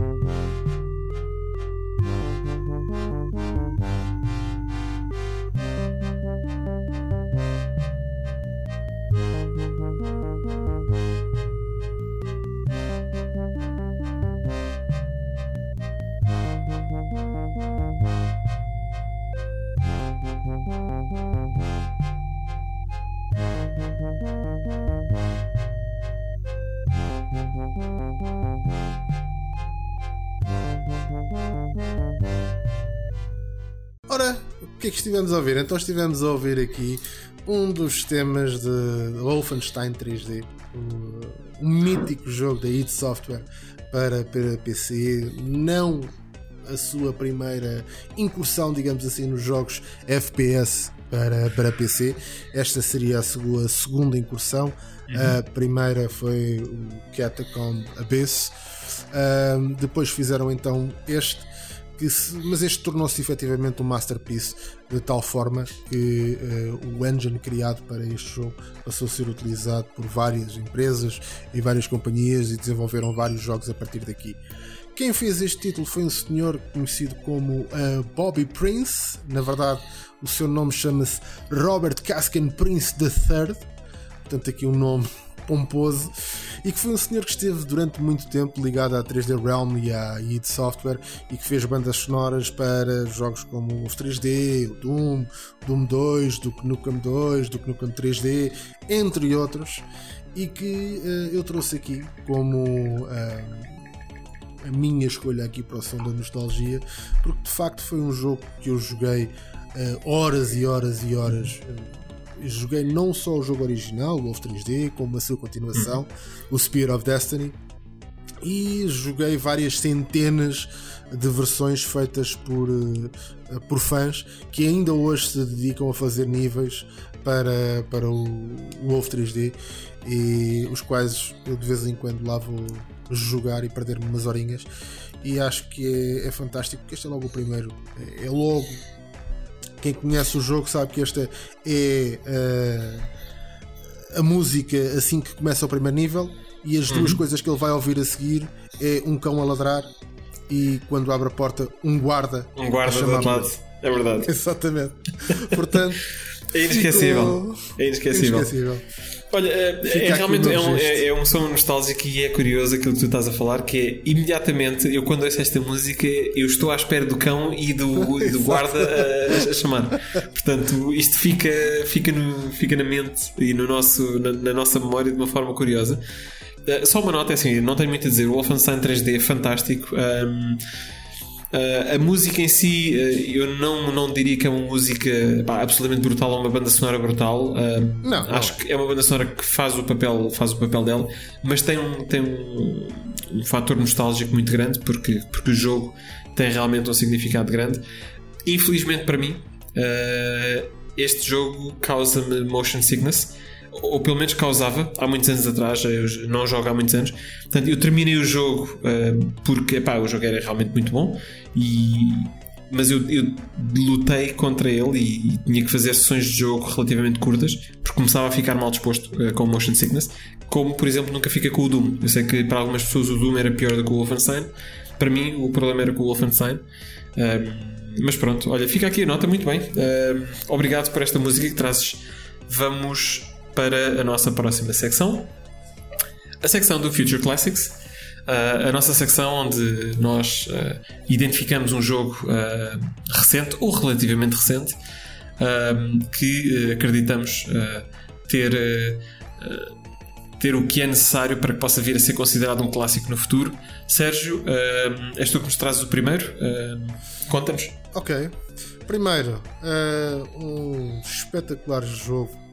you o que é que estivemos a ouvir? Então estivemos a ouvir aqui um dos temas de Wolfenstein 3D, um, um mítico jogo da id Software para, para PC, não a sua primeira incursão, digamos assim, nos jogos FPS para, para PC. Esta seria a sua segunda incursão. A primeira foi o Catacomb Abyss. Ahm, depois fizeram então este se- mas este tornou-se efetivamente um masterpiece de tal forma que eh, o engine criado para este jogo passou a ser utilizado por várias empresas e várias companhias e desenvolveram vários jogos a partir daqui. Quem fez este título foi um senhor conhecido como eh, Bobby Prince, na verdade o seu nome chama-se Robert Caskin Prince III, portanto aqui um nome pomposo, e que foi um senhor que esteve durante muito tempo ligado à 3D Realm e à id Software e que fez bandas sonoras para jogos como o 3D, o Doom, Doom 2, Duke Nukem 2, Duke Nukem 3D, entre outros, e que eh, eu trouxe aqui como eh, a minha escolha aqui para o som da nostalgia, porque de facto foi um jogo que eu joguei eh, horas e horas e horas. Eh, joguei não só o jogo original, o Wolf 3D, como a sua continuação, o Spear of Destiny, e joguei várias centenas de versões feitas por, eh, por fãs que ainda hoje se dedicam a fazer níveis para, para o, o Wolf 3D e os quais eu de vez em quando lá vou jogar e perder-me umas horinhas. E acho que é, é fantástico porque este é logo o primeiro. É, é logo quem conhece o jogo sabe que esta é eh, a música assim que começa o primeiro nível e as duas coisas que ele vai ouvir a seguir é um cão a ladrar e quando abre a porta um guarda Um guarda a do chamar outro a lado. É verdade. exatamente portanto É inesquecível. ficou É inesquecível. inesquecível. Olha, é, é realmente é um, é, é um som nostálgico e é curioso aquilo que tu estás a falar, que é imediatamente eu quando ouço esta música eu estou à espera do cão e do, do guarda a, a, chamar. Portanto, isto fica, fica, no, fica na mente e no nosso, na, na nossa memória de uma forma curiosa. Uh, só uma nota, é assim, não tenho muito a dizer. O Wolfenstein 3D é fantástico. Um, Uh, a música em si, uh, eu não, não diria que é uma música pá, absolutamente brutal ou uma banda sonora brutal. Uh, não, acho não. que é uma banda sonora que faz o papel, faz o papel dela, mas tem um, tem um, um fator nostálgico muito grande porque, porque o jogo tem realmente um significado grande. Infelizmente para mim, este jogo causa-me motion sickness ou pelo menos causava há muitos anos atrás, eu não jogo há muitos anos. Portanto, eu terminei o jogo uh, porque epá, o jogo era realmente muito bom, e, mas eu, eu lutei contra ele e, e, tinha que fazer sessões de jogo relativamente curtas porque começava a ficar mal disposto uh, com o motion sickness. Como, por exemplo, nunca fica com o Doom. Eu sei que para algumas pessoas o Doom era pior do que o Wolfenstein, para mim o problema era com o Wolfenstein. Uh, mas pronto, olha, fica aqui a nota, muito bem. obrigado por esta música que trazes. Vamos para a nossa próxima secção, a secção do Future Classics. Uh, a nossa secção onde nós uh, identificamos um jogo uh, recente ou relativamente recente que acreditamos ter, ter o que é necessário para que possa vir a ser considerado um clássico no futuro. Sérgio, és tu que nos trazes o primeiro? Conta-nos. Ok. Primeiro, um espetacular jogo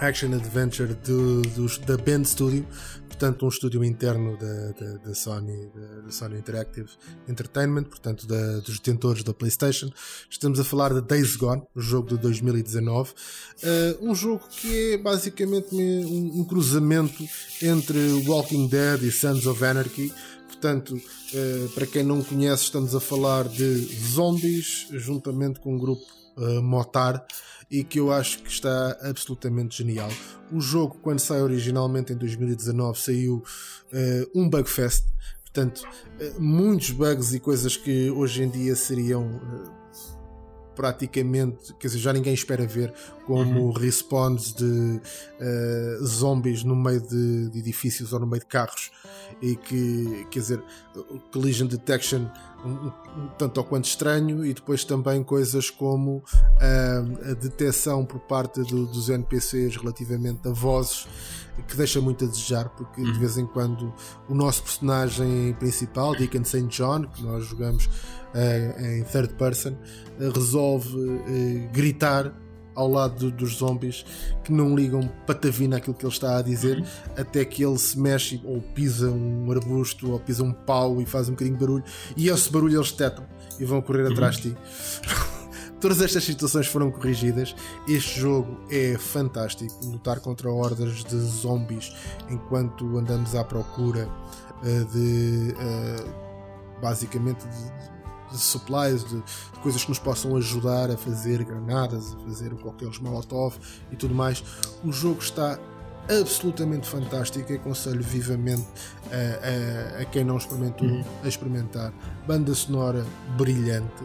Action Adventure do, do, da Band Studio, portanto um estúdio interno da, da, da Sony, da, da, Sony Interactive Entertainment, portanto da, dos detentores da PlayStation. Estamos a falar de Days Gone, o jogo de 2019, uh, eh, um jogo que é basicamente um, um cruzamento entre Walking Dead e Sons of Anarchy. Portanto, uh, para quem não conhece, estamos a falar de zombies juntamente com um grupo uh, Motar e que eu acho que está absolutamente genial. O jogo, quando sai originalmente em 2019, saiu uh, um bugfest, portanto, uh, muitos bugs e coisas que hoje em dia seriam uh, praticamente, quer dizer, já ninguém espera ver, como uhum. respawns de uh, zombies no meio de, de, edifícios ou no meio de carros e que, quer dizer, collision detection um, um, tanto ou quanto estranho e depois também coisas como uh, a detecção por parte do, dos NPCs relativamente a vozes que deixa muito a desejar porque de vez em quando o nosso personagem principal, Deacon St. John, que nós jogamos uh, em third person, uh, resolve gritar ao lado dos zombies que não ligam patavina àquilo que ele está a dizer, uhum. até que ele se mexe ou pisa um arbusto ou pisa um pau e faz um bocadinho de barulho, e esse barulho eles tetam e vão correr uhum. atrás de ti. Todas estas situações foram corrigidas. Este jogo é fantástico. Lutar contra hordas de zombies enquanto andamos à procura uh, de. Uh, basicamente de, de supplies, de, de, coisas que nos possam ajudar a fazer granadas, a fazer coquetéis molotov e tudo mais. O jogo está absolutamente fantástico. Aconselho vivamente a, a, a quem não experimentou uhum. a experimentar. Banda sonora brilhante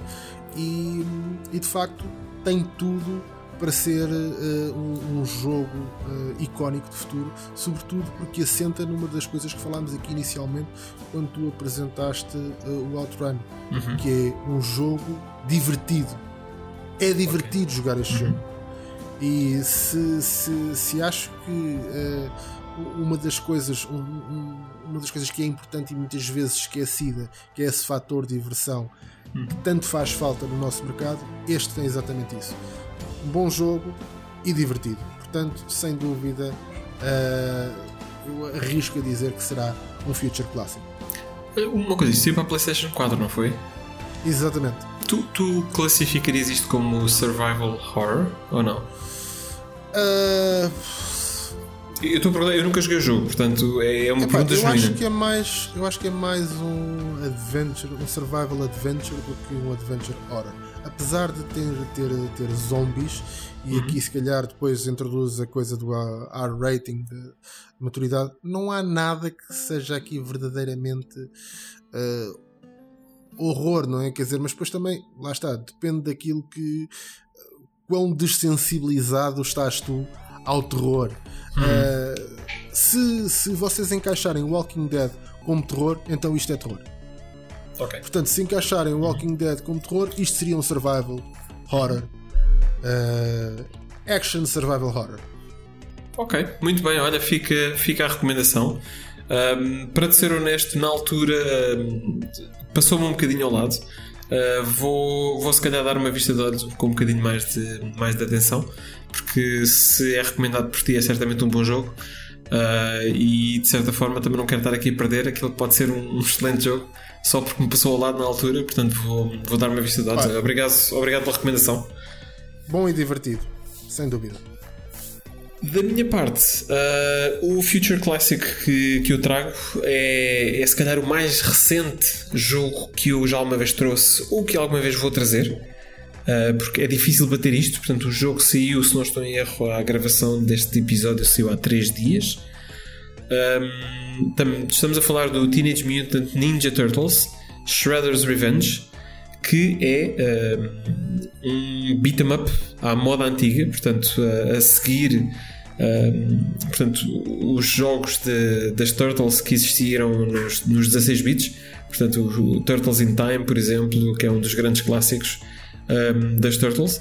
e, e de facto tem tudo para ser uh, um, um, jogo uh, icónico de futuro, sobretudo porque assenta numa das coisas que falámos aqui inicialmente quando tu apresentaste uh, o Outrun, uhum. que é um jogo divertido. É divertido okay. jogar este uhum. jogo. E se, se, se acho que uma das coisas um, um, uma das coisas que é importante e muitas vezes esquecida, que é esse fator de diversão uhum. que tanto faz falta no nosso mercado, este tem exatamente isso bom jogo e divertido. Portanto, sem dúvida, uh, eu arrisco a dizer que será um Future Classic. Uma coisa, isso para a PlayStation 4, não foi? Exatamente. Tu, tu classificarias isto como survival horror ou não? Uh... Eu, estou eu nunca joguei o jogo, portanto é, é uma Epá, pergunta eu genuína. acho que é mais Eu acho que é mais um adventure, um survival adventure do que um adventure horror apesar de ter, ter, ter zombies, e uhum. aqui se calhar depois introduz a coisa do R rating de maturidade, não há nada que seja aqui verdadeiramente uh, horror, não é? Quer dizer, mas depois também, lá está, depende daquilo que quão desensibilizado estás tu ao terror. Uh, se, se vocês encaixarem Walking Dead como terror, então isto é terror. Ok. Portanto, se encaixarem Walking Dead como terror, isto seria um survival horror. Uh, action survival horror. Ok, muito bem, olha, fica, fica a recomendação. Um, para te ser honesto, na altura um, passou-me um bocadinho ao lado. Uh, vou, vou se calhar dar uma vista de olhos com um bocadinho mais de, mais de atenção, porque se é recomendado por ti é certamente um bom jogo. Uh, e de certa forma também não quero estar aqui a perder aquilo que pode ser um, um excelente jogo só porque me passou ao lado na altura, portanto vou, vou dar uma vista de olhos. Obrigado, obrigado pela recomendação. Bom e divertido, sem dúvida. Da minha parte, uh, o Future Classic que, que eu trago é, é se calhar o mais recente jogo que eu já alguma vez trouxe ou que alguma vez vou trazer. Uh, porque é difícil bater isto. Portanto, o jogo saiu, se não estou em erro, a gravação deste episódio saiu há 3 dias. Um, estamos a falar do Teenage Mutant Ninja Turtles Shredder's Revenge, que é um, um beat'em up à moda antiga, portanto, a, a seguir um, portanto, os jogos de, das Turtles que existiram nos, nos 16 bits, portanto, o, o, Turtles in Time, por exemplo, que é um dos grandes clássicos um, das Turtles.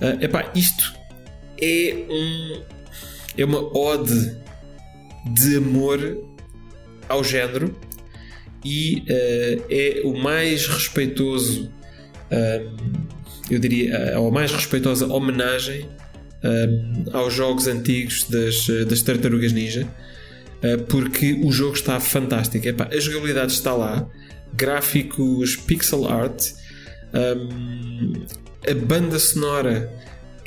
Uh, epá, isto é um é uma ode de amor ao género e uh, é o mais respeitoso, eu diria, a mais respeitosa homenagem aos jogos antigos das, das Tartarugas Ninja, uh, porque o jogo está fantástico. Epá, a jogabilidade está lá, gráficos pixel art, um, a banda sonora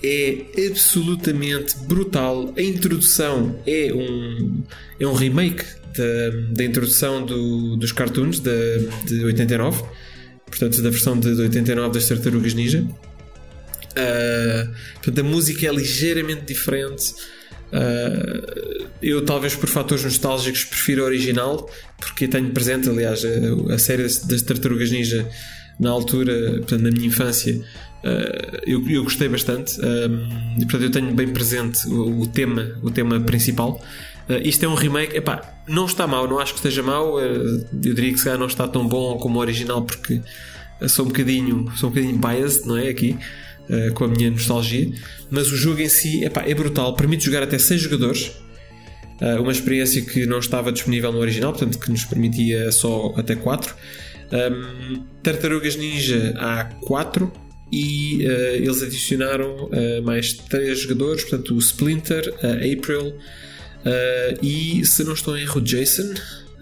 é absolutamente brutal. A introdução é um, é um remake da, da introdução do, dos cartoons de, de 89, portanto, da versão de, de 89 das Tartarugas Ninja. Uh, portanto, a música é ligeiramente diferente. Uh, eu, talvez por fatores nostálgicos, prefiro a original, porque tenho presente, aliás, a, a série das Tartarugas Ninja na altura, portanto, na minha infância, uh, eu, eu, gostei bastante. e, portanto, eu tenho bem presente o, o tema, o tema principal. isto é um remake, epá, não está mal, não acho que esteja mal. eu diria que se calhar não está tão bom como o original, porque sou um bocadinho, sou um bocadinho biased, não é? Aqui. Uh, com a minha nostalgia, mas o jogo em si epá, é brutal, permite jogar até 6 jogadores, uh, uma experiência que não estava disponível no original, portanto que nos permitia só até 4. Um, Tartarugas Ninja há 4 e uh, eles adicionaram mais 3 jogadores, portanto o Splinter, a April e se não estou em erro, Jason.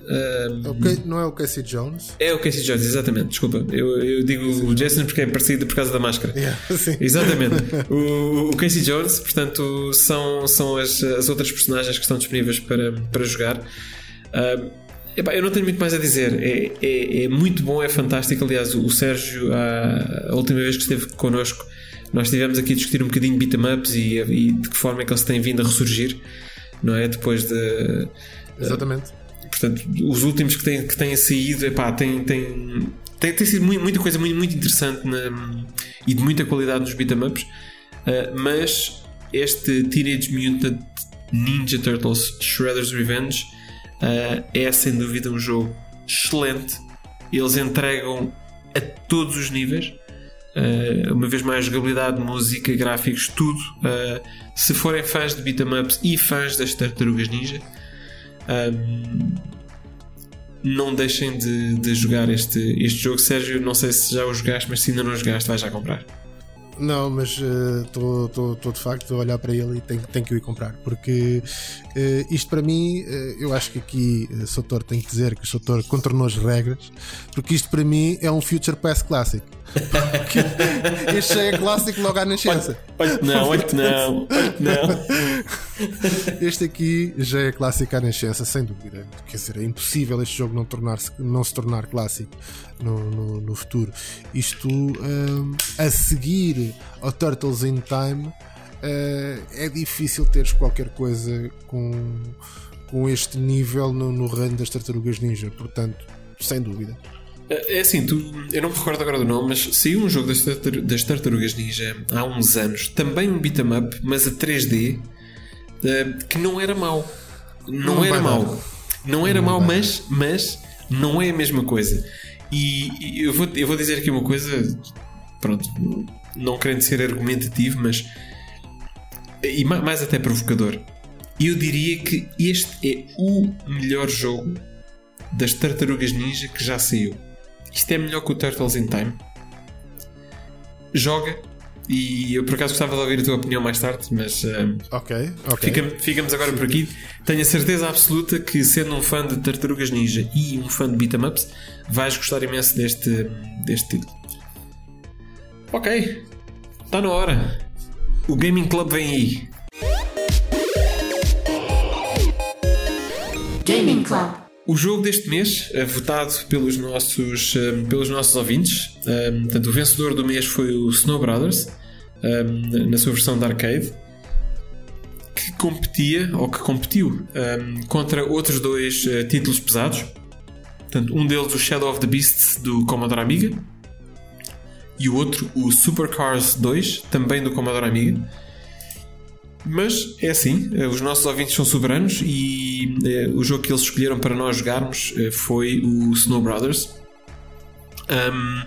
Um, okay, não é o Casey Jones? É o Casey Jones, exatamente. Desculpa, eu, eu digo o Jason porque é parecido por causa da máscara. Yeah, exatamente. o, o, Casey Jones, portanto, são, são as, as outras personagens que estão disponíveis para, para jogar. Epá, eu não tenho muito mais a dizer. É, é, é muito bom, é fantástico. Aliás, o, o Sérgio, a, a, última vez que esteve connosco, nós estivemos aqui a discutir um bocadinho beat'em ups e, e de que forma é que eles têm vindo a ressurgir, não é? Depois de. Exatamente. Uh, Portanto, os últimos que têm, que têm saído, epá, tem, tem, tem, tem sido muito, muita coisa muito, muito interessante na, e de muita qualidade nos beat'em ups, uh, mas este Teenage Mutant Ninja Turtles Shredder's Revenge uh, é sem dúvida um jogo excelente. Eles entregam a todos os níveis. Uh, uma vez mais, jogabilidade, música, gráficos, tudo. Uh, se forem fãs de beat'em ups e fãs das tartarugas ninja, um, não deixem de, de, jogar este, este jogo. Sérgio, não sei se já o jogaste, mas se ainda não jogaste, vais já comprar. Não, mas estou uh, de facto a olhar para ele e tenho, tenho que o ir comprar. Porque uh, isto para mim, uh, eu acho que aqui uh, Sotor tem que dizer que o Sotor contornou as regras. Porque isto para mim é um Future Pass Classic. Este já é clássico logo à nascença. Olha, não, olha não, não. Este aqui já é clássico à nascença, sem dúvida. Quer dizer, é impossível este jogo não, tornar -se, não se tornar clássico no, no, no futuro. Isto um, a seguir ao Turtles in Time. Uh, é difícil teres qualquer coisa com, com este nível no, no reino das tartarugas ninja, portanto, sem dúvida. É assim, tu, eu não me recordo agora do nome, mas saiu um jogo das, tartar das Tartarugas Ninja há uns anos, também um beat'em up, mas a 3D, uh, que não era mau. Não, não era mau. Não era não mau, mas, mas não é a mesma coisa. E, e eu, vou, eu vou dizer aqui uma coisa, pronto, não querendo ser argumentativo, mas e mais até provocador. Eu diria que este é o melhor jogo das Tartarugas Ninja que já saiu. Isto é melhor que o Turtles in Time. Joga. E eu por acaso gostava de ouvir a tua opinião mais tarde, mas um, ok, ok. Fica, ficamos agora por aqui. Tenho a certeza absoluta que, sendo um fã de Tartarugas Ninja e um fã de beat'em ups, vais gostar imenso deste, deste título. Ok, está na hora. O Gaming Club vem aí. Gaming Club. O jogo deste mês, é votado pelos nossos, um, pelos nossos ouvintes, um, portanto, o vencedor do mês foi o Snow Brothers, na sua versão de arcade, que competia, ou que competiu, contra outros dois títulos pesados. Portanto, um deles, o Shadow of the Beast, do Commodore Amiga, e o outro, o Supercars 2, também do Commodore Amiga mas é assim, eh, os nossos ouvintes são soberanos e eh, o jogo que eles escolheram para nós jogarmos eh, foi o Snow Brothers. Um,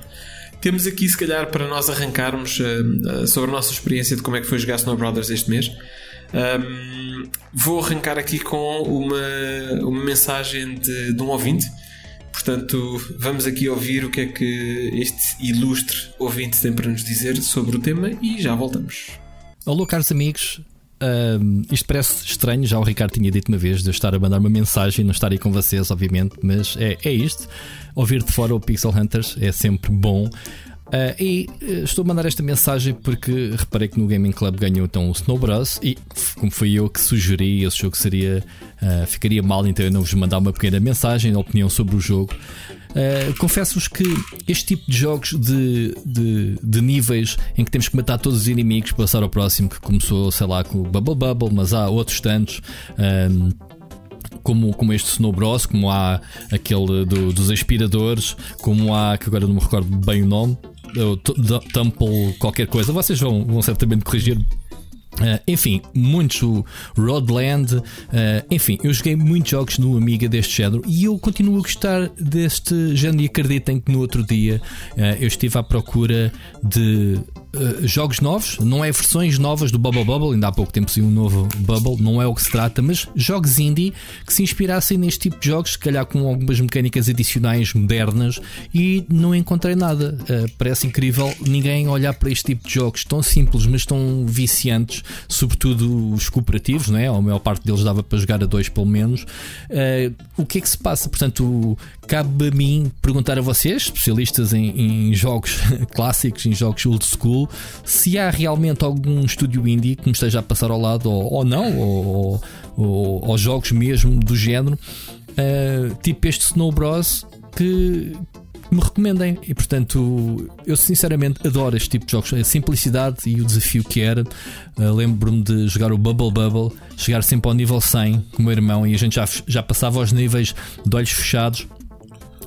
temos aqui, se calhar, para nós arrancarmos uh, sobre a nossa experiência de como é que foi jogar Snow Brothers este mês. Um, vou arrancar aqui com uma, uma mensagem de, de um ouvinte. Portanto, vamos aqui ouvir o que é que este ilustre ouvinte tem para nos dizer sobre o tema e já voltamos. Olá, caros amigos. Uh, isto parece estranho, já o Ricardo tinha dito uma vez de eu estar a mandar uma mensagem, não estar aí com vocês, obviamente, mas é, é isto. Ouvir de fora o Pixel Hunters é sempre bom. Uh, e uh, estou a mandar esta mensagem porque reparei que no Gaming Club ganhou então o Snow Bros. E como foi eu que sugeri, esse jogo seria, uh, ficaria mal, então eu não vos mandar uma pequena mensagem, opinião sobre o jogo. Uh, Confesso-vos que este tipo de jogos de, de, de, níveis em que temos que matar todos os inimigos para passar ao próximo, que começou, sei lá, com o Bubble Bubble, mas há outros tantos. Um, ehm, como, como este Snow Bros, como há aquele do, dos aspiradores, como há, que agora não me recordo bem o nome, o Temple qualquer coisa. Vocês vão, vão certamente corrigir Uh, enfim, muitos Rodland, uh, enfim, eu joguei muitos jogos no Amiga deste género e eu continuo a gostar deste género. E acreditem que no outro dia uh, eu estive à procura de uh, jogos novos, não é versões novas do Bubble Bubble, ainda há pouco tempo saiu um novo Bubble, não é o que se trata, mas jogos indie que se inspirassem neste tipo de jogos, se calhar com algumas mecânicas adicionais modernas, e não encontrei nada. Uh, parece incrível ninguém olhar para este tipo de jogos tão simples, mas tão viciantes, sobretudo os cooperativos, não é? A maior parte deles dava para jogar a dois, pelo menos. Uh, o que é que se passa? Portanto, cabe a mim perguntar a vocês, especialistas em, em jogos clássicos, em jogos old school se há realmente algum estúdio indie que me esteja a passar ao lado ou, ou não, ou, ou, ou, jogos mesmo do género, uh, tipo este Snow Bros, que me recomendem. E portanto, eu sinceramente adoro este tipo de jogos, a simplicidade e o desafio que era. Uh, Lembro-me de jogar o Bubble Bubble, chegar sempre ao nível 100 com o meu irmão e a gente já, já passava aos níveis de olhos fechados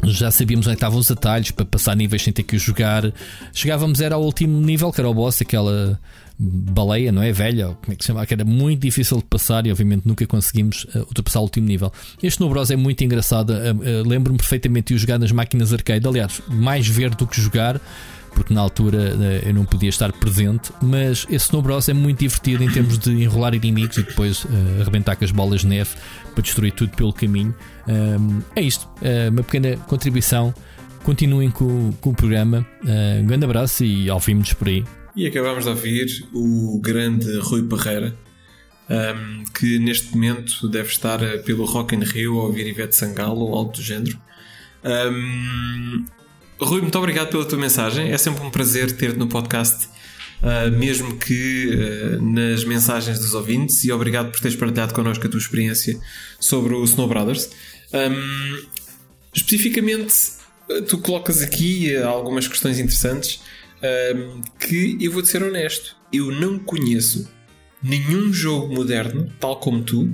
já sabíamos onde estavam os atalhos para passar níveis sem ter que os jogar. Chegávamos era ao último nível, que era o boss, aquela baleia, não é? Velha, como é que se chama? Que era muito difícil de passar e obviamente nunca conseguimos uh, ultrapassar o último nível. Este no Bros é muito engraçado. Uh, uh, Lembro-me perfeitamente de o jogar nas máquinas arcade. Aliás, mais ver do que jogar porque na altura eu não podia estar presente. Mas esse Snow Bros é muito divertido em termos de enrolar inimigos e depois arrebentar com as bolas de neve para destruir tudo pelo caminho. Um, é isto, uh, uma pequena contribuição. Continuem com, com o programa. um grande abraço e ouvimos por aí. E acabamos de ouvir o grande Rui Parreira. Um, que neste momento deve estar pelo Rock in Rio a ouvir Ivete Sangalo ou algo do género. Um, Rui, muito obrigado pela tua mensagem. É sempre um prazer ter-te no podcast, uh, mesmo que uh, nas mensagens dos ouvintes, e obrigado por teres partilhado connosco a tua experiência sobre o Snow Brothers. Um, especificamente, tu colocas aqui algumas questões interessantes um, que eu vou-te ser honesto, eu não conheço nenhum jogo moderno, tal como tu,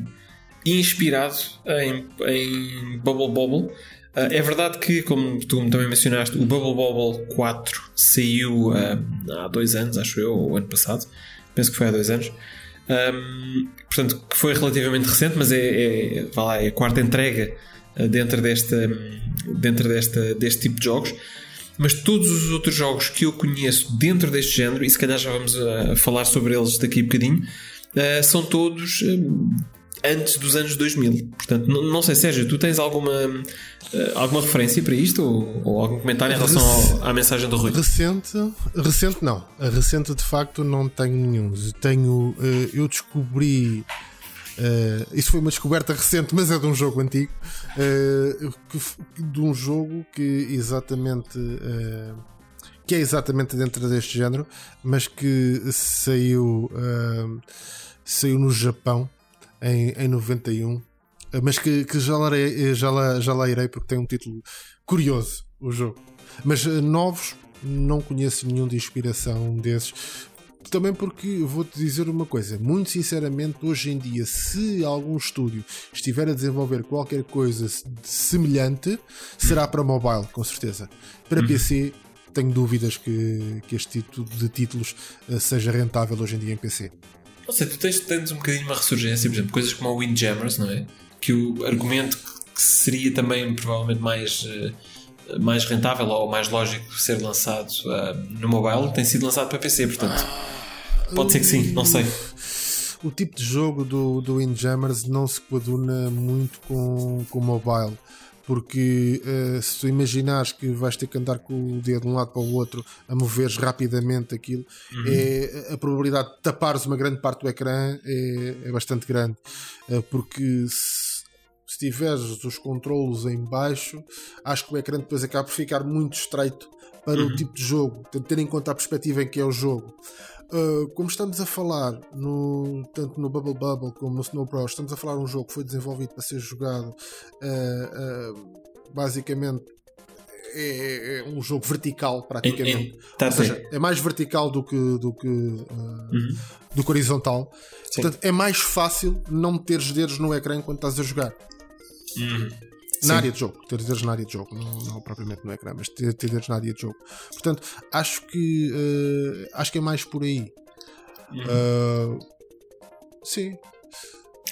inspirado em, em Bubble Bobble Uh, é verdade que, como tu também mencionaste, o Bubble Bobble 4 saiu uh, há dois anos, acho eu, ou ano passado. Penso que foi há dois anos. Um, portanto, que foi relativamente recente, mas é, é, lá, é a quarta entrega uh, dentro, desta, dentro desta, deste tipo de jogos. Mas todos os outros jogos que eu conheço dentro deste género, e se calhar já vamos a, falar sobre eles daqui a bocadinho, uh, são todos uh, antes dos anos 2000. Portanto, não, não sei, Sérgio, tu tens alguma, uh, alguma referência para isto ou, ou algum comentário em relação ao, à mensagem do Rui? Recente, recente não. Recente de facto não tenho nenhum. Tenho, uh, eu descobri. Uh, isso foi uma descoberta recente, mas é de um jogo antigo. Que, de um jogo que exatamente. que é exatamente dentro deste género, mas que saiu, saiu no Japão em, em 91, mas que, que já, lá, já, lá, já lá irei porque tem um título curioso o jogo. Mas eh, novos, não conheço nenhum de inspiração desses. Também porque vou-te dizer uma coisa, muito sinceramente, hoje em dia, se algum estúdio estiver a desenvolver qualquer coisa semelhante, será para mobile, com certeza. Para uhum. PC, tenho dúvidas que, que este tipo de títulos seja rentável hoje em dia em PC. Não sei, tu tens, tens um bocadinho uma ressurgência, por exemplo, coisas como o Windjammers, não é? Que o argumento que seria também provavelmente mais, uh, mais rentável ou mais lógico ser lançado uh, no mobile tem sido lançado para PC, portanto. Pode ser que sim, não sei. O tipo de jogo do, do Windjammers não se coaduna muito com o mobile porque uh, se tu imaginares que vais ter que andar com o dedo de um lado para o outro a moveres rapidamente aquilo, uhum. é, a probabilidade de tapares uma grande parte do ecrã é, é bastante grande, uh, porque se, se tiveres os controlos em baixo, acho que o ecrã depois acaba por ficar muito estreito para uhum. o tipo de jogo, ter em conta a perspectiva em que é o jogo. Uh, como estamos a falar no, tanto no Bubble Bubble como no Snow Bros, estamos a falar de um jogo que foi desenvolvido para ser jogado uh, uh, basicamente é, é, um jogo vertical praticamente. Tá Ou seja, é mais vertical do que, do que, uhum. do que horizontal. Sim. Portanto, é mais fácil não meter os dedos no ecrã enquanto estás a jogar. Uhum. Na Sim. área de jogo, ter dedos na área de jogo, não, não propriamente no ecrã, mas ter, ter dedos na área de jogo. Portanto, acho que uh, acho que é mais por aí. Uhum. Uh, sim.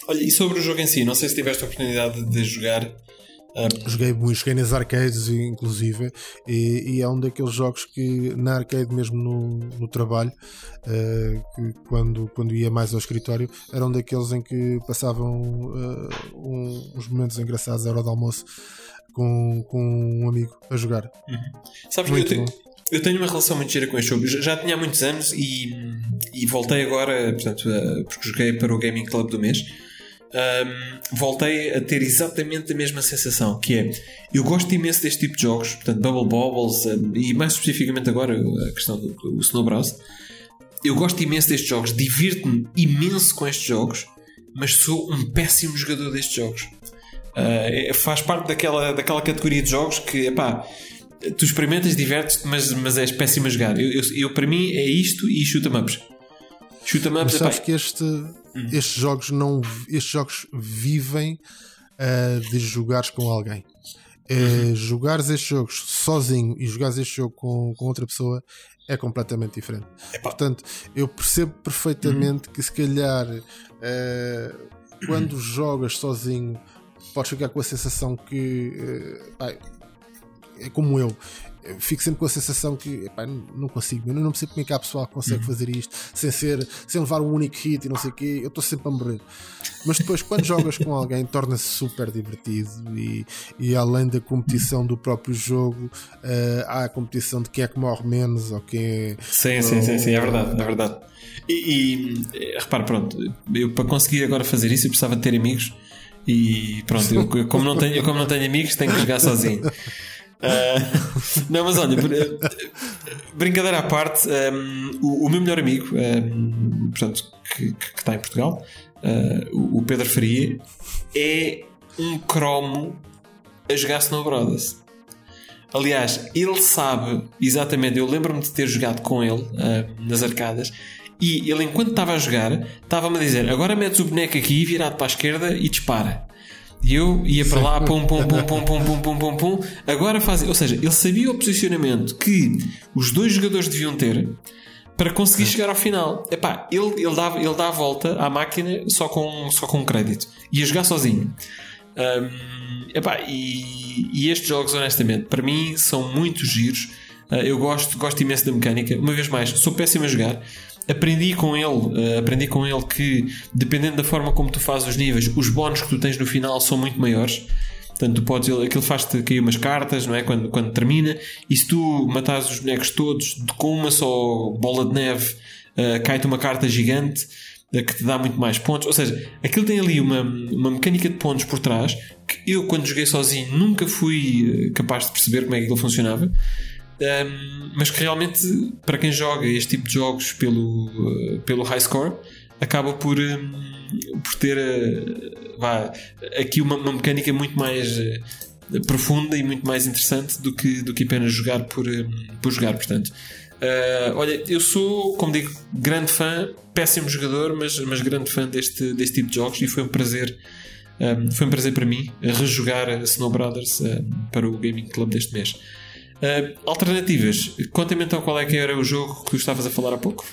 Olha, e sobre o jogo em si, não sei se tiveste a oportunidade de jogar Joguei muito, joguei nas arcades, inclusive, e, e, é um daqueles jogos que na arcade, mesmo no, no trabalho, uh, que quando, quando ia mais ao escritório, era um daqueles em que passavam uh, um, uns momentos engraçados à hora do almoço com, com um amigo a jogar. Uhum. Sabes muito que eu, te, eu tenho uma relação muito gira com este jogo. Já tinha há muitos anos e, e voltei agora, portanto, uh, porque joguei para o Gaming Club do mês um, voltei a ter exatamente a mesma sensação, que é eu gosto imenso deste tipo de jogos, portanto Bubble Bobbles um, e mais especificamente agora a questão do, Snow Bros. Eu gosto imenso destes jogos, divirto-me imenso com estes jogos, mas sou um péssimo jogador destes jogos. Uh, faz parte daquela, daquela categoria de jogos que, epá, tu experimentas, divertes-te, mas, mas és péssimo a jogar. Eu, eu, eu, para mim é isto e shoot-em ups. Shoot-em ups, sabes que este, Uhum. Estes jogos não estes jogos vivem uh, de jogares com alguém. Uh, jogares estes jogos sozinho e jogares este jogo com, com outra pessoa é completamente diferente. Epa. Portanto, eu percebo perfeitamente uhum. que se calhar uh, quando jogas sozinho podes ficar com a sensação que uh, é como eu fico sempre com a sensação que epá, não consigo, eu não percebo como é que há pessoal que consegue uhum. fazer isto sem ser, sem levar um único hit e não sei o quê, eu estou sempre a morrer. Mas depois, quando jogas com alguém, torna-se super divertido e, e além da competição do próprio jogo, uh, há a competição de quem é que morre menos ou quem é. Sim, sim, sim, sim, é verdade, é verdade. E, e repara, pronto, eu para conseguir agora fazer isso eu precisava de ter amigos e pronto, eu, como, não tenho, como não tenho amigos, tenho que jogar sozinho. Uh, não, mas olha, brincadeira à parte, um, o, o, meu melhor amigo, um, portanto, que, que, está em Portugal, uh, o Pedro Faria, é um cromo a jogar Brothers. Aliás, ele sabe exatamente, eu lembro-me de ter jogado com ele uh, nas arcadas. E ele, enquanto estava a jogar, estava-me a dizer: Agora metes o boneco aqui, virado para a esquerda e dispara. E eu ia para lá, pum, pum, pum, pum, pum, pum, pum, pum, pum. Agora faz. Ou seja, ele sabia o posicionamento que os dois jogadores deviam ter para conseguir chegar ao final. Epá, ele, ele, dá, ele dá a volta à máquina só com, só com crédito. Ia jogar sozinho. Um, epá, e, e estes jogos, honestamente, para mim são muito giros. Uh, eu gosto, gosto imenso da mecânica. Uma vez mais, sou péssimo a jogar. Aprendi com ele, uh, aprendi com ele que dependendo da forma como tu fazes os níveis, os bónus que tu tens no final são muito maiores. Portanto, tu podes, aquilo faz-te cair umas cartas, não é? Quando, quando termina, e se tu matares os bonecos todos com uma só bola de neve, uh, cai-te uma carta gigante uh, que te dá muito mais pontos. Ou seja, aquilo tem ali uma, uma mecânica de pontos por trás que eu, quando joguei sozinho, nunca fui capaz de perceber como é que aquilo funcionava. Um, mas que realmente, para quem joga este tipo de jogos pelo, uh, pelo high score, acaba por, um, por ter uh, vá, aqui uma, uma, mecânica muito mais uh, profunda e muito mais interessante do que, do que apenas jogar por, um, por jogar. Portanto, olha, eu sou, como digo, grande fã, péssimo jogador, mas, mas grande fã deste, deste tipo de jogos e foi um prazer. Foi um prazer para mim rejogar Snow Brothers para o Gaming Club deste mês. Uh, alternativas. Conta-me então qual é que era o jogo que estavas a falar há pouco.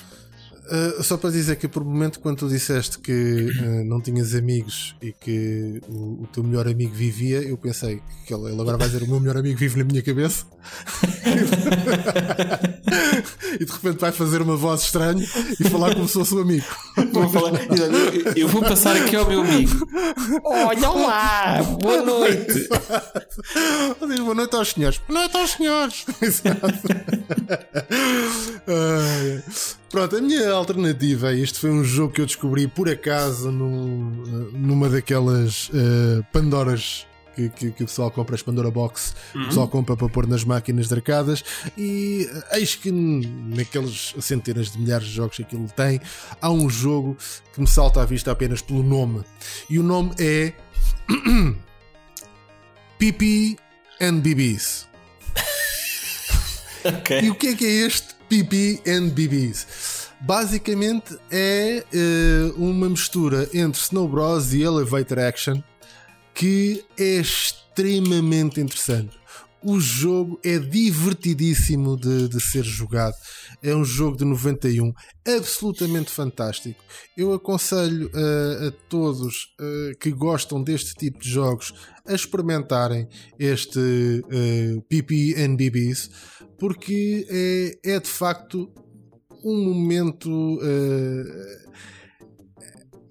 Uh, só para dizer que por momento quando tu disseste que uh, não tinhas amigos e que o, o, teu melhor amigo vivia, eu pensei que ele, ele, agora vai dizer o meu melhor amigo vive na minha cabeça e de repente vai fazer uma voz estranha e falar como se fosse um amigo. Vou falar, eu vou passar aqui ao meu amigo. Olha lá, boa noite. Diz boa noite aos senhores. Boa noite aos senhores. Exato. Pronto, a minha alternativa a isto foi um jogo que eu descobri por acaso no, numa daquelas uh, Pandoras que, que, que, o pessoal compra, as Pandora Box, uhum. o pessoal compra para pôr nas máquinas de arcadas. E eh, eis que naquelas centenas de milhares de jogos que aquilo tem, há um jogo que me salta à vista apenas pelo nome. E o nome é PP and BBs. Okay. E o que é que é este BBs? Basicamente é uh, uma mistura entre Snow Bros e Elevator Action que é extremamente interessante. O jogo é divertidíssimo de, de, ser jogado. É um jogo de 91, absolutamente fantástico. Eu aconselho uh, a todos uh, que gostam deste tipo de jogos a experimentarem este uh, PP and BBs, porque é, é de facto um momento uh,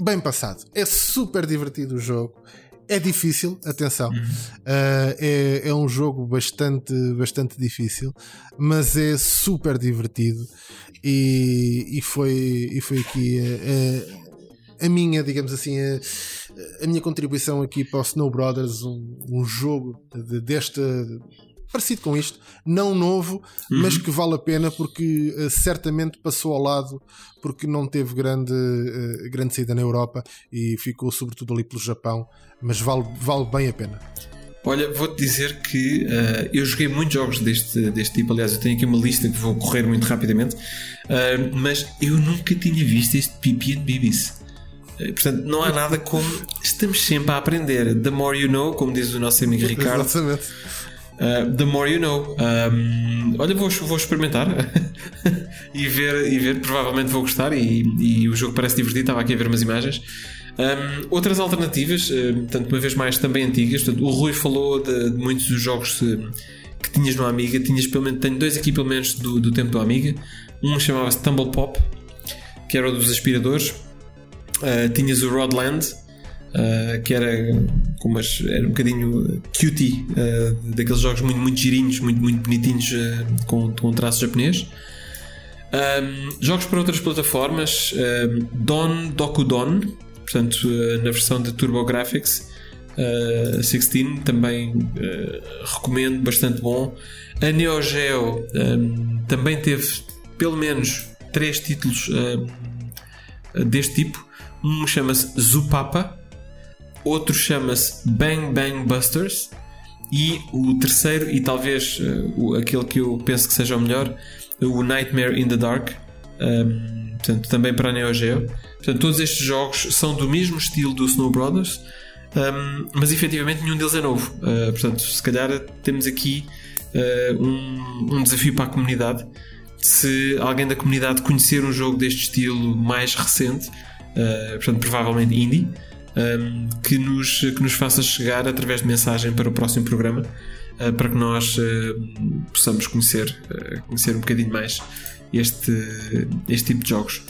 bem passado. É super divertido o jogo. É difícil, atenção. Uhum. Uh, é, é um jogo bastante, bastante difícil, mas é super divertido. E, e, foi, e foi aqui a, a, a minha, digamos assim, a, a, minha contribuição aqui para o Snow Brothers, um, um jogo de, desta parecido com isto, não novo, uhum. mas que vale a pena porque uh, certamente passou ao lado porque não teve grande, uh, grande saída na Europa e ficou sobretudo ali pelo Japão, mas vale, vale bem a pena. Olha, vou-te dizer que uh, eu joguei muitos jogos deste, deste tipo. Aliás, eu tenho aqui uma lista que vou correr muito rapidamente, mas eu nunca tinha visto este PP and Bibis. Portanto, não há nada como. Estamos sempre a aprender. The more you know, como diz o nosso amigo Ricardo. Exatamente. Uh, the more you know. Um, olha, vou, vou experimentar e, ver, e ver, provavelmente vou gostar. E, e, o jogo parece divertido. Estava aqui a ver umas imagens. Um, outras alternativas, uh, uma vez mais também antigas. Portanto, o Rui falou de, de muitos dos jogos que tinhas no Amiga. Tinhas pelo menos, tenho dois aqui pelo menos do, do tempo do Amiga. Um chamava-se Tumble Pop, que era o dos aspiradores. Uh, tinhas o Rodland, uh, que era como as, era um bocadinho cutie, uh, daqueles jogos muito, muito girinhos, muito, muito bonitinhos, uh, com, com traço japonês. Um, jogos para outras plataformas, um, Don Doku Don, portanto, na versão de TurboGrafx. Uh, 16 também recomendo, bastante bom. A Neo Geo um, também teve pelo menos três títulos deste tipo. Um chama-se Zupapa, outro chama-se Bang Bang Busters e o terceiro, e talvez uh, aquele que eu penso que seja o melhor, o Nightmare in the Dark, um, portanto, também para a Neo Geo. Portanto, todos estes jogos são do mesmo estilo do Snow Brothers, um, mas efetivamente nenhum deles é novo. Uh, portanto, se calhar temos aqui uh, um, um, desafio para a comunidade se alguém da comunidade conhecer um jogo deste estilo mais recente, uh, portanto, provavelmente indie, um, que, nos, que nos faça chegar através de mensagem para o próximo programa, uh, para que nós uh, possamos conhecer, conhecer um bocadinho mais este, este tipo de jogos.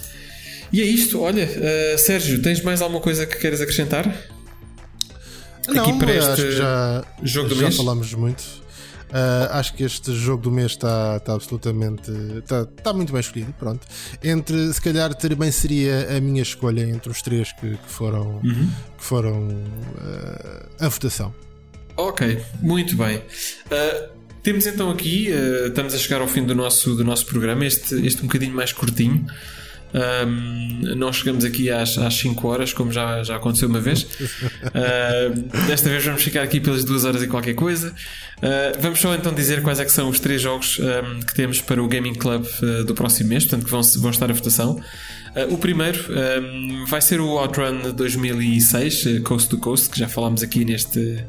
E é isto, olha, Sérgio, tens mais alguma coisa que queiras acrescentar? Não, Aqui para este já, jogo do já mês? falamos muito. Uh, acho que este jogo do mês está tá absolutamente. Está tá muito bem escolhido. Pronto. Entre, se calhar, também seria a minha escolha entre os três que, que foram, uhum. que foram uh, a votação. Ok, muito bem. Uh, temos então aqui, estamos a chegar ao fim do nosso, do nosso programa, este, este um bocadinho mais curtinho. Um, nós chegamos aqui às, às 5 horas, como já, já aconteceu uma vez. Uh, desta vez vamos ficar aqui pelas 2 horas e qualquer coisa. Uh, vamos só então dizer quais é são os três jogos um, que temos para o Gaming Club uh, do próximo mês, portanto que vão, vão estar a votação. o primeiro um, vai ser o Outrun 2006, Coast to Coast, que já falámos aqui neste,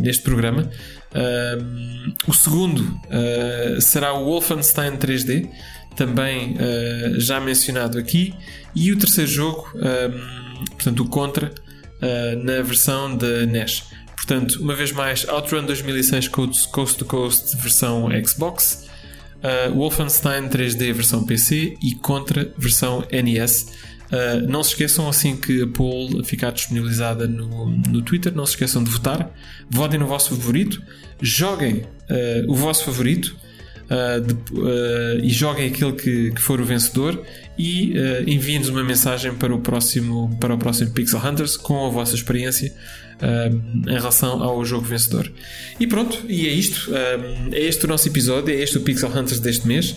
neste programa. o segundo será o Wolfenstein 3D também uh, já mencionado aqui, e o terceiro jogo, um, ehm, portanto, o Contra, uh, na versão da NES. Portanto, uma vez mais, Outrun 2006 Coast to Coast versão Xbox, uh, Wolfenstein 3D versão PC e Contra versão NES. Uh, não se esqueçam, assim que a poll ficar disponibilizada no, no Twitter, não se esqueçam de votar. Votem no vosso favorito, joguem uh, o vosso favorito uh, de, uh, e joguem aquele que, que, for o vencedor e uh, enviem-nos uma mensagem para o próximo para o próximo Pixel Hunters com a vossa experiência em relação ao jogo vencedor. E pronto, e é isto. é este o nosso episódio, é este o Pixel Hunters deste mês.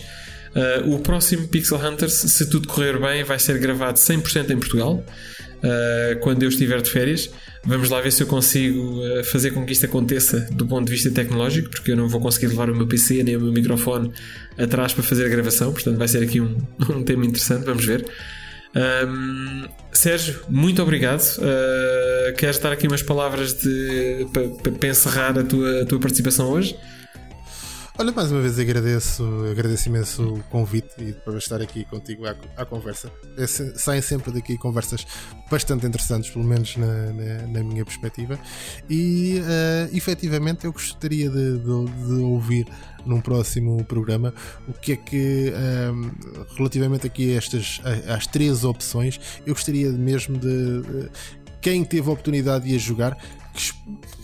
o próximo Pixel Hunters, se tudo correr bem, vai ser gravado 100% em Portugal. Quando eu estiver de férias. Vamos lá ver se eu consigo eh, fazer com que isto aconteça do ponto de vista tecnológico, porque eu não vou conseguir levar o meu PC nem o meu microfone atrás para fazer a gravação, portanto vai ser aqui um, um tema interessante, vamos ver. Um, Sérgio, muito obrigado. Uh, queres dar aqui umas palavras para, para encerrar a tua, a tua participação hoje? Olha, mais uma vez agradeço, agradeço imenso o convite e para estar aqui contigo à, à conversa. É, saem sempre daqui conversas bastante interessantes, pelo menos na, na, na minha perspectiva. E uh, efetivamente eu gostaria de, de, de, ouvir num próximo programa o que é que, um, eh, relativamente aqui a estas às três opções, eu gostaria mesmo de, de quem teve a oportunidade de a jogar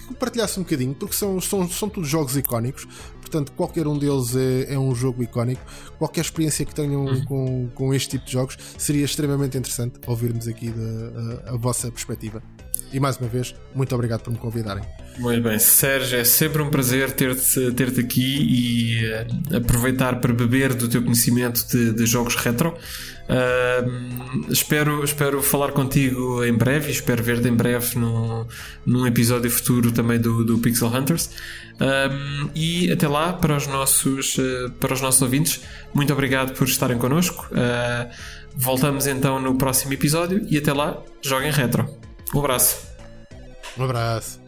que partilhasse um bocadinho, porque são, são, são todos jogos icónicos, Portanto, qualquer um deles é, é um jogo icónico. Qualquer experiência que tenham uhum. com, com este tipo de jogos seria extremamente interessante ouvirmos aqui a, a, a vossa perspectiva. E mais uma vez, muito obrigado por me convidarem. Muito bem, Sérgio, é sempre um prazer ter-te ter aqui e uh, aproveitar para beber do teu conhecimento de, de jogos retro. Uh, espero, espero falar contigo em breve e espero ver-te em breve no, num episódio futuro também do, do Pixel Hunters. Um, e até lá, para os, nossos, uh, para os nossos ouvintes, muito obrigado por estarem connosco. Uh, voltamos então no próximo episódio e até lá, joguem retro. Um abraço. Um abraço.